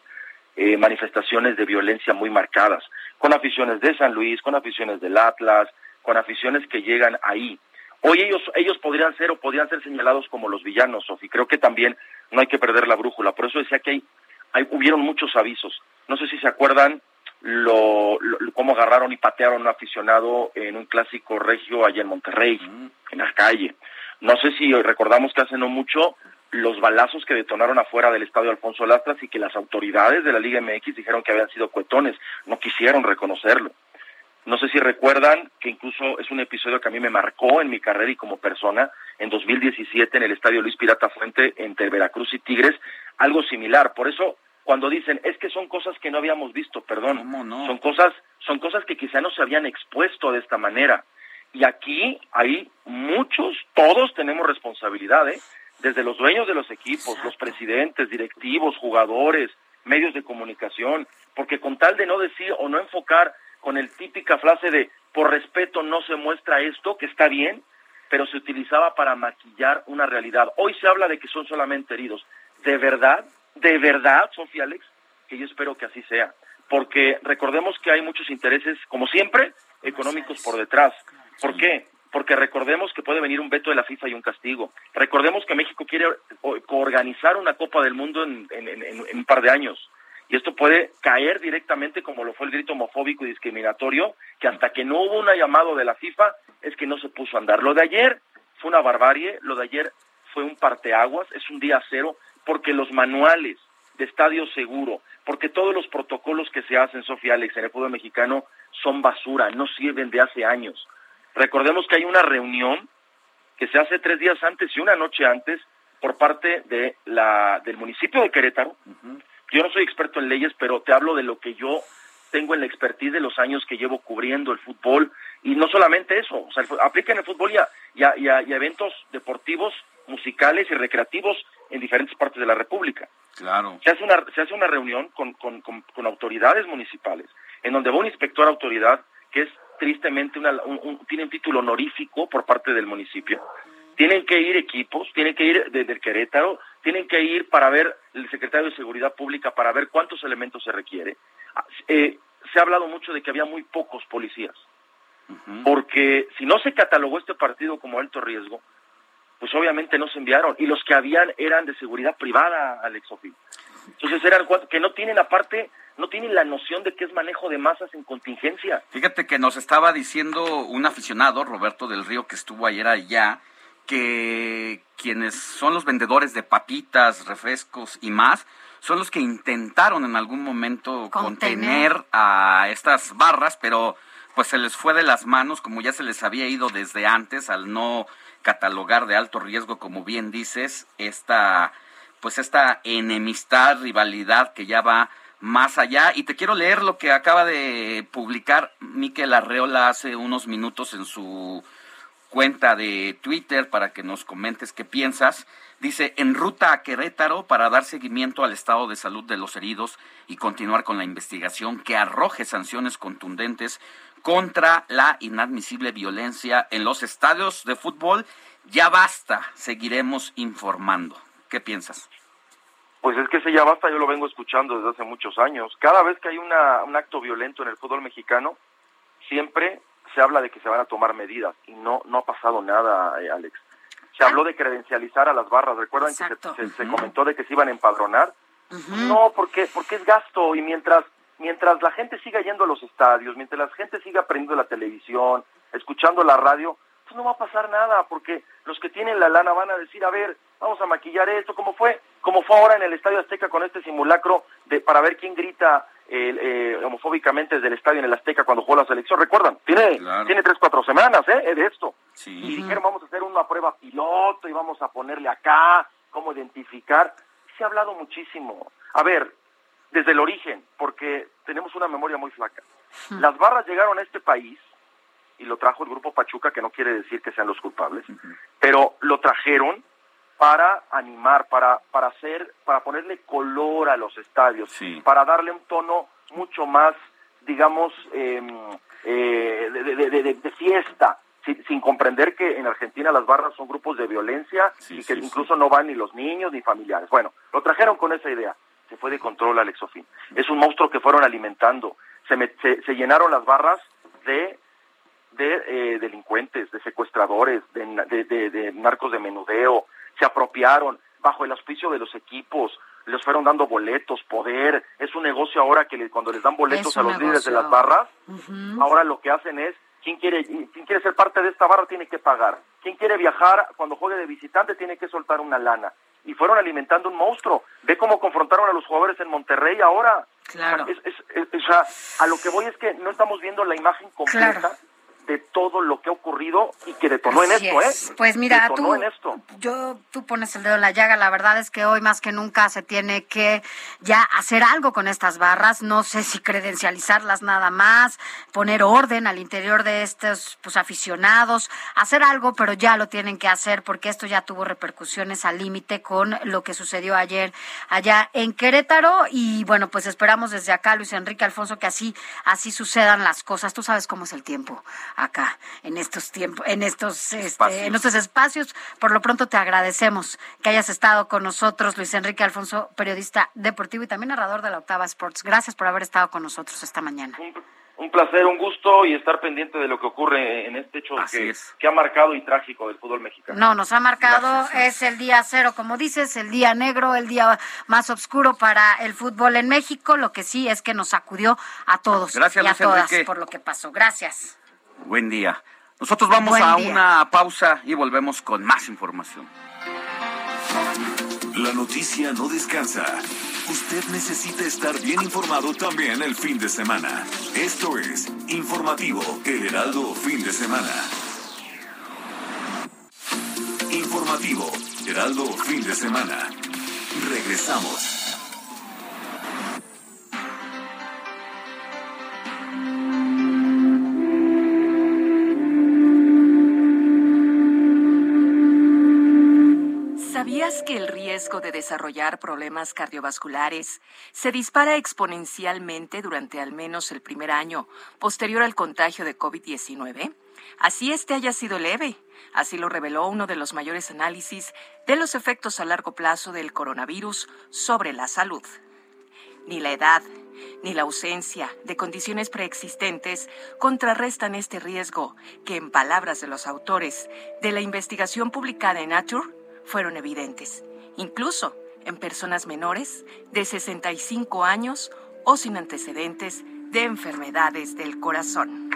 eh, manifestaciones de violencia muy marcadas, con aficiones de San Luis, con aficiones del Atlas, con aficiones que llegan ahí. Hoy ellos ellos podrían ser o podrían ser señalados como los villanos, Sofi. Creo que también no hay que perder la brújula. Por eso decía que hay, hay hubieron muchos avisos. No sé si se acuerdan lo, lo, cómo agarraron y patearon a un aficionado en un clásico regio allá en Monterrey, mm. en la calle. No sé si recordamos que hace no mucho los balazos que detonaron afuera del estadio Alfonso Lastras y que las autoridades de la Liga MX dijeron que habían sido cuetones, no quisieron reconocerlo. No sé si recuerdan que incluso es un episodio que a mí me marcó en mi carrera y como persona, en 2017 en el estadio Luis Pirata Fuente entre Veracruz y Tigres, algo similar. Por eso cuando dicen es que son cosas que no habíamos visto, perdón, no? son cosas son cosas que quizá no se habían expuesto de esta manera. Y aquí hay muchos, todos tenemos responsabilidad, ¿eh? desde los dueños de los equipos, Exacto. los presidentes, directivos, jugadores, medios de comunicación, porque con tal de no decir o no enfocar con el típica frase de por respeto no se muestra esto, que está bien, pero se utilizaba para maquillar una realidad. Hoy se habla de que son solamente heridos. ¿De verdad? ¿De verdad, Sofía Alex? Que yo espero que así sea. Porque recordemos que hay muchos intereses, como siempre, económicos por detrás. ¿Por qué? Porque recordemos que puede venir un veto de la FIFA y un castigo. Recordemos que México quiere organizar una Copa del Mundo en, en, en, en un par de años y esto puede caer directamente como lo fue el grito homofóbico y discriminatorio, que hasta que no hubo un llamado de la FIFA es que no se puso a andar. Lo de ayer fue una barbarie, lo de ayer fue un parteaguas, es un día cero, porque los manuales de estadio seguro, porque todos los protocolos que se hacen, Sofía Alex, en el fútbol mexicano son basura, no sirven de hace años. Recordemos que hay una reunión que se hace tres días antes y una noche antes por parte de la, del municipio de Querétaro, yo no soy experto en leyes, pero te hablo de lo que yo tengo en la expertise de los años que llevo cubriendo el fútbol y no solamente eso, o sea, aplica en el fútbol y a, y, a, y, a, y a, eventos deportivos, musicales y recreativos en diferentes partes de la República. Claro. Se hace una, se hace una reunión con, con, con, con autoridades municipales, en donde va un inspector autoridad que es tristemente una, un, un, tiene un título honorífico por parte del municipio. Tienen que ir equipos, tienen que ir desde el Querétaro, tienen que ir para ver el secretario de Seguridad Pública para ver cuántos elementos se requiere. Eh, se ha hablado mucho de que había muy pocos policías, uh -huh. porque si no se catalogó este partido como alto riesgo, pues obviamente no se enviaron y los que habían eran de seguridad privada, Alex. Entonces eran que no tienen aparte, no tienen la noción de qué es manejo de masas en contingencia. Fíjate que nos estaba diciendo un aficionado, Roberto del Río, que estuvo ayer allá, que quienes son los vendedores de papitas, refrescos y más, son los que intentaron en algún momento contener, contener a estas barras, pero pues se les fue de las manos, como ya se les había ido desde antes, al no catalogar de alto riesgo, como bien dices, esta pues esta enemistad, rivalidad que ya va más allá. Y te quiero leer lo que acaba de publicar Miquel Arreola hace unos minutos en su cuenta de Twitter para que nos comentes qué piensas. Dice, en ruta a Querétaro para dar seguimiento al estado de salud de los heridos y continuar con la investigación que arroje sanciones contundentes contra la inadmisible violencia en los estadios de fútbol. Ya basta, seguiremos informando. ¿Qué piensas? Pues es que ese ya basta, yo lo vengo escuchando desde hace muchos años. Cada vez que hay una, un acto violento en el fútbol mexicano, siempre se habla de que se van a tomar medidas y no no ha pasado nada, eh, Alex. Se habló de credencializar a las barras. ¿Recuerdan que se, se- se comentó de que se iban a empadronar? No, porque porque es gasto y mientras mientras la gente siga yendo a los estadios, mientras la gente siga prendiendo la televisión, escuchando la radio, pues no va a pasar nada, porque los que tienen la lana van a decir, a ver, vamos a maquillar esto, como fue, como fue ahora en el Estadio Azteca con este simulacro de para ver quién grita eh, eh, homofóbicamente desde el estadio en el Azteca cuando jugó la selección. Recuerdan, tiene tiene tres cuatro semanas, eh, de esto. Y dijeron vamos a hacer una prueba piloto y vamos a ponerle acá cómo identificar. Se ha hablado muchísimo. A ver, desde el origen, porque tenemos una memoria muy flaca. Las barras llegaron a este país y lo trajo el grupo Pachuca, que no quiere decir que sean los culpables, pero lo trajeron para animar, para para hacer, para ponerle color a los estadios, para darle un tono mucho más, digamos, eh, eh, de, de- de- de- de fiesta, sin, sin comprender que en Argentina las barras son grupos de violencia y que incluso no van ni los niños ni familiares. Bueno, lo trajeron con esa idea. Se fue de control Alex Sofín. Es un monstruo que fueron alimentando. Se, me- se, se llenaron las barras de de eh, delincuentes, de secuestradores, de, de, de- de narcos de menudeo, se apropiaron bajo el auspicio de los equipos, les fueron dando boletos, poder, es un negocio ahora que le- cuando les dan boletos a los líderes de las barras, ahora lo que hacen es, ¿quién quiere, ¿quién quiere ser parte de esta barra tiene que pagar? ¿Quién quiere viajar cuando juegue de visitante tiene que soltar una lana? Y fueron alimentando un monstruo. Ve cómo confrontaron a los jugadores en Monterrey ahora. Claro. Es, es- es- o sea, a lo que voy es que no estamos viendo la imagen completa Claro. De todo lo que ha ocurrido y que detonó en esto, es. ¿eh? Pues mira, detonó tú- en esto. yo tú pones el dedo en la llaga. La verdad es que hoy más que nunca se tiene que ya hacer algo con estas barras. No sé si credencializarlas nada más, poner orden al interior de estos pues aficionados, hacer algo, pero ya lo tienen que hacer porque esto ya tuvo repercusiones al límite con lo que sucedió ayer allá en Querétaro y bueno, pues esperamos desde acá Luis Enrique Alfonso que así así sucedan las cosas. Tú sabes cómo es el tiempo acá en estos tiempos, en estos este, en estos espacios. Por lo pronto te agradecemos que hayas estado con nosotros, Luis Enrique Alfonso, periodista deportivo y también narrador de la Octava Sports. Gracias por haber estado con nosotros esta mañana. Un placer, un gusto y estar pendiente de lo que ocurre en este hecho que, que ha marcado y trágico del fútbol mexicano. No, nos ha marcado, es el día cero, como dices, el día negro, el día más oscuro para el fútbol en México. Lo que sí es que nos sacudió a todos Gracias, y a Luis todas Enrique. por lo que pasó. Gracias. Buen día. Nosotros vamos Buen a día. una pausa y volvemos con más información. La noticia no descansa. Usted necesita estar bien informado también el fin de semana. Esto es Informativo El Heraldo Fin de Semana. Informativo Heraldo Fin de Semana. Regresamos. El riesgo de desarrollar problemas cardiovasculares se dispara exponencialmente durante al menos el primer año posterior al contagio de COVID-19? Así este haya sido leve. Así lo reveló uno de los mayores análisis de los efectos a largo plazo del coronavirus sobre la salud. Ni la edad, ni la ausencia de condiciones preexistentes contrarrestan este riesgo que, en palabras de los autores de la investigación publicada en Nature, fueron evidentes, incluso en personas menores de 65 años o sin antecedentes de enfermedades del corazón.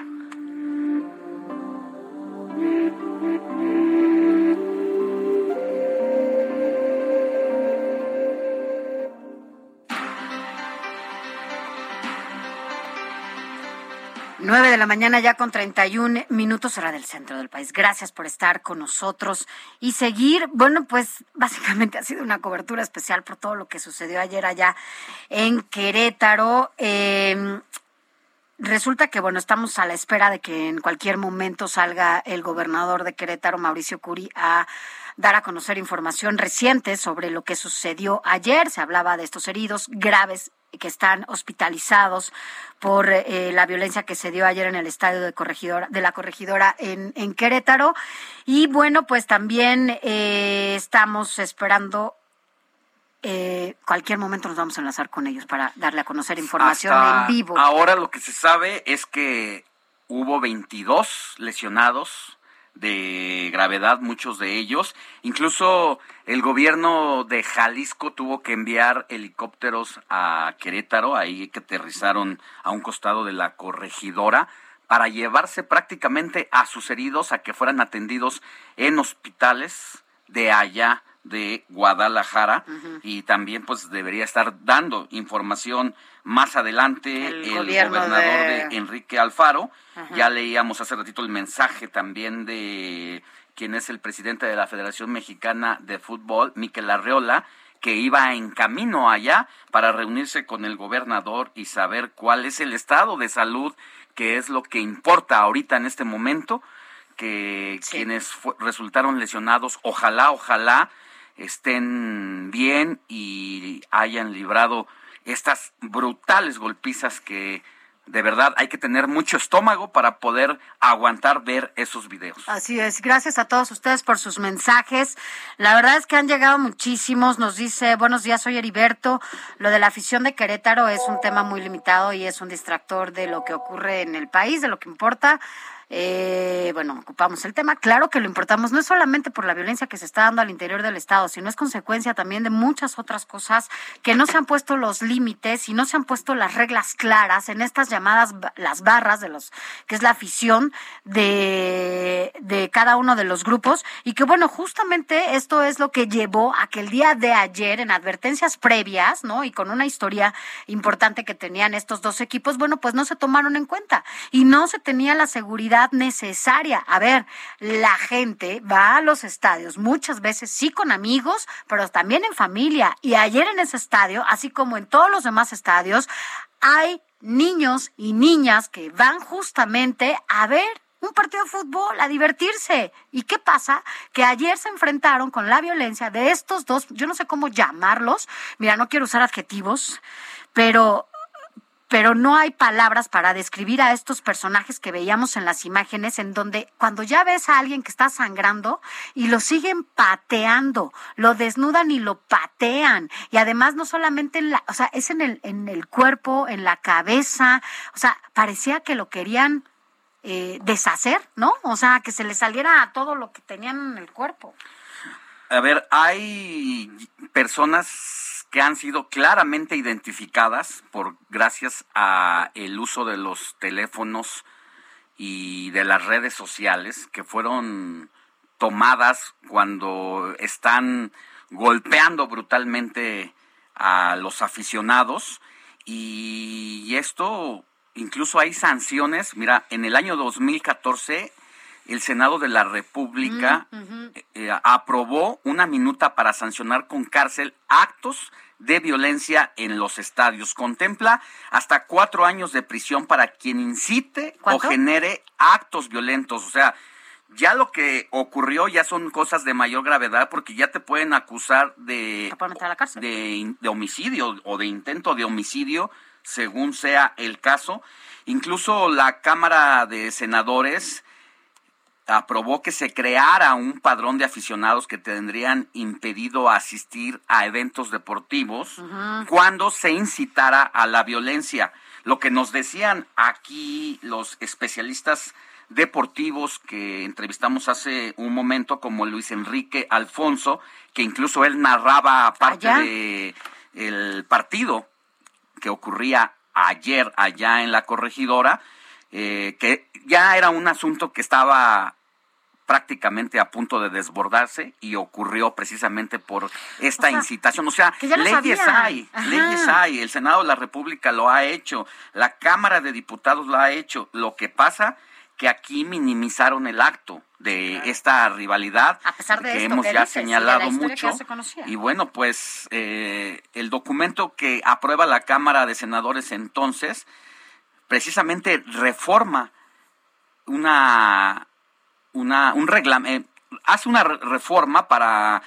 Nueve de la mañana ya con 31 minutos hora del centro del país. Gracias por estar con nosotros y seguir. Bueno, pues básicamente ha sido una cobertura especial por todo lo que sucedió ayer allá en Querétaro. Eh, Resulta que, bueno, estamos a la espera de que en cualquier momento salga el gobernador de Querétaro, Mauricio Curi, a dar a conocer información reciente sobre lo que sucedió ayer. Se hablaba de estos heridos graves que están hospitalizados por eh, la violencia que se dio ayer en el estadio de, corregidora, de la corregidora en, en Querétaro. Y bueno, pues también eh, estamos esperando eh, cualquier momento nos vamos a enlazar con ellos para darle a conocer información Hasta en vivo. Ahora lo que se sabe es que hubo 22 lesionados de gravedad, muchos de ellos. Incluso el gobierno de Jalisco tuvo que enviar helicópteros a Querétaro, ahí que aterrizaron a un costado de la corregidora, para llevarse prácticamente a sus heridos a que fueran atendidos en hospitales de allá de Guadalajara y también pues debería estar dando información más adelante El gobernador de- de Enrique Alfaro. Ya leíamos hace ratito el mensaje también de quien es el presidente de la Federación Mexicana de Fútbol, Miquel Arreola, que iba en camino allá para reunirse con el gobernador y saber cuál es el estado de salud, que es lo que importa ahorita en este momento, que quienes resultaron lesionados, ojalá, ojalá estén bien y hayan librado estas brutales golpizas que de verdad hay que tener mucho estómago para poder aguantar ver esos videos. Así es, gracias a todos ustedes por sus mensajes. La verdad es que han llegado muchísimos. Nos dice, buenos días, soy Heriberto. Lo de la afición de Querétaro es un tema muy limitado y es un distractor de lo que ocurre en el país, de lo que importa. Eh, bueno, ocupamos el tema. Claro que lo importamos no es solamente por la violencia que se está dando al interior del Estado, sino es consecuencia también de muchas otras cosas que no se han puesto los límites y no se han puesto las reglas claras en estas llamadas las barras de los que es la afición de, de cada uno de los grupos y que bueno, justamente esto es lo que llevó a que el día de ayer en advertencias previas, ¿no? Y con una historia importante que tenían estos dos equipos, bueno, pues no se tomaron en cuenta y no se tenía la seguridad necesaria. A ver, la gente va a los estadios muchas veces sí con amigos, pero también en familia y ayer en ese estadio, así como en todos los demás estadios, hay niños y niñas que van justamente a ver un partido de fútbol, a divertirse. ¿Y qué pasa? Que ayer se enfrentaron con la violencia de estos dos, yo no sé cómo llamarlos, mira, no quiero usar adjetivos, pero pero no hay palabras para describir a estos personajes que veíamos en las imágenes, en donde cuando ya ves a alguien que está sangrando y lo siguen pateando, lo desnudan y lo patean, y además no solamente en la, o sea, es en el, en el cuerpo, en la cabeza, o sea, parecía que lo querían eh, deshacer, ¿no? O sea, que se le saliera a todo lo que tenían en el cuerpo. A ver, hay personas que han sido claramente identificadas por gracias a el uso de los teléfonos y de las redes sociales que fueron tomadas cuando están golpeando brutalmente a los aficionados y esto incluso hay sanciones. Mira, en el año 2014 el Senado de la República eh, aprobó una minuta para sancionar con cárcel actos de violencia en los estadios. Contempla hasta cuatro años de prisión para quien incite ¿Cuánto? o genere actos violentos. O sea, ya lo que ocurrió ya son cosas de mayor gravedad porque ya te pueden acusar de, de, de homicidio o de intento de homicidio, según sea el caso. Incluso la Cámara de Senadores aprobó que se creara un padrón de aficionados que tendrían impedido asistir a eventos deportivos cuando se incitara a la violencia. Lo que nos decían aquí los especialistas deportivos que entrevistamos hace un momento, como Luis Enrique Alfonso, que incluso él narraba parte Allá. de el partido que ocurría ayer allá en la corregidora, eh, que ya era un asunto que estaba prácticamente a punto de desbordarse y ocurrió precisamente por esta O sea, incitación. O sea, leyes hay, Ajá. leyes hay, el Senado de la República lo ha hecho, la Cámara de Diputados lo ha hecho. Lo que pasa que aquí minimizaron el acto de esta rivalidad A pesar de que esto hemos que ya dices señalado mucho. Y bueno, pues eh, el documento que aprueba la Cámara de Senadores entonces, precisamente reforma una, una un reglamento, hace una re- reforma para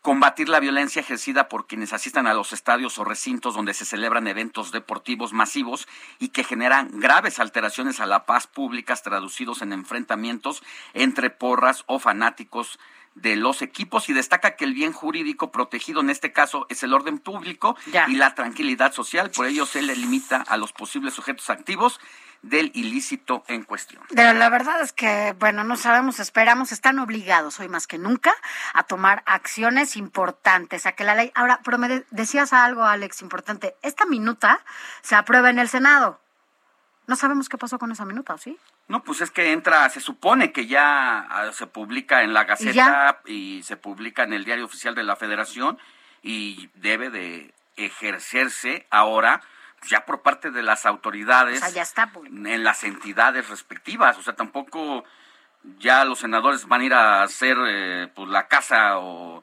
combatir la violencia ejercida por quienes asistan a los estadios o recintos donde se celebran eventos deportivos masivos y que generan graves alteraciones a la paz pública traducidos en enfrentamientos entre porras o fanáticos de los equipos y destaca que el bien jurídico protegido en este caso es el orden público y la tranquilidad social, por ello se le limita a los posibles sujetos activos del ilícito en cuestión. Pero la verdad es que, bueno, no sabemos, esperamos, están obligados hoy más que nunca a tomar acciones importantes, a que la ley... Ahora, pero me decías algo, Alex, importante. Esta minuta se aprueba en el Senado. No sabemos qué pasó con esa minuta, ¿sí? No, pues es que entra, se supone que ya ah, se publica en la Gaceta ¿Y, se publica en el Diario Oficial de la Federación y debe de ejercerse ahora ya por parte de las autoridades en las entidades respectivas. O sea, tampoco ya los senadores van a ir a hacer eh, pues la casa o,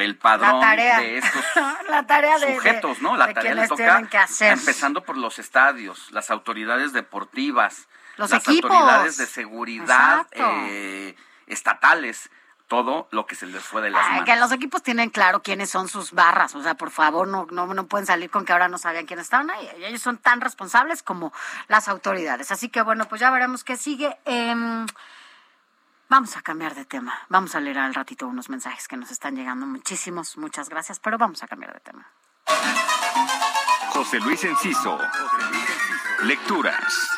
el padrón de estos sujetos, ¿no? La tarea les toca empezando por los estadios, las autoridades deportivas, las autoridades de seguridad eh, estatales todo lo que se les fue de las manos. Que los equipos tienen claro quiénes son sus barras, o sea, por favor, no, no, no pueden salir con que ahora no sabían quiénes estaban ahí. Ellos son tan responsables como las autoridades. Así que bueno, pues ya veremos qué sigue. Em, vamos a cambiar de tema. Vamos a leer al ratito unos mensajes que nos están llegando. Muchísimos, muchas gracias, pero vamos a cambiar de tema. José Luis Enciso. Lecturas.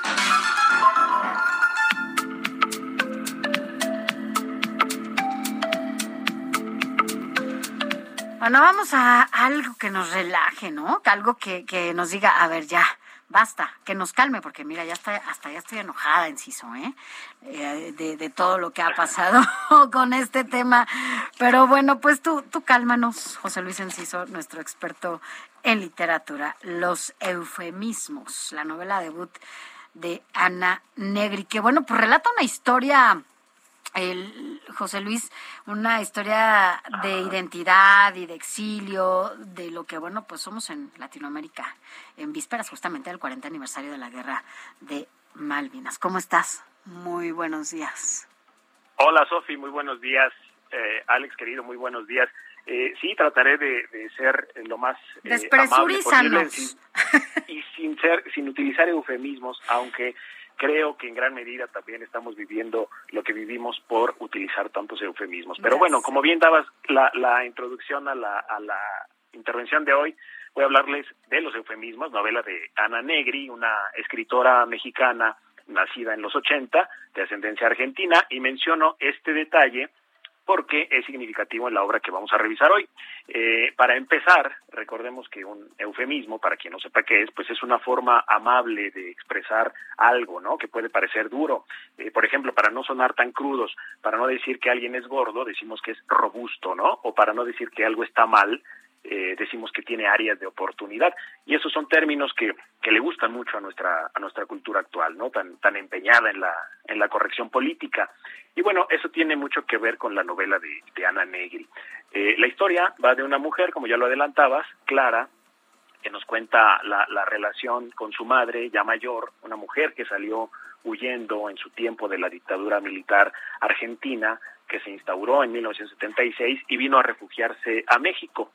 Bueno, vamos a algo que nos relaje, ¿no? Algo que, que nos diga, a ver, ya, basta, que nos calme, porque mira, ya está, hasta ya estoy enojada, Enciso, ¿eh? eh de, de, todo lo que ha pasado con este tema. Pero bueno, pues tú, tú cálmanos, José Luis Enciso, nuestro experto en literatura, los eufemismos, la novela debut de Ana Negri, que bueno, pues relata una historia el José Luis, una historia de identidad y de exilio, de lo que, bueno, pues somos en Latinoamérica, en vísperas justamente del 40 aniversario de la guerra de Malvinas. ¿Cómo estás? Muy buenos días. Hola, Sofi, muy buenos días. Eh, Alex, querido, muy buenos días. Eh, sí, trataré de, ser lo más eh, amable posible y sin, ser, sin utilizar eufemismos, aunque creo que en gran medida también estamos viviendo lo que vivimos por utilizar tantos eufemismos. Pero bueno, como bien dabas la, la introducción a la, a la intervención de hoy, voy a hablarles de los eufemismos, novela de Ana Negri, una escritora mexicana nacida en los 80, de ascendencia argentina, y menciono este detalle porque es significativo en la obra que vamos a revisar hoy. Eh, para empezar, recordemos que un eufemismo, para quien no sepa qué es, pues es una forma amable de expresar algo, ¿no? Que puede parecer duro. Eh, por ejemplo, para no sonar tan crudos, para no decir que alguien es gordo, decimos que es robusto, ¿no? O para no decir que algo está mal, eh, decimos que tiene áreas de oportunidad. Y esos son términos que, que le gustan mucho a nuestra a nuestra cultura actual no tan tan empeñada en la en la corrección política. Y bueno eso tiene mucho que ver con la novela de, de Ana Negri. Eh, la historia va de una mujer como ya lo adelantabas Clara que nos cuenta la, la relación con su madre ya mayor una mujer que salió huyendo en su tiempo de la dictadura militar argentina que se instauró en 1976 y vino a refugiarse a México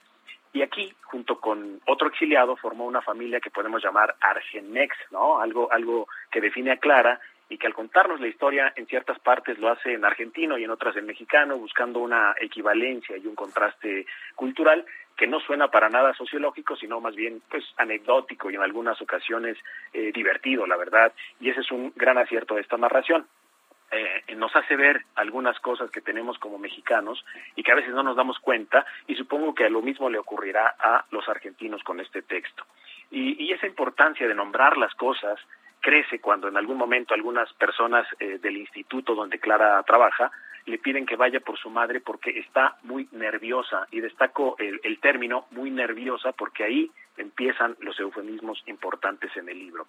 y aquí, junto con otro exiliado, formó una familia que podemos llamar Argenex, ¿no? Algo, algo que define a Clara y que al contarnos la historia en ciertas partes lo hace en argentino y en otras en mexicano, buscando una equivalencia y un contraste cultural que no suena para nada sociológico, sino más bien pues anecdótico y en algunas ocasiones eh, divertido, la verdad. Y ese es un gran acierto de esta narración. Eh, nos hace ver algunas cosas que tenemos como mexicanos y que a veces no nos damos cuenta y supongo que lo mismo le ocurrirá a los argentinos con este texto. Y, esa importancia de nombrar las cosas crece cuando en algún momento algunas personas eh, del instituto donde Clara trabaja le piden que vaya por su madre porque está muy nerviosa y destaco el término muy nerviosa porque ahí empiezan los eufemismos importantes en el libro.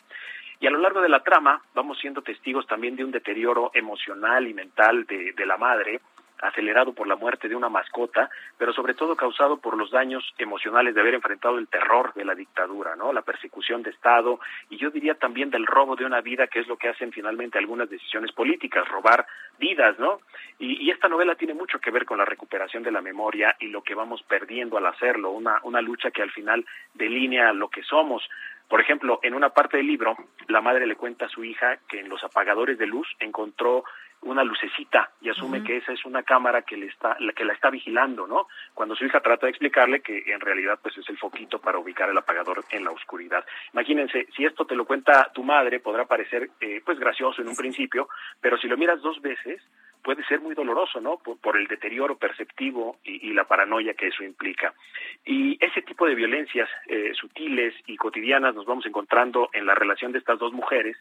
Y a lo largo de la trama vamos siendo testigos también de un deterioro emocional y mental de, de la madre, acelerado por la muerte de una mascota, pero sobre todo causado por los daños emocionales de haber enfrentado el terror de la dictadura, ¿no? La persecución de Estado y yo diría también del robo de una vida, que es lo que hacen finalmente algunas decisiones políticas, robar vidas, ¿no? Y, y esta novela tiene mucho que ver con la recuperación de la memoria y lo que vamos perdiendo al hacerlo, una, una lucha que al final delinea lo que somos. Por ejemplo, en una parte del libro, la madre le cuenta a su hija que en los apagadores de luz encontró una lucecita y asume que esa es una cámara que le está la que la está vigilando, ¿no? Cuando su hija trata de explicarle que en realidad pues es el foquito para ubicar el apagador en la oscuridad. Imagínense, si esto te lo cuenta tu madre podrá parecer eh, pues gracioso en un principio, pero si lo miras dos veces puede ser muy doloroso, ¿no? Por, el deterioro perceptivo y, la paranoia que eso implica. Y ese tipo de violencias eh, sutiles y cotidianas nos vamos encontrando en la relación de estas dos mujeres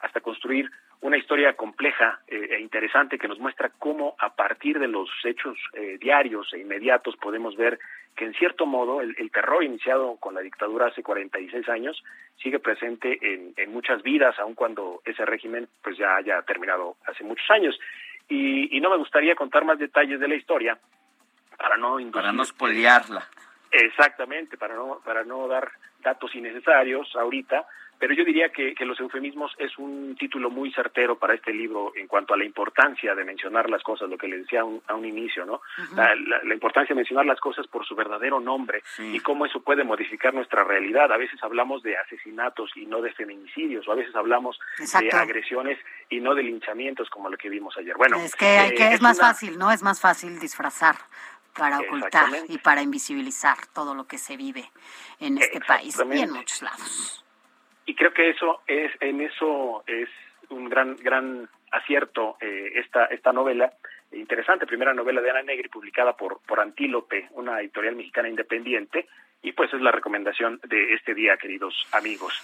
hasta construir una historia compleja eh, e interesante que nos muestra cómo a partir de los hechos eh, diarios e inmediatos podemos ver que en cierto modo el, terror iniciado con la dictadura hace 46 años sigue presente en, en, muchas vidas, aun cuando ese régimen pues ya haya terminado hace muchos años. Y, no me gustaría contar más detalles de la historia para no para no spoilearla. Exactamente, para no para no dar datos innecesarios ahorita, pero yo diría que, que, los eufemismos es un título muy certero para este libro en cuanto a la importancia de mencionar las cosas, lo que le decía a un, inicio, ¿no? la, importancia de mencionar las cosas por su verdadero nombre y cómo eso puede modificar nuestra realidad. A veces hablamos de asesinatos y no de feminicidios, o a veces hablamos de agresiones y no de linchamientos como lo que vimos ayer. Bueno, es que, hay que eh, es, más fácil, ¿no? Es más fácil disfrazar para ocultar y para invisibilizar todo lo que se vive en este país y en muchos lados y creo que eso es en eso es un gran gran acierto eh, esta esta novela interesante primera novela de Ana Negri publicada por por Antílope una editorial mexicana independiente y pues es la recomendación de este día queridos amigos.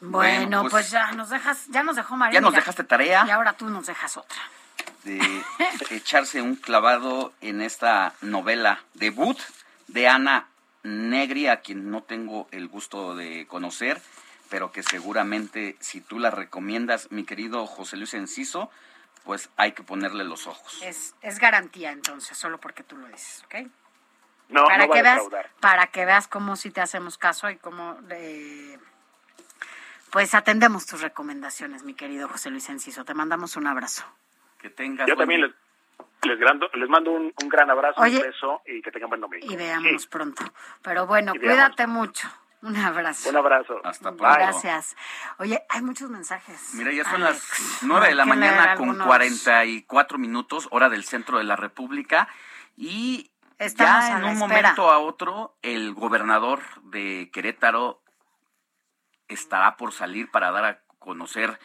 Bueno, pues, pues, ya nos dejas ya nos dejó María ya nos dejaste tarea. Y ahora tú nos dejas otra. De echarse un clavado en esta novela debut de Ana Negri a quien no tengo el gusto de conocer pero que seguramente si tú la recomiendas, mi querido José Luis Enciso, pues hay que ponerle los ojos. Es, es garantía entonces, solo porque tú lo dices, ¿ok? No, para no que veas, para que veas cómo si te hacemos caso y cómo pues atendemos tus recomendaciones, mi querido José Luis Enciso. Te mandamos un abrazo. Que tengas. Yo también les, les, mando un, gran abrazo, un beso y que tengan buen domingo. Y veamos pronto. Pero bueno, cuídate mucho. Un abrazo. Un abrazo. Hasta pronto. Gracias. Oye, hay muchos mensajes. Mira, ya son las nueve de la mañana con cuarenta y cuatro minutos, hora del centro de la República. Y ya en un momento a otro, el gobernador de Querétaro estará por salir para dar a conocer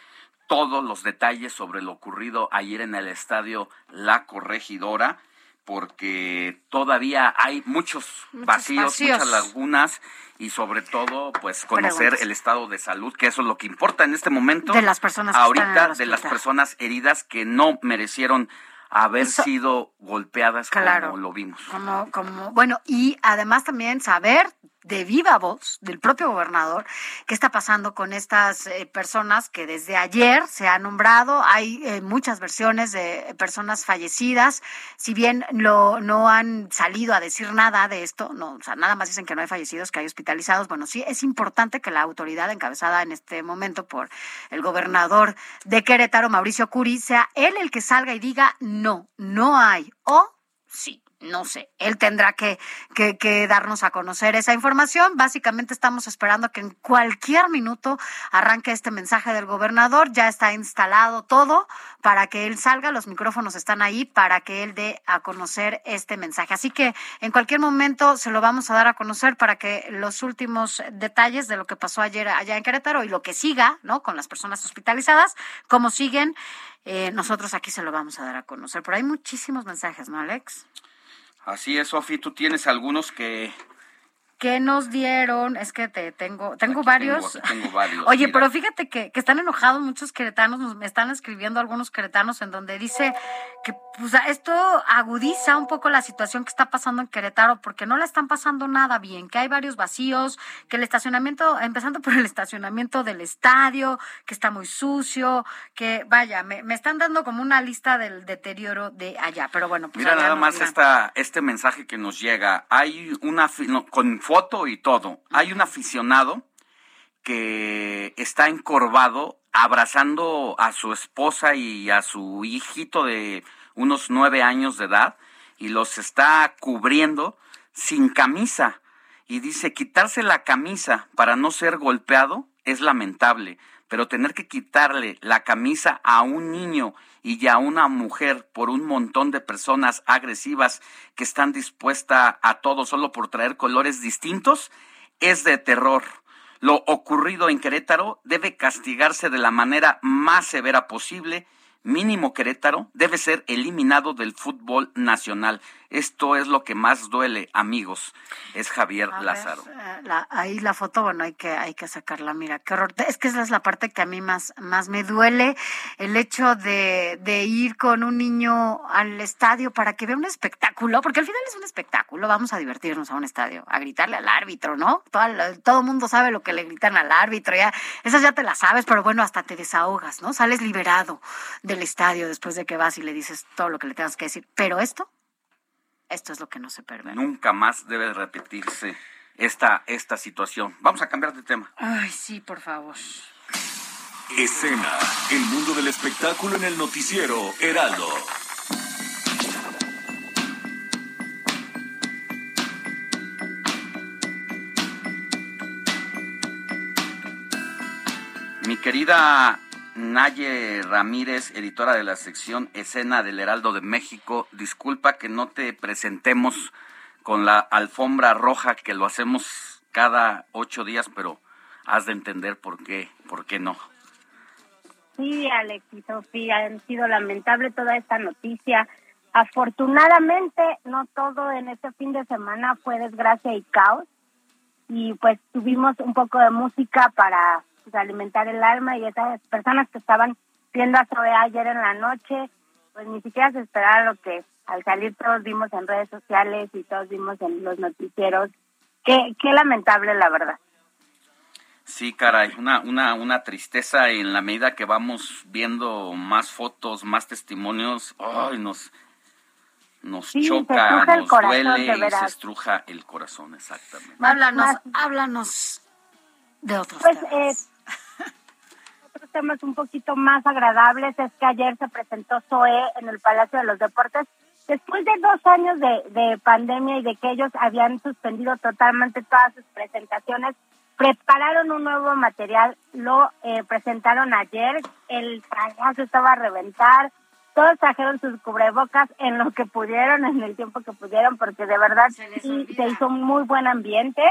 todos los detalles sobre lo ocurrido ayer en el estadio La Corregidora porque todavía hay muchos, vacíos, muchas lagunas y sobre todo pues conocer el estado de salud, que eso es lo que importa en este momento. De las personas ahorita de las personas heridas que no merecieron haber sido golpeadas como lo vimos. Como, como, bueno, y además también saber de viva voz del propio gobernador qué está pasando con estas eh, personas que desde ayer se ha nombrado. Hay eh, muchas versiones de personas fallecidas. Si bien lo, no han salido a decir nada de esto, no, o sea, nada más dicen que no hay fallecidos, que hay hospitalizados. Bueno, sí es importante que la autoridad encabezada en este momento por el gobernador de Querétaro, Mauricio Curi, sea él el que salga y diga no, no hay o sí no sé, él tendrá que, que, darnos a conocer esa información. Básicamente estamos esperando que en cualquier minuto arranque este mensaje del gobernador. Ya está instalado todo para que él salga, los micrófonos están ahí para que él dé a conocer este mensaje. Así que en cualquier momento se lo vamos a dar a conocer para que los últimos detalles de lo que pasó ayer allá en Querétaro y lo que siga, ¿no? Con las personas hospitalizadas, cómo siguen, eh, nosotros aquí se lo vamos a dar a conocer. Pero hay muchísimos mensajes, ¿no, Alex? Así es, Sofi, tú tienes algunos que ¿Qué nos dieron? Es que te tengo, tengo varios. Tengo, varios. Oye, pero fíjate que, que, están enojados muchos queretanos, nos, me están escribiendo algunos queretanos en donde dice que pues, esto agudiza un poco la situación que está pasando en Querétaro, porque no le están pasando nada bien, que hay varios vacíos, que el estacionamiento, empezando por el estacionamiento del estadio, que está muy sucio, que vaya, me, me están dando como una lista del deterioro de allá, pero bueno. Pues Mira nada más esta, este mensaje que nos llega. Hay una, con foto y todo. Hay un aficionado que está encorvado abrazando a su esposa y a su hijito de unos nueve años de edad y los está cubriendo sin camisa. Y dice, quitarse la camisa para no ser golpeado es lamentable. Pero tener que quitarle la camisa a un niño y a una mujer por un montón de personas agresivas que están dispuestas a todo solo por traer colores distintos es de terror. Lo ocurrido en Querétaro debe castigarse de la manera más severa posible mínimo Querétaro debe ser eliminado del fútbol nacional. Esto es lo que más duele, amigos. Es Javier Lázaro. Eh, ahí la foto, bueno, hay que, hay que sacarla. Mira, qué horror. Es que esa es la parte que a mí más, más me duele. El hecho de, de ir con un niño al estadio para que vea un espectáculo, porque al final es un espectáculo. Vamos a divertirnos a un estadio, a gritarle al árbitro, ¿no? Todo, todo el mundo sabe lo que le gritan al árbitro. Ya, esas ya te las sabes, pero bueno, hasta te desahogas, ¿no? Sales liberado del estadio después de que vas y le dices todo lo que le tengas que decir. Pero esto esto es lo que no se permite. Nunca más debe repetirse esta, esta situación. Vamos a cambiar de tema. Ay, sí, por favor. Escena, el mundo del espectáculo en el noticiero Heraldo. Mi querida Naye Ramírez, editora de la sección Escena del Heraldo de México. Disculpa que no te presentemos con la alfombra roja que lo hacemos cada ocho días, pero has de entender por qué, por qué no. Sí, Alex y Sofía, ha sido lamentable toda esta noticia. Afortunadamente, no todo en este fin de semana fue desgracia y caos. Y pues tuvimos un poco de música para pues, alimentar el alma y esas personas que estaban viendo a Zoe ayer en la noche, pues ni siquiera se esperaba lo que al salir todos vimos en redes sociales y todos vimos en los noticieros. Qué, qué lamentable la verdad. Sí, caray, una, una, una tristeza en la medida que vamos viendo más fotos, más testimonios, ay, nos, nos choca, nos duele y se estruja el corazón, exactamente. Háblanos, háblanos de otros pues, eh, otros temas un poquito más agradables es que ayer se presentó Zoe en el Palacio de los Deportes. Después de dos años de, de pandemia y de que ellos habían suspendido totalmente todas sus presentaciones, prepararon un nuevo material, lo eh, presentaron ayer, el payaso estaba a reventar, todos trajeron sus cubrebocas en lo que pudieron, en el tiempo que pudieron, porque de verdad se, sí, se hizo un muy buen ambiente.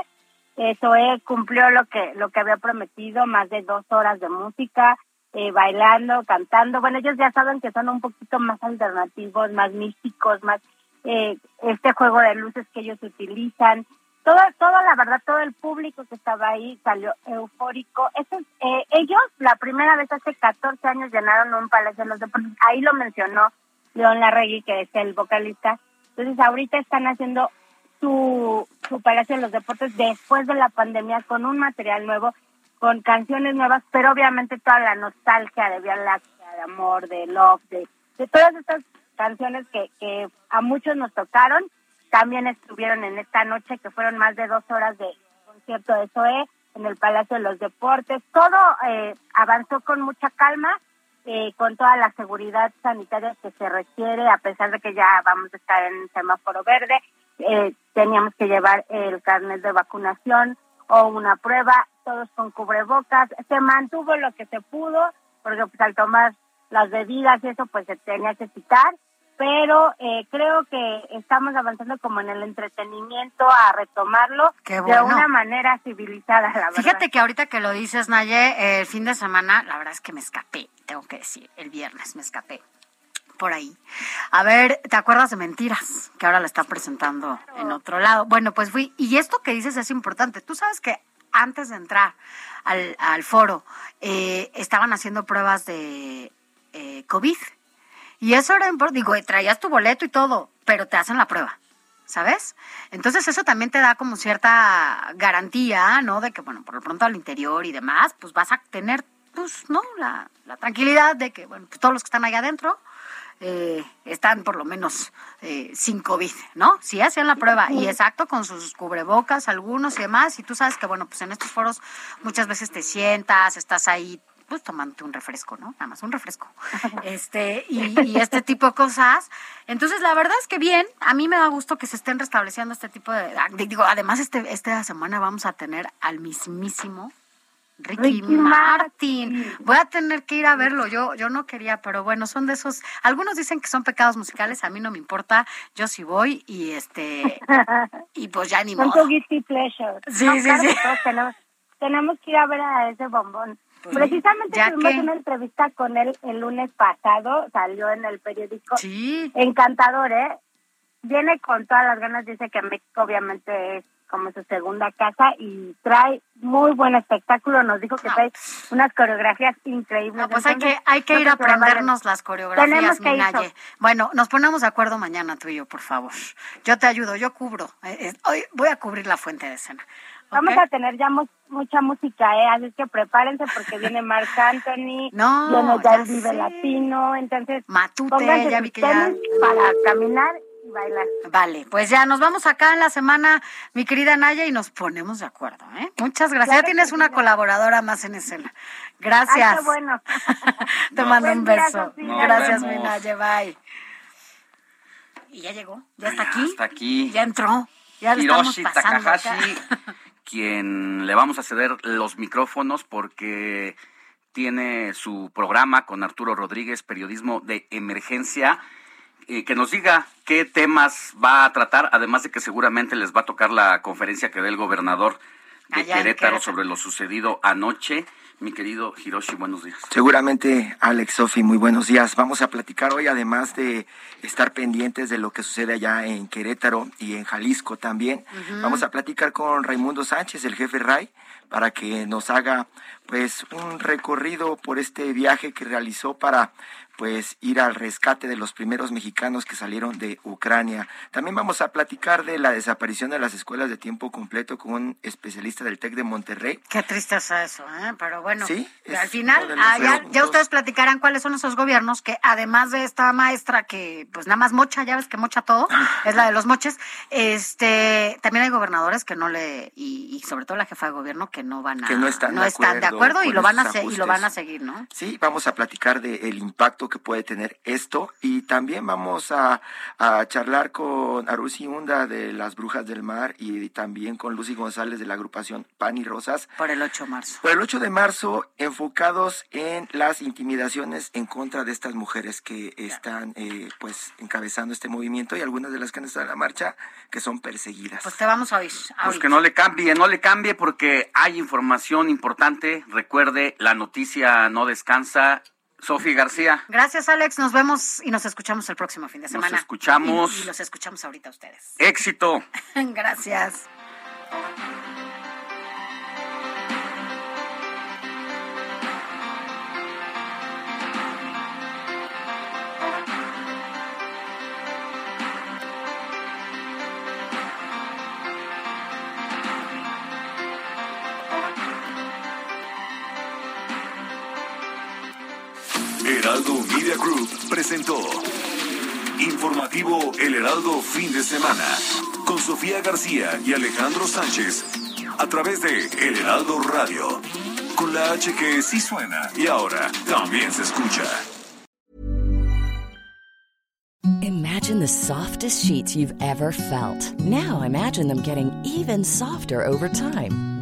Eso eh, cumplió lo que lo que había prometido, más de dos horas de música, eh, bailando, cantando. Bueno, ellos ya saben que son un poquito más alternativos, más místicos, más eh, este juego de luces que ellos utilizan. Todo, todo, la verdad, todo el público que estaba ahí salió eufórico. Eso, eh, ellos, la primera vez hace 14 años, llenaron un palacio de los deportes. Ahí lo mencionó León Larregui, que es el vocalista. Entonces, ahorita están haciendo su, su Palacio de los Deportes después de la pandemia con un material nuevo, con canciones nuevas, pero obviamente toda la nostalgia de Vía Láctea, de amor, de love, de, todas estas canciones que, que a muchos nos tocaron, también estuvieron en esta noche, que fueron más de dos horas de concierto de SOE en el Palacio de los Deportes. Todo eh, avanzó con mucha calma, eh, con toda la seguridad sanitaria que se requiere, a pesar de que ya vamos a estar en semáforo verde eh, teníamos que llevar el carnet de vacunación o una prueba, todos con cubrebocas. Se mantuvo lo que se pudo, porque pues al tomar las bebidas y eso pues se tenía que quitar, pero eh, creo que estamos avanzando como en el entretenimiento a retomarlo de una manera civilizada, la verdad. Fíjate que ahorita que lo dices, Naye, el fin de semana, la verdad es que me escapé, tengo que decir, el viernes me escapé por ahí. A ver, ¿te acuerdas de Mentiras? Que ahora la está presentando en otro lado. Bueno, pues fui. Y esto que dices es importante. Tú sabes que antes de entrar al, al foro eh, estaban haciendo pruebas de eh, COVID. Y eso era importante. Digo, traías tu boleto y todo, pero te hacen la prueba. ¿Sabes? Entonces eso también te da como cierta garantía, ¿no? De que, bueno, por lo pronto al interior y demás, pues vas a tener, pues, ¿no? La, la tranquilidad de que, bueno, pues todos los que están allá adentro, eh, están por lo menos eh, sin COVID, ¿no? Sí hacían la prueba y exacto con sus cubrebocas, algunos y demás, y tú sabes que, bueno, pues en estos foros muchas veces te sientas, estás ahí pues tomándote un refresco, ¿no? Nada más un refresco. Este, y, este tipo de cosas. Entonces, la verdad es que bien, a mí me da gusto que se estén restableciendo este tipo de, digo, además este esta semana vamos a tener al mismísimo Ricky, Martin. Voy a tener que ir a verlo. Yo, yo no quería, pero bueno, son de esos. Algunos dicen que son pecados musicales. A mí no me importa. Yo sí voy y este y pues ya ni Son modo. tu guilty pleasure. Sí, No, sí, claro sí. tenemos, tenemos que ir a ver a ese bombón. Pues, Precisamente tuvimos que- una entrevista con él el lunes pasado, salió en el periódico. Sí. Encantador, ¿eh? Viene con todas las ganas, dice que México obviamente es como su segunda casa y trae muy buen espectáculo. Nos dijo que trae unas coreografías increíbles. Pues hay que, hay que ir a aprendernos las coreografías, Minaye. Bueno, nos ponemos de acuerdo mañana tú y yo, por favor. Yo te ayudo, yo cubro. Eh, eh, Hoy voy a cubrir la fuente de escena. Vamos a tener ya mu- mucha música, ¿eh? Así que prepárense porque viene Marc Anthony, No, viene ya el ya Vive. Latino, entonces Matute, ya vi que ya- para caminar y bailar. Vale, pues ya nos vamos acá en la semana, mi querida Naya, y nos ponemos de acuerdo. ¿eh? Muchas gracias. Claro ya tienes una sí. colaboradora más en escena. Gracias. Ay, qué bueno. Te mando un beso. Gracias, vemos. mi Naya. Bye. Y ya llegó, ya está aquí, Hasta aquí. ya entró. Ya estamos Hiroshi acá. Takahashi, quien le vamos a ceder los micrófonos porque tiene su programa con Arturo Rodríguez, periodismo de emergencia, eh, que nos diga qué temas va a tratar, además de que seguramente les va a tocar la conferencia que dé el gobernador de Allá Querétaro Querétaro. sobre lo sucedido anoche. Mi querido Hiroshi, buenos días. Seguramente, Alex, Sofi, muy buenos días. Vamos a platicar hoy, además de estar pendientes de lo que sucede allá en Querétaro y en Jalisco también. Vamos a platicar con Raimundo Sánchez, el jefe RAI, para que nos haga pues un recorrido por este viaje que realizó para pues ir al rescate de los primeros mexicanos que salieron de Ucrania. También vamos a platicar de la desaparición de las escuelas de tiempo completo con un especialista del TEC de Monterrey. Qué tristeza eso, ¿eh? Pero bueno, Sí, al final, de ah, ya, ustedes platicarán cuáles son esos gobiernos que además de esta maestra que pues nada más mocha, ya ves que mocha todo, es la de los moches, este, también hay gobernadores que no le, y, y sobre todo la jefa de gobierno que no van a, Que no están de de acuerdo acuerdo y lo van a y lo van a seguir, ¿no? Sí, vamos a platicar del impacto que puede tener esto y también vamos a, a charlar con Arusi Hunda de las Brujas del Mar y también con Lucy González de la agrupación Pan y Rosas. Por el 8 de marzo. Por el 8 de marzo, enfocados en las intimidaciones en contra de estas mujeres que están eh, pues encabezando este movimiento y algunas de las que han estado en la marcha que son perseguidas. Pues te vamos a oír. Pues que no le cambie, no le cambie porque hay información importante. Recuerde, la noticia no descansa. Sofi García. Gracias, Alex. Nos vemos y nos escuchamos el próximo fin de Nos semana. escuchamos. Y, y los escuchamos ahorita a ustedes. Éxito. Gracias. Heraldo Media Group presentó Informativo El Heraldo Fin de Semana con Sofía García y Alejandro Sánchez a través de El Heraldo Radio con la H que sí suena y ahora también se escucha. Imagine the softest sheets you've ever felt. Now imagine them getting even softer over time.